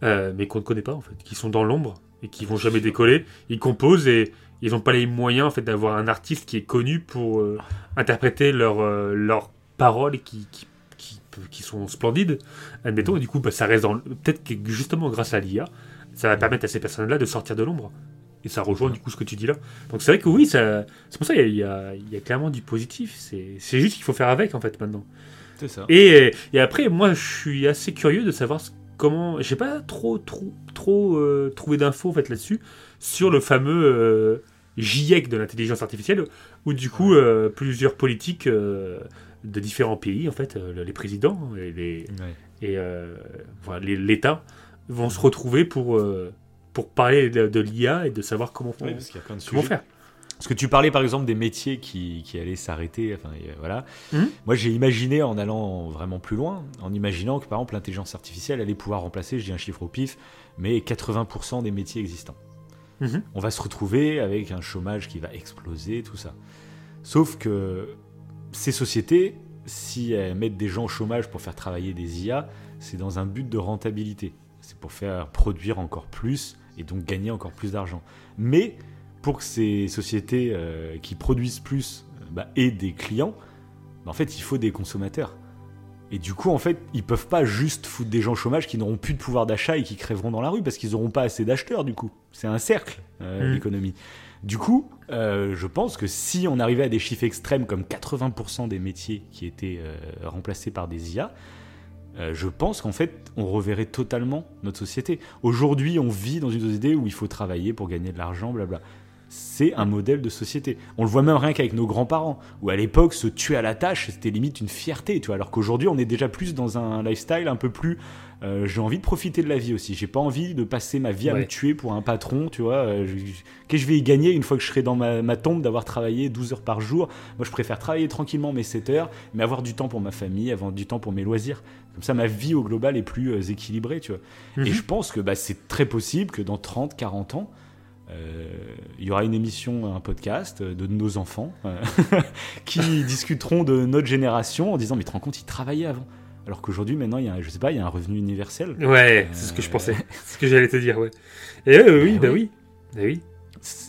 euh, mais qu'on ne connaît pas en fait, qui sont dans l'ombre et qui vont jamais décoller. Ils composent et ils n'ont pas les moyens en fait d'avoir un artiste qui est connu pour euh, interpréter leurs leurs paroles qui, qui, qui, qui sont splendides, admettons. Et du coup, bah, ça reste dans. Peut-être que justement grâce à l'IA, ça va permettre à ces personnes-là de sortir de l'ombre. Et ça rejoint du coup ce que tu dis là. Donc c'est vrai que oui, ça, c'est pour ça qu'il y, a- il y a clairement du positif. C'est juste qu'il faut faire avec en fait maintenant. C'est ça. Et, et après, moi, je suis assez curieux de savoir ce- comment. J'ai pas trop, trop, trop euh, trouvé d'infos en fait là-dessus sur le fameux euh, GIEC de l'intelligence artificielle, où du coup euh, plusieurs politiques euh, de différents pays, en fait, les présidents et les Ouais. et l'État vont se retrouver pour pour parler de, de l'IA et de savoir comment, Oui, parce qu'il y a plein de comment faire. Parce que tu parlais par exemple des métiers qui, qui allaient s'arrêter, enfin euh, voilà. Mhm. Moi j'ai imaginé en allant vraiment plus loin, en imaginant que par exemple l'intelligence artificielle allait pouvoir remplacer, je dis un chiffre au pif, mais 80% des métiers existants. Mhm. On va se retrouver avec un chômage qui va exploser, tout ça. Sauf que ces sociétés, si elles mettent des gens au chômage pour faire travailler des IA, c'est dans un but de rentabilité. C'est pour faire produire encore plus et donc gagner encore plus d'argent. Mais pour que ces sociétés euh, qui produisent plus euh, bah, aient des clients, bah, en fait, il faut des consommateurs. Et du coup, en fait, ils peuvent pas juste foutre des gens au chômage qui n'auront plus de pouvoir d'achat et qui crèveront dans la rue parce qu'ils n'auront pas assez d'acheteurs, du coup. C'est un cercle, euh, Mhm. l'économie. Du coup, euh, je pense que si on arrivait à des chiffres extrêmes comme 80% des métiers qui étaient euh, remplacés par des IA, euh, je pense qu'en fait, on reverrait totalement notre société. Aujourd'hui, on vit dans une société où il faut travailler pour gagner de l'argent, blabla. C'est un modèle de société. On le voit même rien qu'avec nos grands-parents, où à l'époque, se tuer à la tâche, c'était limite une fierté, tu vois. Alors qu'aujourd'hui, on est déjà plus dans un lifestyle un peu plus. euh, j'ai envie de profiter de la vie aussi. J'ai pas envie de passer ma vie à Ouais. me tuer pour un patron, tu vois. Euh, Qu'est-ce que je vais y gagner une fois que je serai dans ma, ma tombe d'avoir travaillé 12 heures par jour? Moi, je préfère travailler tranquillement mes 7 heures, mais avoir du temps pour ma famille, avoir du temps pour mes loisirs. Comme ça, ma vie au global est plus euh, équilibrée, tu vois. Et Mhm. je pense que bah, c'est très possible que dans 30, 40 ans, euh, il y aura une émission, un podcast euh, de nos enfants qui discuteront de notre génération en disant Mais tu te rends compte, ils travaillaient avant. Alors qu'aujourd'hui, maintenant, il y a, un- je sais pas, il y a un revenu universel. Ouais, c'est ce que je pensais. c'est ce que j'allais te dire, ouais. Et oui, Bah bah oui. oui. Bah oui.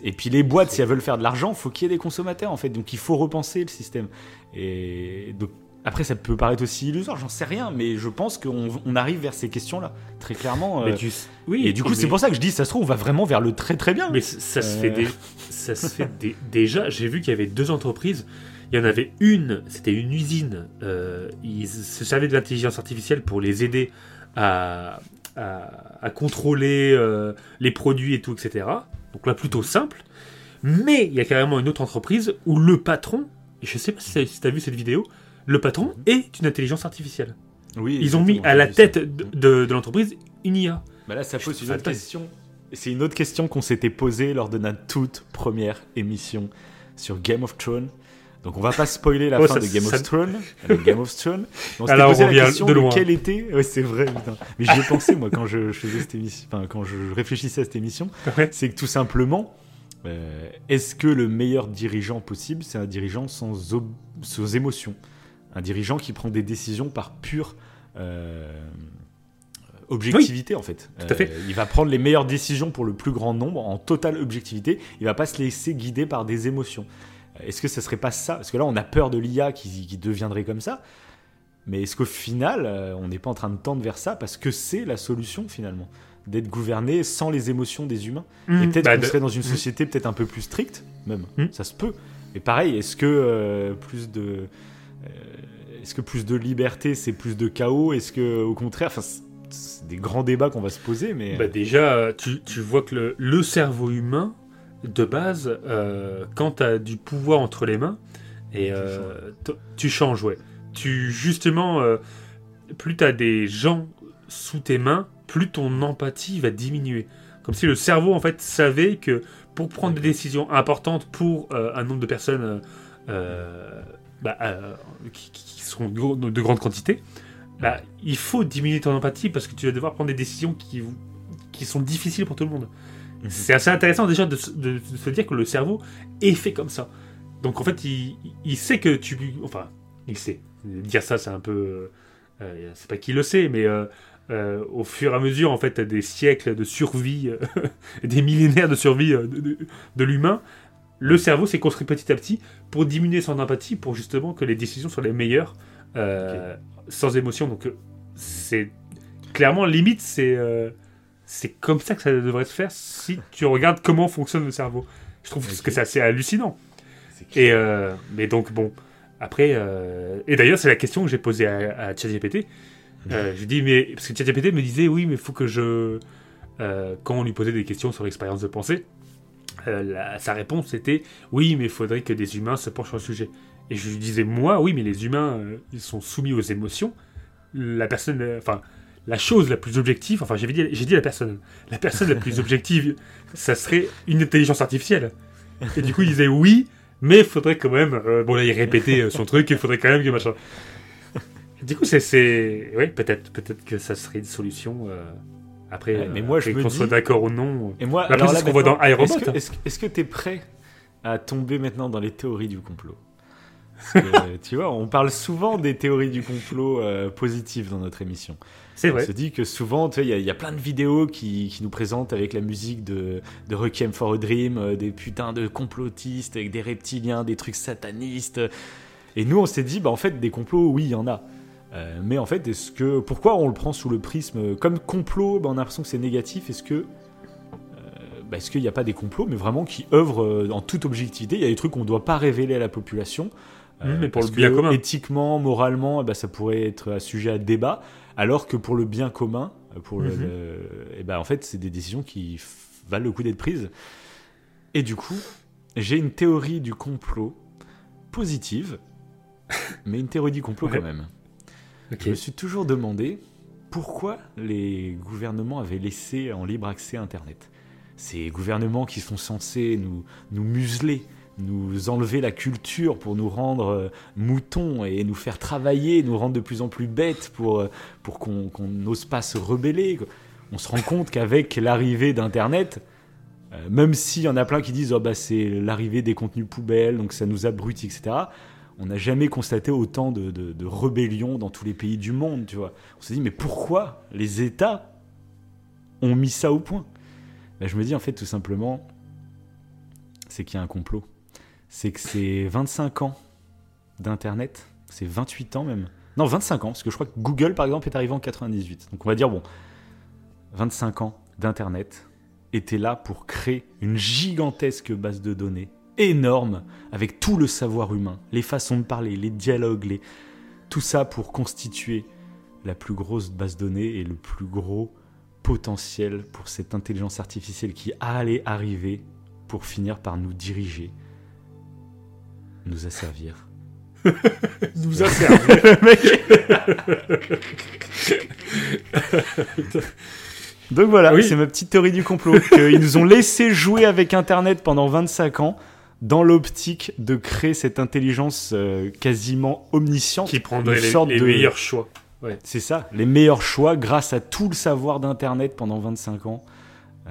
Et puis les boîtes, si elles veulent faire de l'argent, faut qu'il y ait des consommateurs en fait. Donc il faut repenser le système. Et donc après, ça peut paraître aussi illusoire, j'en sais rien, mais je pense qu'on on arrive vers ces questions-là très clairement. Mais euh, tu... Oui, et du coup, mais- c'est pour ça que je dis, ça se trouve, on va vraiment vers le très très bien. Mais ça se Euh. fait, dé- ça se fait dé- déjà. J'ai vu qu'il y avait deux entreprises. Il y en avait une, c'était une usine. euh, ils se servaient de l'intelligence artificielle pour les aider à, à, à contrôler euh, les produits et tout, etc. Donc là, plutôt simple. Mais il y a carrément une autre entreprise où le patron, et je sais pas si tu as vu cette vidéo, le patron est une intelligence artificielle. oui, Ils ont mis à la tête de, de- de l'entreprise une IA. Bah là, ça pose une autre question. C'est une autre question qu'on s'était posée lors de notre toute première émission sur Game of Thrones. Donc on va pas spoiler la Oh, fin ça- de Game ça- of Thrones. euh, Game of Thrones. On s'était Alors, on posé la revient question de quel. Ouais, c'est vrai. Putain. Mais j'y ai pensé moi quand je, je faisais cette émission. Enfin, quand je réfléchissais à cette émission. Ouais. C'est que tout simplement, euh, est-ce que le meilleur dirigeant possible, c'est un dirigeant sans, ob- sans émotion, un dirigeant qui prend des décisions par pure euh, objectivité en fait. tout à fait. Euh, il va prendre les meilleures décisions pour le plus grand nombre en totale objectivité. Il va pas se laisser guider par des émotions. Euh, Est-ce que ça serait pas ça? Parce que là, on a peur de l'IA qui, qui deviendrait comme ça. Mais est-ce qu'au final, on n'est pas en train de tendre vers ça parce que c'est la solution finalement? D'être gouverné sans les émotions des humains et Mhm. peut-être Bah, qu'on de- serait dans une Mhm. société peut-être un peu plus stricte, même. Mhm. Ça se peut. Et pareil, est-ce que euh, plus de. euh, est-ce que plus de liberté, c'est plus de chaos? Est-ce que, au contraire, enfin, c'est- des grands débats qu'on va se poser, mais. Bah déjà, euh, tu, tu vois que le, le cerveau humain, de base, euh, quand tu as du pouvoir entre les mains, et euh, tu changes, ouais. Tu, justement, euh, plus tu as des gens sous tes mains, plus ton empathie va diminuer. Comme si le cerveau, en fait, savait que pour prendre des décisions importantes pour euh, un nombre de personnes euh, euh, bah, euh, qui, qui sont de, gros- de grandes quantités, bah, il faut diminuer ton empathie parce que tu vas devoir prendre des décisions qui, qui sont difficiles pour tout le monde. Mhm. C'est assez intéressant déjà de, se- de- de se dire que le cerveau est fait comme ça. Donc en fait, il, il sait que tu... Enfin, il sait. Dire ça, c'est un peu... euh, c'est pas qu'il le sait, mais euh, euh, au fur et à mesure, en fait, des siècles de survie, euh, des millénaires de survie euh, de l'humain, le cerveau s'est construit petit à petit pour diminuer son empathie, pour justement que les décisions soient les meilleures, euh, sans émotion. Donc euh, c'est clairement limite, c'est euh, c'est comme ça que ça devrait se faire si tu regardes comment fonctionne le cerveau. Je trouve que c'est assez hallucinant. Et euh, mais donc bon, après et d'ailleurs c'est la question que j'ai posée à, à ChatGPT. Je dis mais parce que ChatGPT me disait oui mais il faut que je quand on lui posait des questions sur l'expérience de pensée, euh, la- sa réponse était oui mais il faudrait que des humains se penchent sur le sujet. Et je lui disais moi oui mais les humains euh, ils sont soumis aux émotions. La personne euh, enfin la chose la plus objective, enfin dit, j'ai dit la personne, la personne la plus objective, ça serait une intelligence artificielle. Et du coup, il disait oui, mais il faudrait quand même. bon, là, il répétait son truc, il faudrait quand même que machin. Du coup, c'est. c'est... Oui, peut-être, peut-être que ça serait une solution. Après, Ouais, euh, mais moi, je après qu'on dis- soit d'accord ou non. Et moi, Après, c'est ce qu'on voit dans iRobot, Est-ce que est-ce que- est-ce que t'es prêt à tomber maintenant dans les théories du complot Parce que, Tu vois, on parle souvent des théories du complot euh, positives dans notre émission. C'est On vrai. se dit que souvent, tu sais, il y, a- il y a plein de vidéos qui, qui nous présentent avec la musique de, de Requiem for a Dream, euh, des putains de complotistes avec des reptiliens, des trucs satanistes. Et nous, on s'est dit, bah en fait, des complots, oui, il y en a. Euh, mais en fait, est-ce que pourquoi on le prend sous le prisme comme complot bah, On a l'impression que c'est négatif? Est-ce que euh, bah, est-ce qu'il n'y a pas des complots, mais vraiment qui œuvrent euh, en toute objectivité? Il y a des trucs qu'on ne doit pas révéler à la population. euh, mais pour parce le bien que commun. Éthiquement, moralement, eh ben, ça pourrait être un sujet à débat. Alors que pour le bien commun, euh, pour le, le- ben, en fait, c'est des décisions qui valent le coup d'être prises. Et du coup, j'ai une théorie du complot positive, mais une théorie du complot Ouais. quand même. Je me suis toujours demandé pourquoi les gouvernements avaient laissé en libre accès Internet. Ces gouvernements qui sont censés nous, nous museler, nous enlever la culture pour nous rendre euh, moutons et nous faire travailler, nous rendre de plus en plus bêtes pour, euh, pour qu'on n'ose pas se rebeller. On se rend compte qu'avec l'arrivée d'Internet, euh, même s'il y en a plein qui disent oh, bah, c'est l'arrivée des contenus poubelles, donc ça nous abrutit, etc., on n'a jamais constaté autant de, rébellions dans tous les pays du monde, tu vois. On s'est dit, mais pourquoi les États ont mis ça au point? Là, Je me dis, en fait, tout simplement, c'est qu'il y a un complot. C'est que c'est 25 ans d'Internet, c'est 28 ans même. Non, 25 ans, parce que je crois que Google, par exemple, est arrivé en 98. Donc on va dire, bon, 25 ans d'Internet étaient là pour créer une gigantesque base de données énorme avec tout le savoir humain, les façons de parler, les dialogues, les... tout ça pour constituer la plus grosse base de données et le plus gros potentiel pour cette intelligence artificielle qui allait arriver pour finir par nous diriger, nous asservir. nous a servi. Donc voilà, Oui. c'est ma petite théorie du complot. qu'ils nous ont laissé jouer avec Internet pendant 25 ans dans l'optique de créer cette intelligence euh, quasiment omnisciente. qui prendrait les, de- meilleurs choix. C'est ça, les meilleurs choix grâce à tout le savoir d'Internet pendant 25 ans. Euh,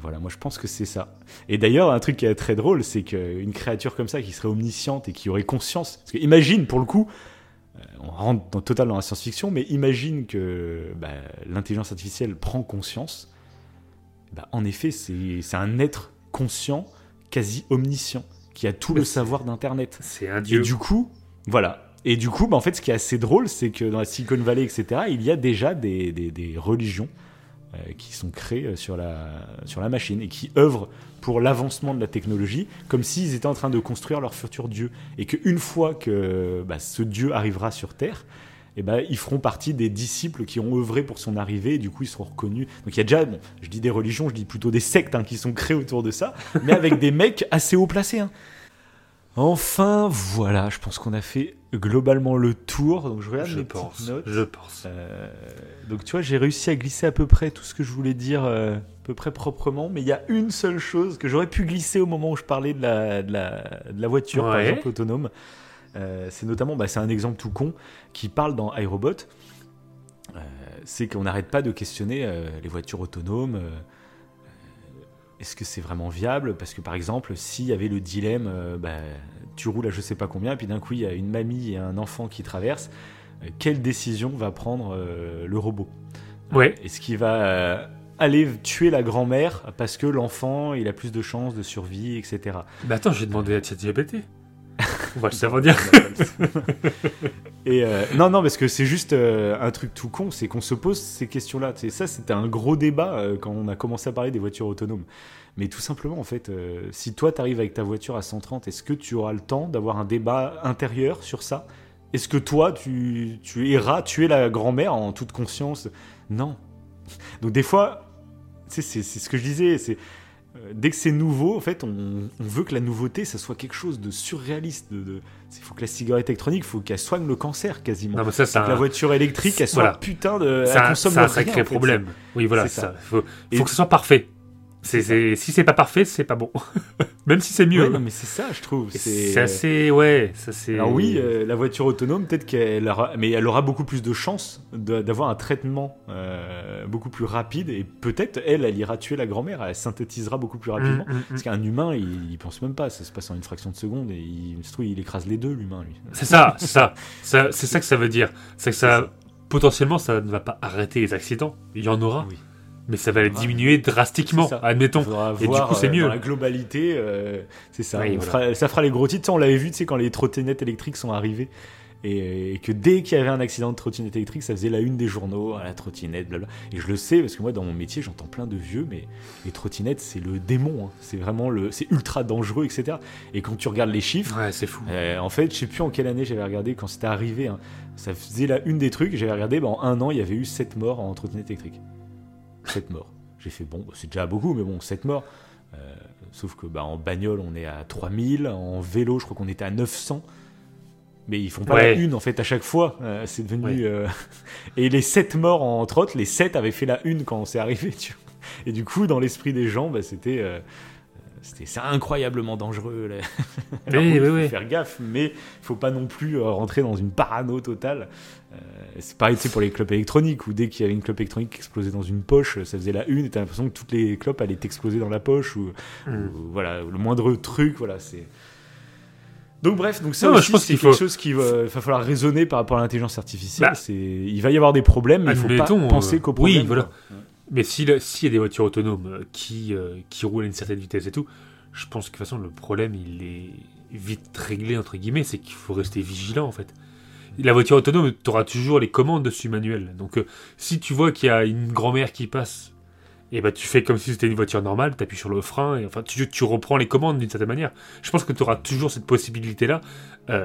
voilà, moi je pense que c'est ça. Et d'ailleurs, un truc qui est très drôle, c'est qu'une créature comme ça qui serait omnisciente et qui aurait conscience. Parce que imagine, pour le coup, euh, on rentre dans, total dans la science-fiction, mais imagine que bah, l'intelligence artificielle prend conscience. Bah, en effet, c'est un être conscient, quasi omniscient, qui a tout le savoir d'Internet. C'est un Et dieu. du coup, voilà. Et du coup, bah, en fait, ce qui est assez drôle, c'est que dans la Silicon Valley, etc., il y a déjà des, des- des religions euh, qui sont créées euh, sur la, sur la machine et qui œuvrent pour l'avancement de la technologie, comme s'ils étaient en train de construire leur futur dieu. Et qu'une fois que bah, ce dieu arrivera sur Terre, eh ben, ils feront partie des disciples qui ont œuvré pour son arrivée, et du coup ils seront reconnus. Donc il y a déjà, bon, je dis des religions, je dis plutôt des sectes hein, qui sont créées autour de ça, mais avec des mecs assez haut placés. hein. Enfin, voilà, je pense qu'on a fait globalement le tour. Donc je regarde Je mes pense. petites notes. Je pense. Euh, donc tu vois, j'ai réussi à glisser à peu près tout ce que je voulais dire euh, à peu près proprement, mais il y a une seule chose que j'aurais pu glisser au moment où je parlais de la, de la, de la voiture, par exemple autonome. Euh, c'est notamment, bah, c'est un exemple tout con qui parle dans iRobot. Euh, c'est qu'on n'arrête pas de questionner euh, les voitures autonomes. est-ce que c'est vraiment viable? Parce que par exemple, s'il y avait le dilemme, bah, tu roules à je sais pas combien, et puis d'un coup il y a une mamie et un enfant qui traversent, quelle décision va prendre le robot? Ouais. Est-ce qu'il va aller tuer la grand-mère parce que l'enfant il a plus de chances de survie, etc. Mais attends, j'ai demandé à ChatGPT. On va le savoir dire. Et euh, non, non, parce que c'est juste euh, un truc tout con, c'est qu'on se pose ces questions-là. C'est ça, c'était un gros débat euh, quand on a commencé à parler des voitures autonomes. Mais tout simplement, en fait, si toi t'arrives avec ta voiture à 130, est-ce que tu auras le temps d'avoir un débat intérieur sur ça? Est-ce que toi, tu, tu iras tuer la grand-mère en toute conscience? Non. Donc des fois, c'est ce que je disais, c'est dès que c'est nouveau, en fait, on, on veut que la nouveauté, ça soit quelque chose de surréaliste. De, de- il faut que la cigarette électronique, il faut qu'elle soigne le cancer quasiment. Non, mais ça, c'est Que la voiture électrique, elle soit Voilà. putain de. c'est un, sacré en fait. problème. Oui, voilà, C'est ça. ça. Faut, faut Et- que ce soit parfait. Si c'est pas parfait, c'est pas bon. Même si c'est mieux. Ouais, non, mais c'est ça, je trouve. C'est assez. Ouais, ça c'est. Alors oui, euh, la voiture autonome, peut-être qu'elle aura, mais elle aura beaucoup plus de chances d'avoir un traitement euh, beaucoup plus rapide et peut-être elle, elle ira tuer la grand-mère, elle synthétisera beaucoup plus rapidement. Mm, mm, mm. Parce qu'un humain, il, il pense même pas, ça se passe en une fraction de seconde et il, se trouve, il écrase les deux, l'humain, lui. C'est ça, c'est ça. Ça- c'est ça que ça veut dire. C'est que ça, potentiellement, ça ne va pas arrêter les accidents. Il y en aura, Oui. Mais ça va Ah, diminuer drastiquement. Admettons. Faudra Et du coup, c'est euh, mieux. dans la globalité, euh, c'est ça. Oui, On voilà. fera- ça fera les gros titres. On l'avait vu, tu sais, quand les trottinettes électriques sont arrivées. Et, et que dès qu'il y avait un accident de trottinette électrique, ça faisait la une des journaux, ah, la trottinette, blabla. Et je le sais, parce que moi, dans mon métier, j'entends plein de vieux, mais les trottinettes, c'est le démon. hein. C'est vraiment le. C'est ultra dangereux, etc. Et quand tu regardes les chiffres, Ouais, c'est fou. euh, en fait, je sais plus en quelle année j'avais regardé quand c'était arrivé. hein. Ça faisait la une des trucs. J'avais regardé, bah, en un an, il y avait eu 7 morts en trottinette électrique. 7 morts. J'ai fait, bon, c'est déjà beaucoup, mais bon, 7 morts. Euh, sauf que bah, en bagnole, on est à 3000. En vélo, je crois qu'on était à 900. Mais ils font pas Ouais. la une en fait à chaque fois. Euh, c'est devenu. Ouais. euh, Et les 7 morts en trotte, les 7 avaient fait la une quand c'est arrivé. Tu vois. Et du coup, dans l'esprit des gens, bah, c'était. Euh, c'était c'est incroyablement dangereux. là. Alors, Oui, oui, oui, faut oui. faire gaffe, mais faut pas non plus euh, rentrer dans une parano totale. Euh, c'est pareil pour les clopes électroniques, où dès qu'il y avait une clope électronique qui explosait dans une poche, ça faisait la une, et t'as l'impression que toutes les clopes allaient t'exploser dans la poche, ou, Mm. ou voilà, le moindre truc, voilà, c'est. Donc bref, donc ça c'est qu'il quelque faut- chose qui va, va falloir raisonner par rapport à l'intelligence artificielle. Bah, c'est, il va y avoir des problèmes, mais il faut pas admettons, penser euh, qu'aux oui, problèmes. voilà. quoi. Mais s'il y a des voitures autonomes euh, qui, euh, qui roulent à une certaine vitesse et tout, je pense que de toute façon, le problème, il est vite réglé, entre guillemets, c'est qu'il faut rester vigilant, en fait. La voiture autonome, tu auras toujours les commandes dessus manuelles. Donc, euh, si tu vois qu'il y a une grand-mère qui passe, et bah, tu fais comme si c'était une voiture normale, tu appuies sur le frein, et enfin, tu, reprends les commandes d'une certaine manière. Je pense que tu auras toujours cette possibilité-là,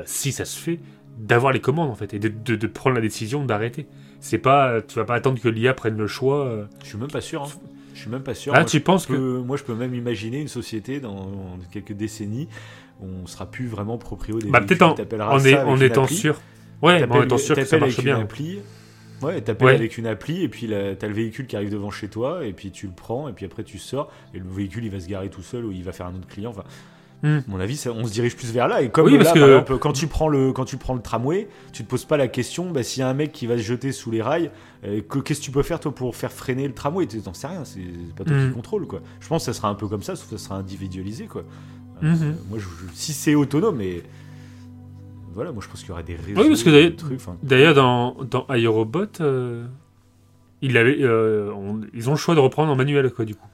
si ça se fait, d'avoir les commandes, en fait, et de- de prendre la décision d'arrêter. C'est pas, tu vas pas attendre que l'IA prenne le choix. euh. Je suis même pas sûr. hein. Je suis même pas sûr. Ah, Moi, tu je penses peux- que. Moi, je peux même imaginer une société dans, dans quelques décennies où on sera plus vraiment proprio des Bah, véhicules. peut-être en, est- en étant appli. sûr. Ouais, en étant sûr que ça marche avec bien. Une appli. Ouais, t'appelles Ouais. avec une appli et puis t'as le véhicule qui arrive devant chez toi et puis tu le prends et puis après tu sors et le véhicule il va se garer tout seul ou il va faire un autre client. Enfin, Hmm. à mon avis, ça- on se dirige plus vers là. Et comme Oui, là, parce par que- exemple, quand tu prends le quand tu prends le tramway, tu te poses pas la question, bah, s'il y a un mec qui va se jeter sous les rails, euh, que- qu'est-ce que tu peux faire toi pour faire freiner le tramway? Tu t'en sais rien, c'est pas toi Hmm. qui contrôle quoi. Je pense que ça sera un peu comme ça, sauf que ça sera individualisé quoi. Euh. Moi, je- je- si c'est autonome, mais voilà, moi je pense qu'il y aura des réseaux, Oui, parce que d'ailleurs- dans, dans iRobot, euh, il avait, on- ils ont le choix de reprendre en manuel, quoi, du coup.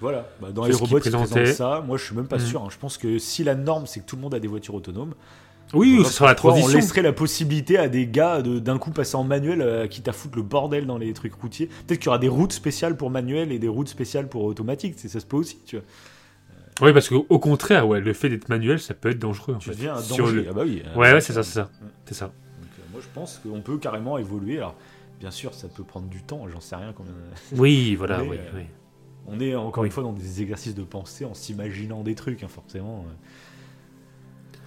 Voilà, bah, dans les robots, ils présentent ça. Moi, je suis même pas Mhm. sûr. hein. Je pense que si la norme, c'est que tout le monde a des voitures autonomes, Oui, ce sera la pourquoi On transition. laisserait la possibilité à des gars de d'un coup passer en manuel, euh, quitte à foutre le bordel dans les trucs routiers. Peut-être qu'il y aura des routes spéciales pour manuel et des routes spéciales pour automatique. Ça se peut aussi, tu vois. Oui, parce qu'au contraire, ouais, le fait d'être manuel, ça peut être dangereux. En Tu fait. deviens un Sur danger. le- Ah bah oui. Ouais, euh, ouais, c'est ça, c'est ça. C'est ça. Donc, euh, moi, je pense qu'on peut carrément évoluer. Alors, bien sûr, ça peut prendre du temps. J'en sais rien combien. Oui, voilà, Mais, oui, euh, oui. On est encore une fois dans des exercices de pensée en s'imaginant des trucs, hein, forcément.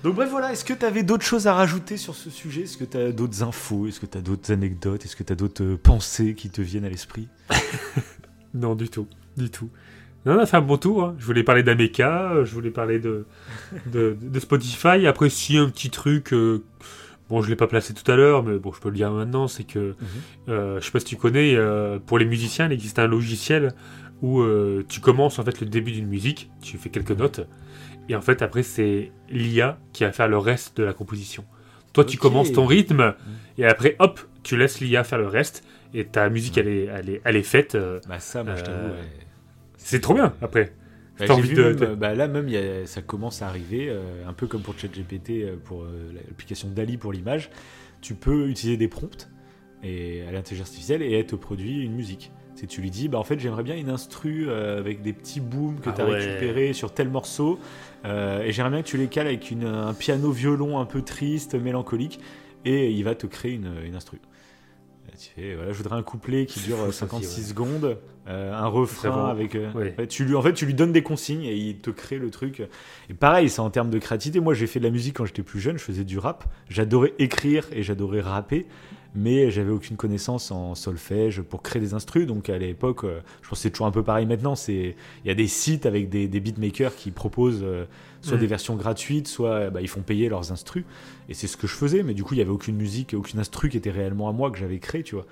Donc bref, voilà, est-ce que tu avais d'autres choses à rajouter sur ce sujet? Est-ce que tu as d'autres infos? Est-ce que tu as d'autres anecdotes? Est-ce que tu as d'autres euh, pensées qui te viennent à l'esprit? Non, du tout, du tout. Non, on a fait un bon tour. hein. Je voulais parler d'Ameka, euh, je voulais parler de, de, de Spotify. Après, si un petit truc, euh, bon, je l'ai pas placé tout à l'heure, mais bon, je peux le dire maintenant, c'est que, euh, je sais pas si tu connais, pour les musiciens, il existe un logiciel où euh, tu commences en fait le début d'une musique, tu fais quelques notes, et en fait après c'est l'IA qui va faire le reste de la composition. Toi, tu commences ton rythme, et après, hop, tu laisses l'IA faire le reste, et ta musique, elle est, elle est, elle est faite. euh, Bah ça, moi, je t'avoue, Euh, ouais. c'est trop bien, après. Bah, T'as j'ai envie vu de- même, de- bah, là même, il y a- ça commence à arriver, euh, un peu comme pour ChatGPT, pour euh, l'application Dali pour l'image. Tu peux utiliser des prompts et, à l'intelligence artificielle et elle te produit une musique. C'est tu lui dis, bah en fait j'aimerais bien une instru euh, avec des petits booms que Ah tu as ouais. récupérés sur tel morceau euh, et j'aimerais bien que tu les cales avec une- un piano violon un peu triste, mélancolique et il va te créer une, une instru. Tu fais, voilà, je voudrais un couplet qui dure fou, euh, ça aussi, 56 ouais. secondes, euh, un refrain avec. euh, ouais, tu lui, en fait, tu lui donnes des consignes et il te crée le truc. Et pareil, c'est en termes de créativité. Moi, j'ai fait de la musique quand j'étais plus jeune, je faisais du rap. J'adorais écrire et j'adorais rapper. Mais j'avais aucune connaissance en solfège pour créer des instrus. Donc à l'époque, euh, je pense que c'est toujours un peu pareil maintenant. C'est il y a des sites avec des, des beatmakers qui proposent euh, soit Mm. des versions gratuites, soit euh, bah, ils font payer leurs instrus. Et c'est ce que je faisais. Mais du coup, il y avait aucune musique, aucune instru qui était réellement à moi que j'avais créé, tu vois.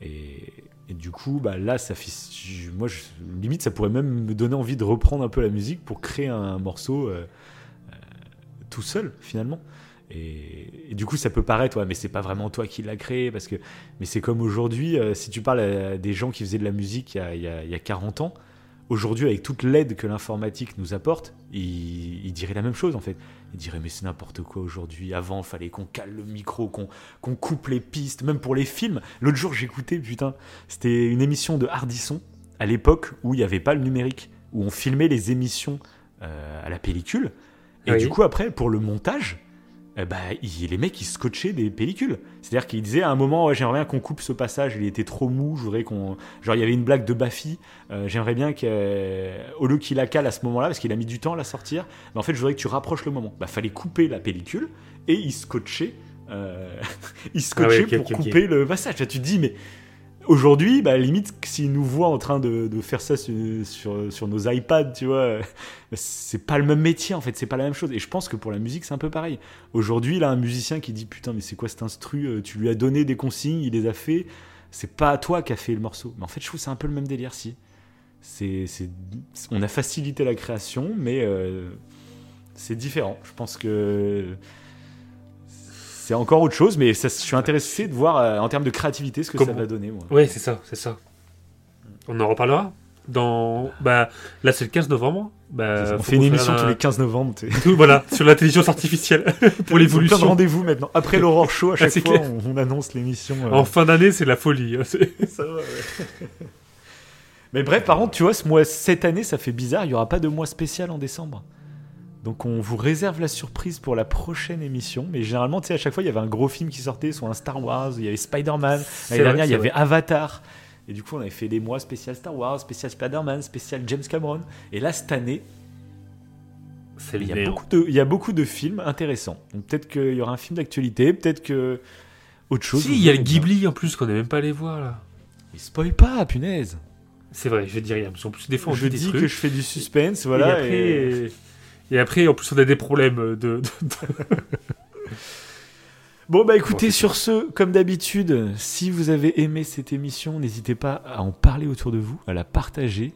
Et, et du coup, bah là, ça fait, moi, je- limite, ça pourrait même me donner envie de reprendre un peu la musique pour créer un morceau euh, tout seul, finalement. Et, et du coup, ça peut paraître, ouais, mais c'est pas vraiment toi qui l'as créé, parce que, mais c'est comme aujourd'hui, euh, si tu parles à des gens qui faisaient de la musique il y a, il y a- il y a 40 ans, aujourd'hui, avec toute l'aide que l'informatique nous apporte, ils, ils diraient la même chose en fait. Ils diraient, mais c'est n'importe quoi aujourd'hui. Avant, il fallait qu'on cale le micro, qu'on qu'on coupe les pistes, même pour les films. L'autre jour, j'écoutais, putain, c'était une émission de Hardisson, à l'époque où il n'y avait pas le numérique, où on filmait les émissions euh, à la pellicule. Et Oui. du coup, après, pour le montage, ben, il- les mecs, ils scotchaient des pellicules. C'est-à-dire qu'ils disaient à un moment, ouais, j'aimerais bien qu'on coupe ce passage, il était trop mou, je voudrais qu'on... Genre, il y avait une blague de Baffy, euh, j'aimerais bien qu'au lieu qu'il la cale à ce moment-là, parce qu'il a mis du temps à la sortir, mais en fait, je voudrais que tu rapproches le moment. Bah, fallait couper la pellicule, et il scotchait, euh, il scotchait Ah ouais, ok, pour couper le passage. Là, tu te dis, mais... Aujourd'hui, bah, limite, s'ils nous voient en train de, faire ça sur, nos iPads, tu vois, euh, c'est pas le même métier en fait, c'est pas la même chose. Et je pense que pour la musique, c'est un peu pareil. Aujourd'hui, là, un musicien qui dit putain, mais c'est quoi cet instru Euh, Tu lui as donné des consignes, il les a fait. C'est pas toi qui a fait le morceau. Mais en fait, je trouve que c'est un peu le même délire, si. C'est, on a facilité la création, mais euh, c'est différent. Je pense que c'est encore autre chose, mais ça, je suis intéressé de voir euh, en termes de créativité ce que Comment- ça va donner. Moi. Ouais, c'est ça, c'est ça. On en reparlera dans. Bah, là, c'est le 15 novembre. Bah, on fait une émission fasse tous un- les 15 novembre. Tout, voilà, sur l'intelligence artificielle pour Plein de l'évolution. rendez-vous maintenant. Après l'Aurore Show, à chaque c'est fois, on, on annonce l'émission. euh, En fin d'année, c'est la folie. hein, c'est- Mais bref, par contre, tu vois, ce mois, cette année, ça fait bizarre. Il n'y aura pas de mois spécial en décembre. Donc, on vous réserve la surprise pour la prochaine émission. Mais généralement, tu sais, à chaque fois, il y avait un gros film qui sortait, soit un Star Wars, il y avait Spider-Man. L'année dernière, il y avait vrai. Avatar. Et du coup, on avait fait des mois spécial Star Wars, spécial Spider-Man, spécial James Cameron. Et là, cette année, il y, a beaucoup de, il y a beaucoup de films intéressants. Donc, peut-être qu'il y aura un film d'actualité, peut-être que. Autre chose. Si, il y a le. Ghibli en plus qu'on n'est même pas allé voir là. Mais spoil pas, punaise. C'est vrai, je dis rien. Parce qu'en plus, des fois, on je dit des dis trucs. que je fais du suspense, voilà. et, après, et- et après, en plus, on a des problèmes de. de- Bon bah écoutez, Bon, sur ce, comme d'habitude, si vous avez aimé cette émission, n'hésitez pas à en parler autour de vous, à la partager,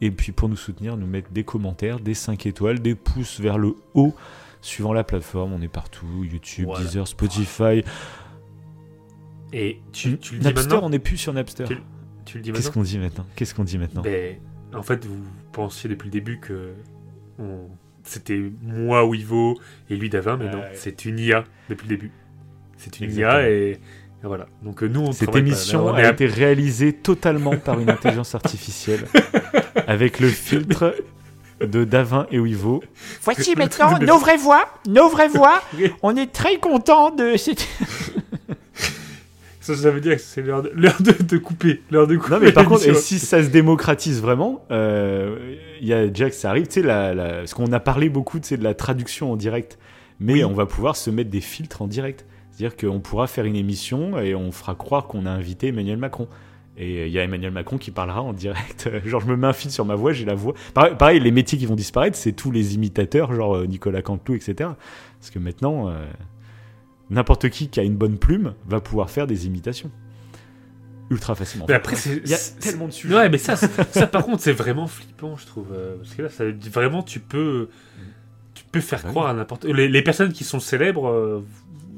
et puis pour nous soutenir, nous mettre des commentaires, des 5 étoiles, des pouces vers le haut, suivant la plateforme, on est partout, YouTube, Voilà. Deezer, Spotify, Et tu, tu le dis Napster, maintenant on n'est plus sur Napster. Tu- Tu le dis Qu'est-ce qu'on dit maintenant? Qu'est-ce qu'on dit maintenant? Ben, en fait, vous pensiez depuis le début que on- c'était moi ou Ivo et lui Davin, mais non, Ouais. c'est une IA depuis le début. C'est une Exactement. IA et, et voilà. Donc euh, nous, on Cette pas. émission on a été réalisée totalement par une intelligence artificielle, avec le filtre de Davin et Wivo. Voici maintenant nos vraies voix, nos vraies voix. On est très content de cette... Ça, ça veut dire que c'est l'heure de, de, de couper. L'heure de couper Non mais par contre, et si ça se démocratise vraiment, euh, il y a déjà que ça arrive, tu sais, la, la- parce qu'on a parlé beaucoup sais, de la traduction en direct, mais Oui. on va pouvoir se mettre des filtres en direct. C'est-à-dire qu'on pourra faire une émission et on fera croire qu'on a invité Emmanuel Macron. Et il y a Emmanuel Macron qui parlera en direct. Genre, je me mets un filtre sur ma voix, j'ai la voix. Pareil, pareil, les métiers qui vont disparaître, c'est tous les imitateurs, genre euh, Nicolas Canteloup, etc. Parce que maintenant, euh, n'importe qui qui a une bonne plume va pouvoir faire des imitations. Ultra facilement. Mais après. Il y a c'est- tellement de sujets. Ouais, mais ça, c'est- ça par contre, c'est vraiment flippant, je trouve. euh, Parce que là, ça, vraiment, tu peux. Tu peux faire Ah oui. croire à n'importe. Les, les personnes qui sont célèbres. euh,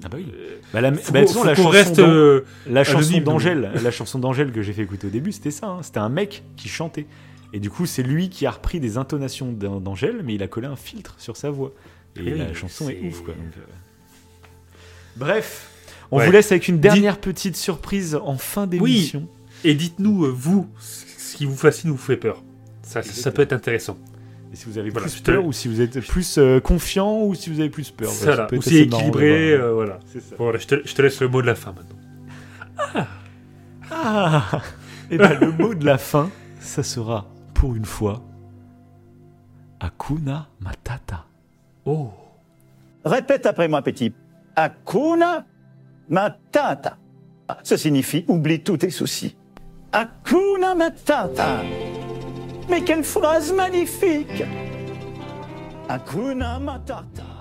Ah bah oui. euh, Bah, la, faut bah, faut la chanson reste. euh, la chanson d'Angèle, la chanson d'Angèle que j'ai fait écouter au début, c'était ça. hein. C'était un mec qui chantait. Et du coup, c'est lui qui a repris des intonations d'An- d'Angèle, mais il a collé un filtre sur sa voix. Et Oui, la chanson est ouf, quoi. donc, euh. Bref, on Ouais. vous laisse avec une dernière petite surprise en fin d'émission. Et dites-nous, euh, vous, ce qui vous fascine ou vous fait peur. Ça, ça, ça peut être intéressant. Et si vous avez Voilà, plus te- peur, ou si vous êtes plus euh, confiant, ou si vous avez plus peur. Ça, ça peut être aussi équilibré. euh, voilà. C'est ça. Bon, voilà, je te, je te laisse le mot de la fin maintenant. Ah Et ben le mot de la fin, ça sera pour une fois Akuna Matata. Oh. Répète après moi, petit. Hakuna Matata. Ça signifie oublie tous tes soucis. Hakuna Matata. Mais quelle phrase magnifique Hakuna Matata.